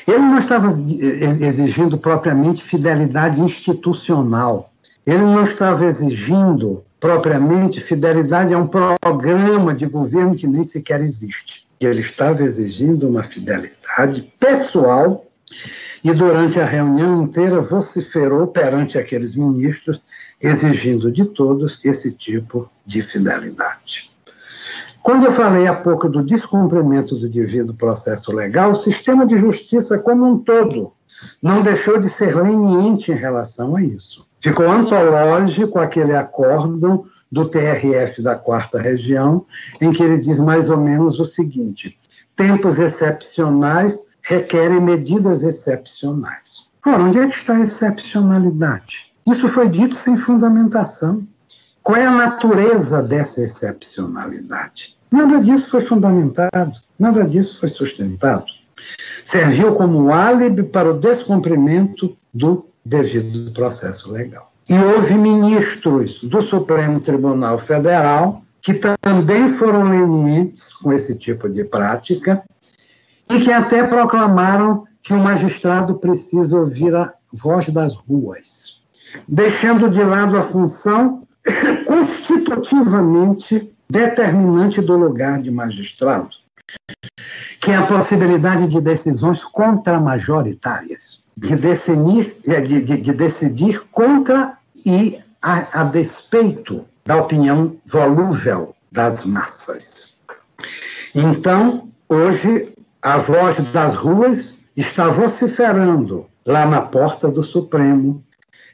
Ele não estava exigindo propriamente fidelidade institucional. Ele não estava exigindo propriamente fidelidade a um programa de governo que nem sequer existe. Ele estava exigindo uma fidelidade pessoal e durante a reunião inteira vociferou perante aqueles ministros, exigindo de todos esse tipo de fidelidade. Quando eu falei há pouco do descumprimento do devido processo legal, o sistema de justiça como um todo não deixou de ser leniente em relação a isso. Ficou antológico aquele acórdão do TRF da quarta região, em que ele diz mais ou menos o seguinte: tempos excepcionais requerem medidas excepcionais. Ora, onde é que está a excepcionalidade? Isso foi dito sem fundamentação. Qual é a natureza dessa excepcionalidade? Nada disso foi fundamentado, nada disso foi sustentado. Serviu como álibi para o descumprimento do devido processo legal. E houve ministros do Supremo Tribunal Federal que também foram lenientes com esse tipo de prática e que até proclamaram que o magistrado precisa ouvir a voz das ruas, deixando de lado a função constitutivamente determinante do lugar de magistrado, que é a possibilidade de decisões contramajoritárias, de decidir, de, de, de decidir contra e a, a despeito da opinião volúvel das massas. Então, hoje, a voz das ruas está vociferando lá na porta do Supremo,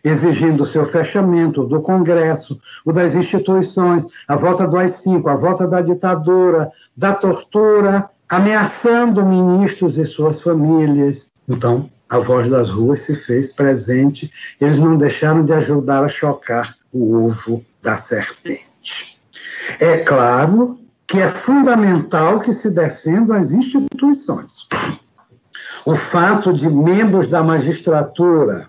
exigindo o seu fechamento do Congresso, o das instituições, a volta do AI-5, a volta da ditadura, da tortura, ameaçando ministros e suas famílias. Então, a voz das ruas se fez presente, eles não deixaram de ajudar a chocar o ovo da serpente. É claro que é fundamental que se defendam as instituições. O fato de membros da magistratura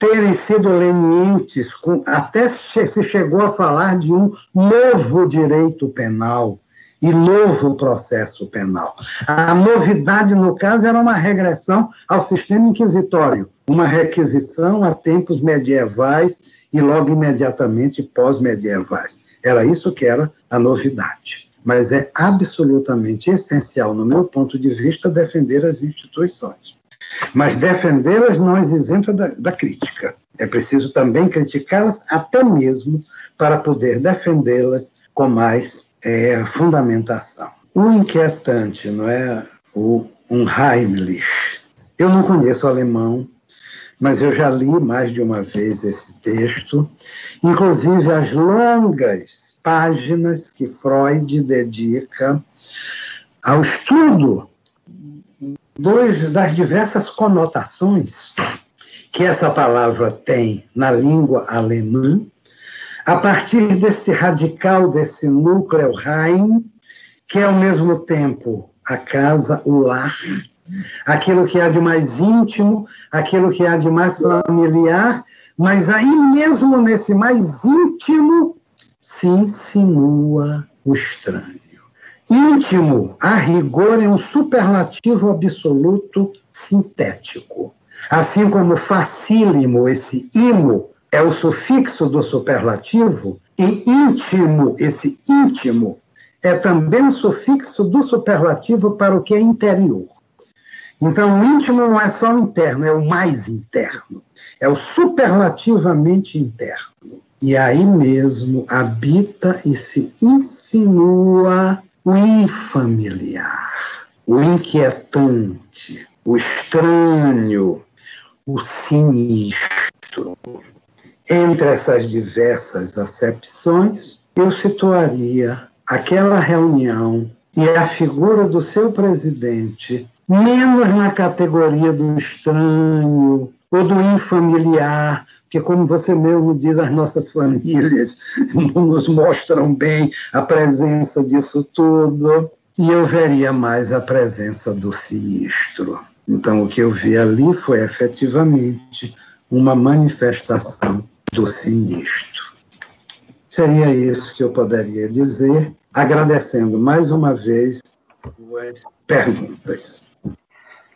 terem sido lenientes, com, até se chegou a falar de um novo direito penal e novo processo penal. A novidade, no caso, era uma regressão ao sistema inquisitório, uma requisição a tempos medievais e logo imediatamente pós-medievais. Era isso que era a novidade mas é absolutamente essencial, no meu ponto de vista, defender as instituições. Mas defendê-las não as isenta da, da crítica. É preciso também criticá-las, até mesmo para poder defendê-las com mais é, fundamentação. O inquietante, não é? O Unheimlich. Eu não conheço alemão, mas eu já li mais de uma vez esse texto, inclusive as longas páginas que Freud dedica ao estudo dos, das diversas conotações que essa palavra tem na língua alemã, a partir desse radical, desse núcleo Rein, que é ao mesmo tempo a casa, o lar, aquilo que há de mais íntimo, aquilo que há de mais familiar, mas aí mesmo nesse mais íntimo se insinua o estranho. Íntimo, a rigor, é um superlativo absoluto sintético. Assim como facílimo, esse imo, é o sufixo do superlativo, e íntimo, esse íntimo, é também o sufixo do superlativo para o que é interior. Então, o íntimo não é só o interno, é o mais interno, é o superlativamente interno. E aí mesmo habita e se insinua o infamiliar, o inquietante, o estranho, o sinistro. Entre essas diversas acepções, eu situaria aquela reunião e a figura do seu presidente menos na categoria do estranho ou do infamiliar, porque, como você mesmo diz, as nossas famílias nos mostram bem a presença disso tudo, e eu veria mais a presença do sinistro. Então, o que eu vi ali foi efetivamente uma manifestação do sinistro. Seria isso que eu poderia dizer, agradecendo mais uma vez as perguntas.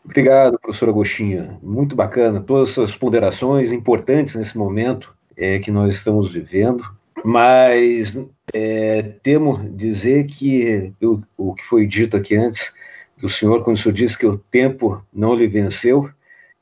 Obrigado, professor Agostinho. Muito bacana, todas essas ponderações importantes nesse momento é, que nós estamos vivendo, mas é, temo dizer que eu, o que foi dito aqui antes do senhor, quando o senhor disse que o tempo não lhe venceu,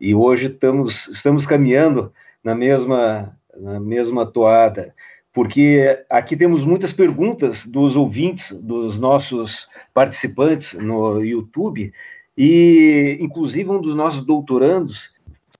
e hoje estamos, estamos caminhando na mesma, na mesma toada, porque aqui temos muitas perguntas dos ouvintes, dos nossos participantes no YouTube, e, inclusive, um dos nossos doutorandos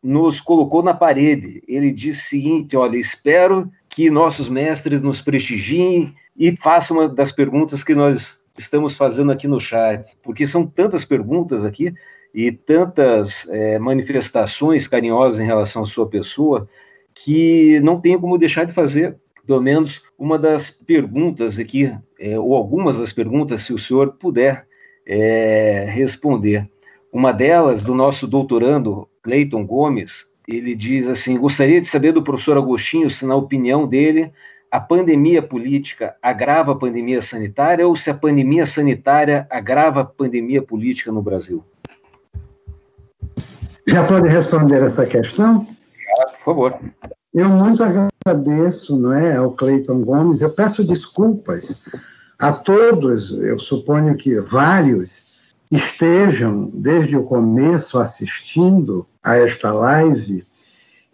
nos colocou na parede. Ele disse o seguinte: olha, espero que nossos mestres nos prestigiem e façam uma das perguntas que nós estamos fazendo aqui no chat, porque são tantas perguntas aqui e tantas é, manifestações carinhosas em relação à sua pessoa que não tenho como deixar de fazer pelo menos uma das perguntas aqui, é, ou algumas das perguntas, se o senhor puder é, responder. Uma delas, do nosso doutorando Cleiton Gomes, ele diz assim: gostaria de saber do professor Agostinho se, na opinião dele, a pandemia política agrava a pandemia sanitária ou se a pandemia sanitária agrava a pandemia política no Brasil? Já pode responder essa questão? Ah, por favor. Eu muito agradeço não é, ao Cleiton Gomes. Eu peço desculpas a todos, eu suponho que vários estejam desde o começo assistindo a esta live,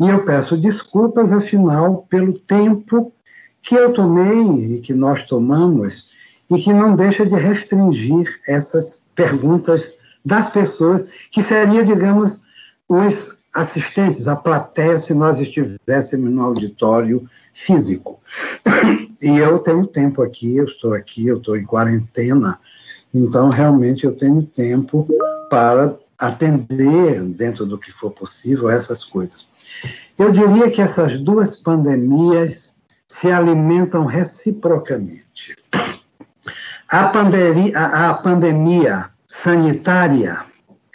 e eu peço desculpas, afinal, pelo tempo que eu tomei e que nós tomamos, e que não deixa de restringir essas perguntas das pessoas, que seria, digamos, os assistentes, a plateia, se nós estivéssemos no auditório físico. E eu tenho tempo aqui, eu estou aqui, eu estou em quarentena, então realmente eu tenho tempo para atender, dentro do que for possível, essas coisas. Eu diria que essas duas pandemias se alimentam reciprocamente. A a, a pandemia sanitária,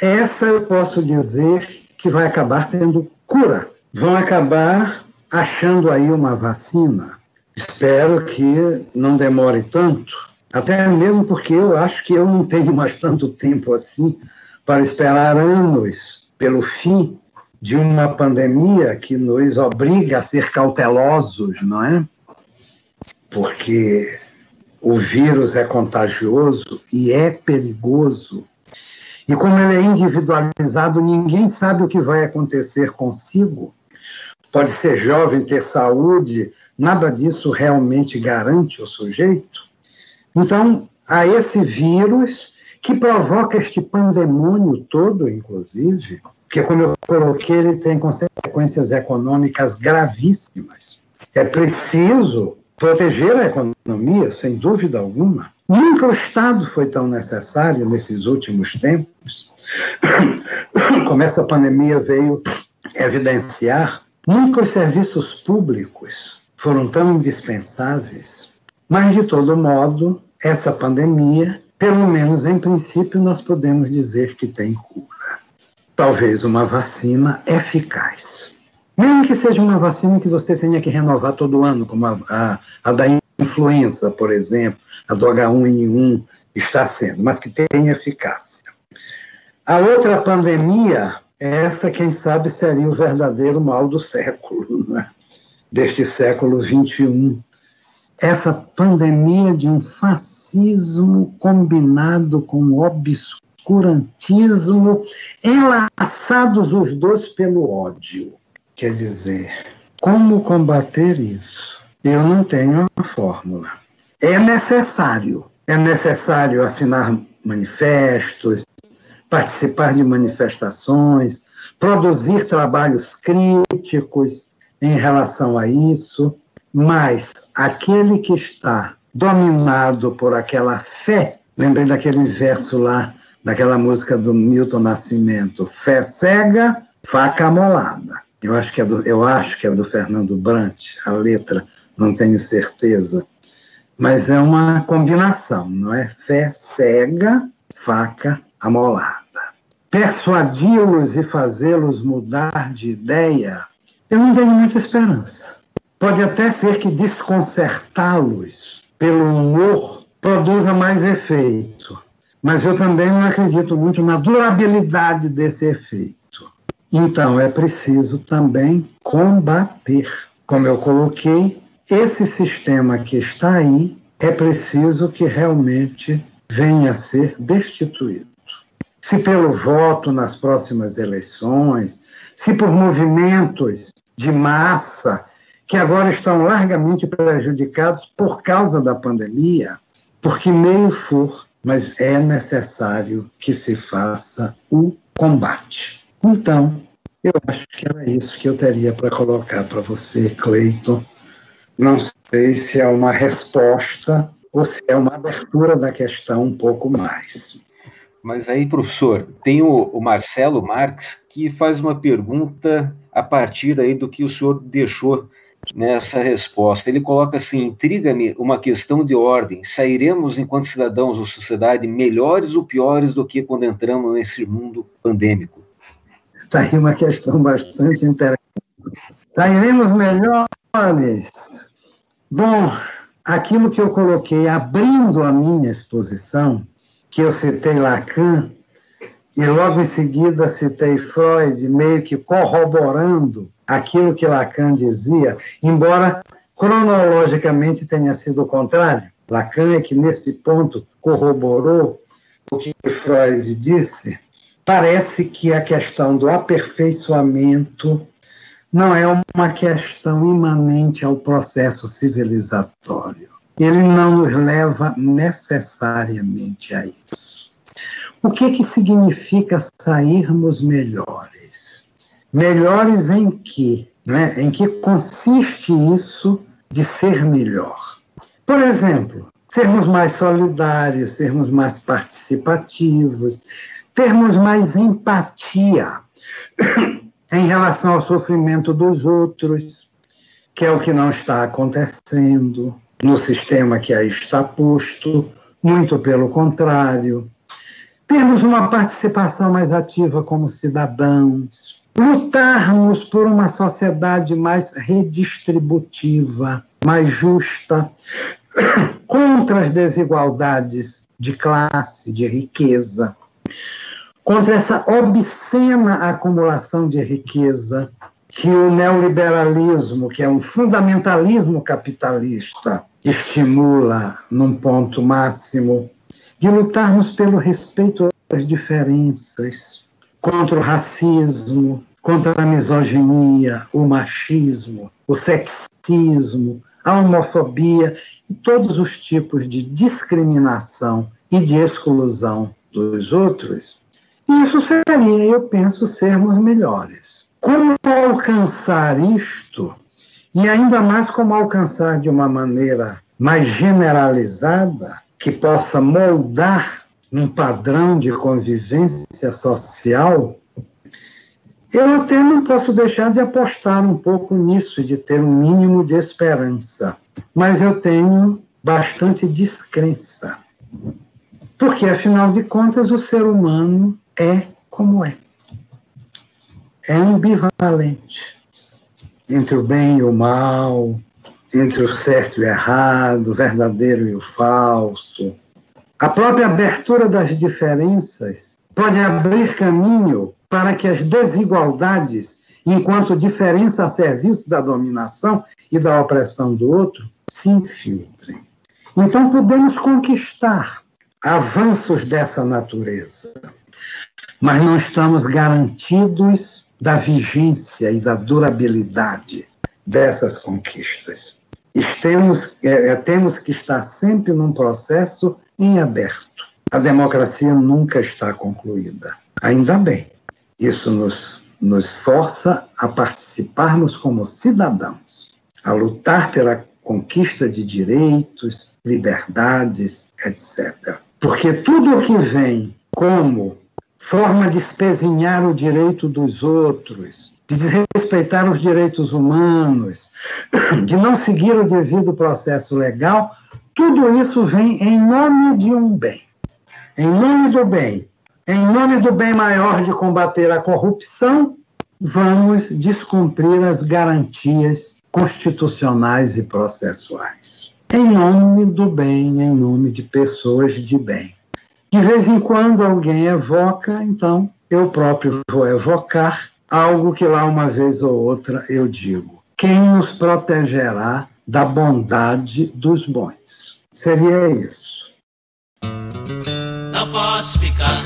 essa eu posso dizer que vai acabar tendo cura. Vão acabar achando aí uma vacina. Espero que não demore tanto, até mesmo porque eu acho que eu não tenho mais tanto tempo assim para esperar anos pelo fim de uma pandemia que nos obriga a ser cautelosos, não é? Porque o vírus é contagioso e é perigoso e como ele é individualizado, ninguém sabe o que vai acontecer consigo. Pode ser jovem, ter saúde, nada disso realmente garante o sujeito. Então, há esse vírus que provoca este pandemônio todo, inclusive, porque, como eu coloquei, ele tem consequências econômicas gravíssimas. É preciso proteger a economia, sem dúvida alguma, Nunca o Estado foi tão necessário nesses últimos tempos, como essa pandemia veio evidenciar. Nunca os serviços públicos foram tão indispensáveis. Mas, de todo modo, essa pandemia pelo menos em princípio, nós podemos dizer que tem cura. Talvez uma vacina eficaz. Mesmo que seja uma vacina que você tenha que renovar todo ano, como a, a, a da influenza, por exemplo, a do H1N1 está sendo, mas que tenha eficácia. A outra pandemia, essa, quem sabe, seria o verdadeiro mal do século, né? deste século XXI. Essa pandemia de um fascismo combinado com obscurantismo, enlaçados os dois pelo ódio. Quer dizer, como combater isso? Eu não tenho uma fórmula. É necessário. É necessário assinar manifestos, participar de manifestações, produzir trabalhos críticos em relação a isso, mas aquele que está dominado por aquela fé, lembrei daquele verso lá, daquela música do Milton Nascimento, fé cega, faca amolada. Eu acho que é do, eu acho que é do Fernando Brant, a letra não tenho certeza. Mas é uma combinação, não é? Fé cega, faca amolada. Persuadi-los e fazê-los mudar de ideia, eu não tenho muita esperança. Pode até ser que desconcertá-los pelo humor produza mais efeito, mas eu também não acredito muito na durabilidade desse efeito. Então é preciso também combater. Como eu coloquei, esse sistema que está aí é preciso que realmente venha a ser destituído. Se pelo voto nas próximas eleições, se por movimentos de massa que agora estão largamente prejudicados por causa da pandemia, porque meio for, mas é necessário que se faça o combate. Então, eu acho que era isso que eu teria para colocar para você, Cleiton, não sei se é uma resposta ou se é uma abertura da questão um pouco mais. Mas aí, professor, tem o, o Marcelo Marques que faz uma pergunta a partir aí do que o senhor deixou nessa resposta. Ele coloca assim: intriga-me uma questão de ordem. Sairemos, enquanto cidadãos ou sociedade, melhores ou piores do que quando entramos nesse mundo pandêmico? Está aí uma questão bastante interessante. Sairemos melhores Bom, aquilo que eu coloquei abrindo a minha exposição, que eu citei Lacan, e logo em seguida citei Freud, meio que corroborando aquilo que Lacan dizia, embora cronologicamente tenha sido o contrário. Lacan é que nesse ponto corroborou o que Freud disse. Parece que a questão do aperfeiçoamento não é uma questão imanente ao processo civilizatório. Ele não nos leva necessariamente a isso. O que, que significa sairmos melhores? Melhores em que? Né? Em que consiste isso de ser melhor? Por exemplo, sermos mais solidários, sermos mais participativos, termos mais empatia em relação ao sofrimento dos outros, que é o que não está acontecendo no sistema que aí está posto, muito pelo contrário. Temos uma participação mais ativa como cidadãos, lutarmos por uma sociedade mais redistributiva, mais justa, contra as desigualdades de classe, de riqueza contra essa obscena acumulação de riqueza que o neoliberalismo, que é um fundamentalismo capitalista, estimula num ponto máximo, de lutarmos pelo respeito às diferenças, contra o racismo, contra a misoginia, o machismo, o sexismo, a homofobia e todos os tipos de discriminação e de exclusão dos outros, isso seria, eu penso, sermos melhores. Como alcançar isto, e ainda mais como alcançar de uma maneira mais generalizada, que possa moldar um padrão de convivência social, eu até não posso deixar de apostar um pouco nisso, de ter um mínimo de esperança. Mas eu tenho bastante descrença. Porque, afinal de contas, o ser humano é como é. É ambivalente entre o bem e o mal, entre o certo e o errado, o verdadeiro e o falso. A própria abertura das diferenças pode abrir caminho para que as desigualdades, enquanto diferença a serviço da dominação e da opressão do outro, se infiltrem. Então podemos conquistar avanços dessa natureza, mas não estamos garantidos da vigência e da durabilidade dessas conquistas. Temos, é, é, temos que estar sempre num processo em aberto. A democracia nunca está concluída. Ainda bem. Isso nos, nos força a participarmos como cidadãos, a lutar pela conquista de direitos, liberdades, etc. Porque tudo o que vem como forma de espezinhar o direito dos outros, de desrespeitar os direitos humanos, de não seguir o devido processo legal, tudo isso vem em nome de um bem. Em nome do bem, em nome do bem maior de combater a corrupção, vamos descumprir as garantias constitucionais e processuais. Em nome do bem, em nome de pessoas de bem. De vez em quando alguém evoca, então eu próprio vou evocar algo que lá uma vez ou outra eu digo. Quem nos protegerá da bondade dos bons? Seria isso. Não posso ficar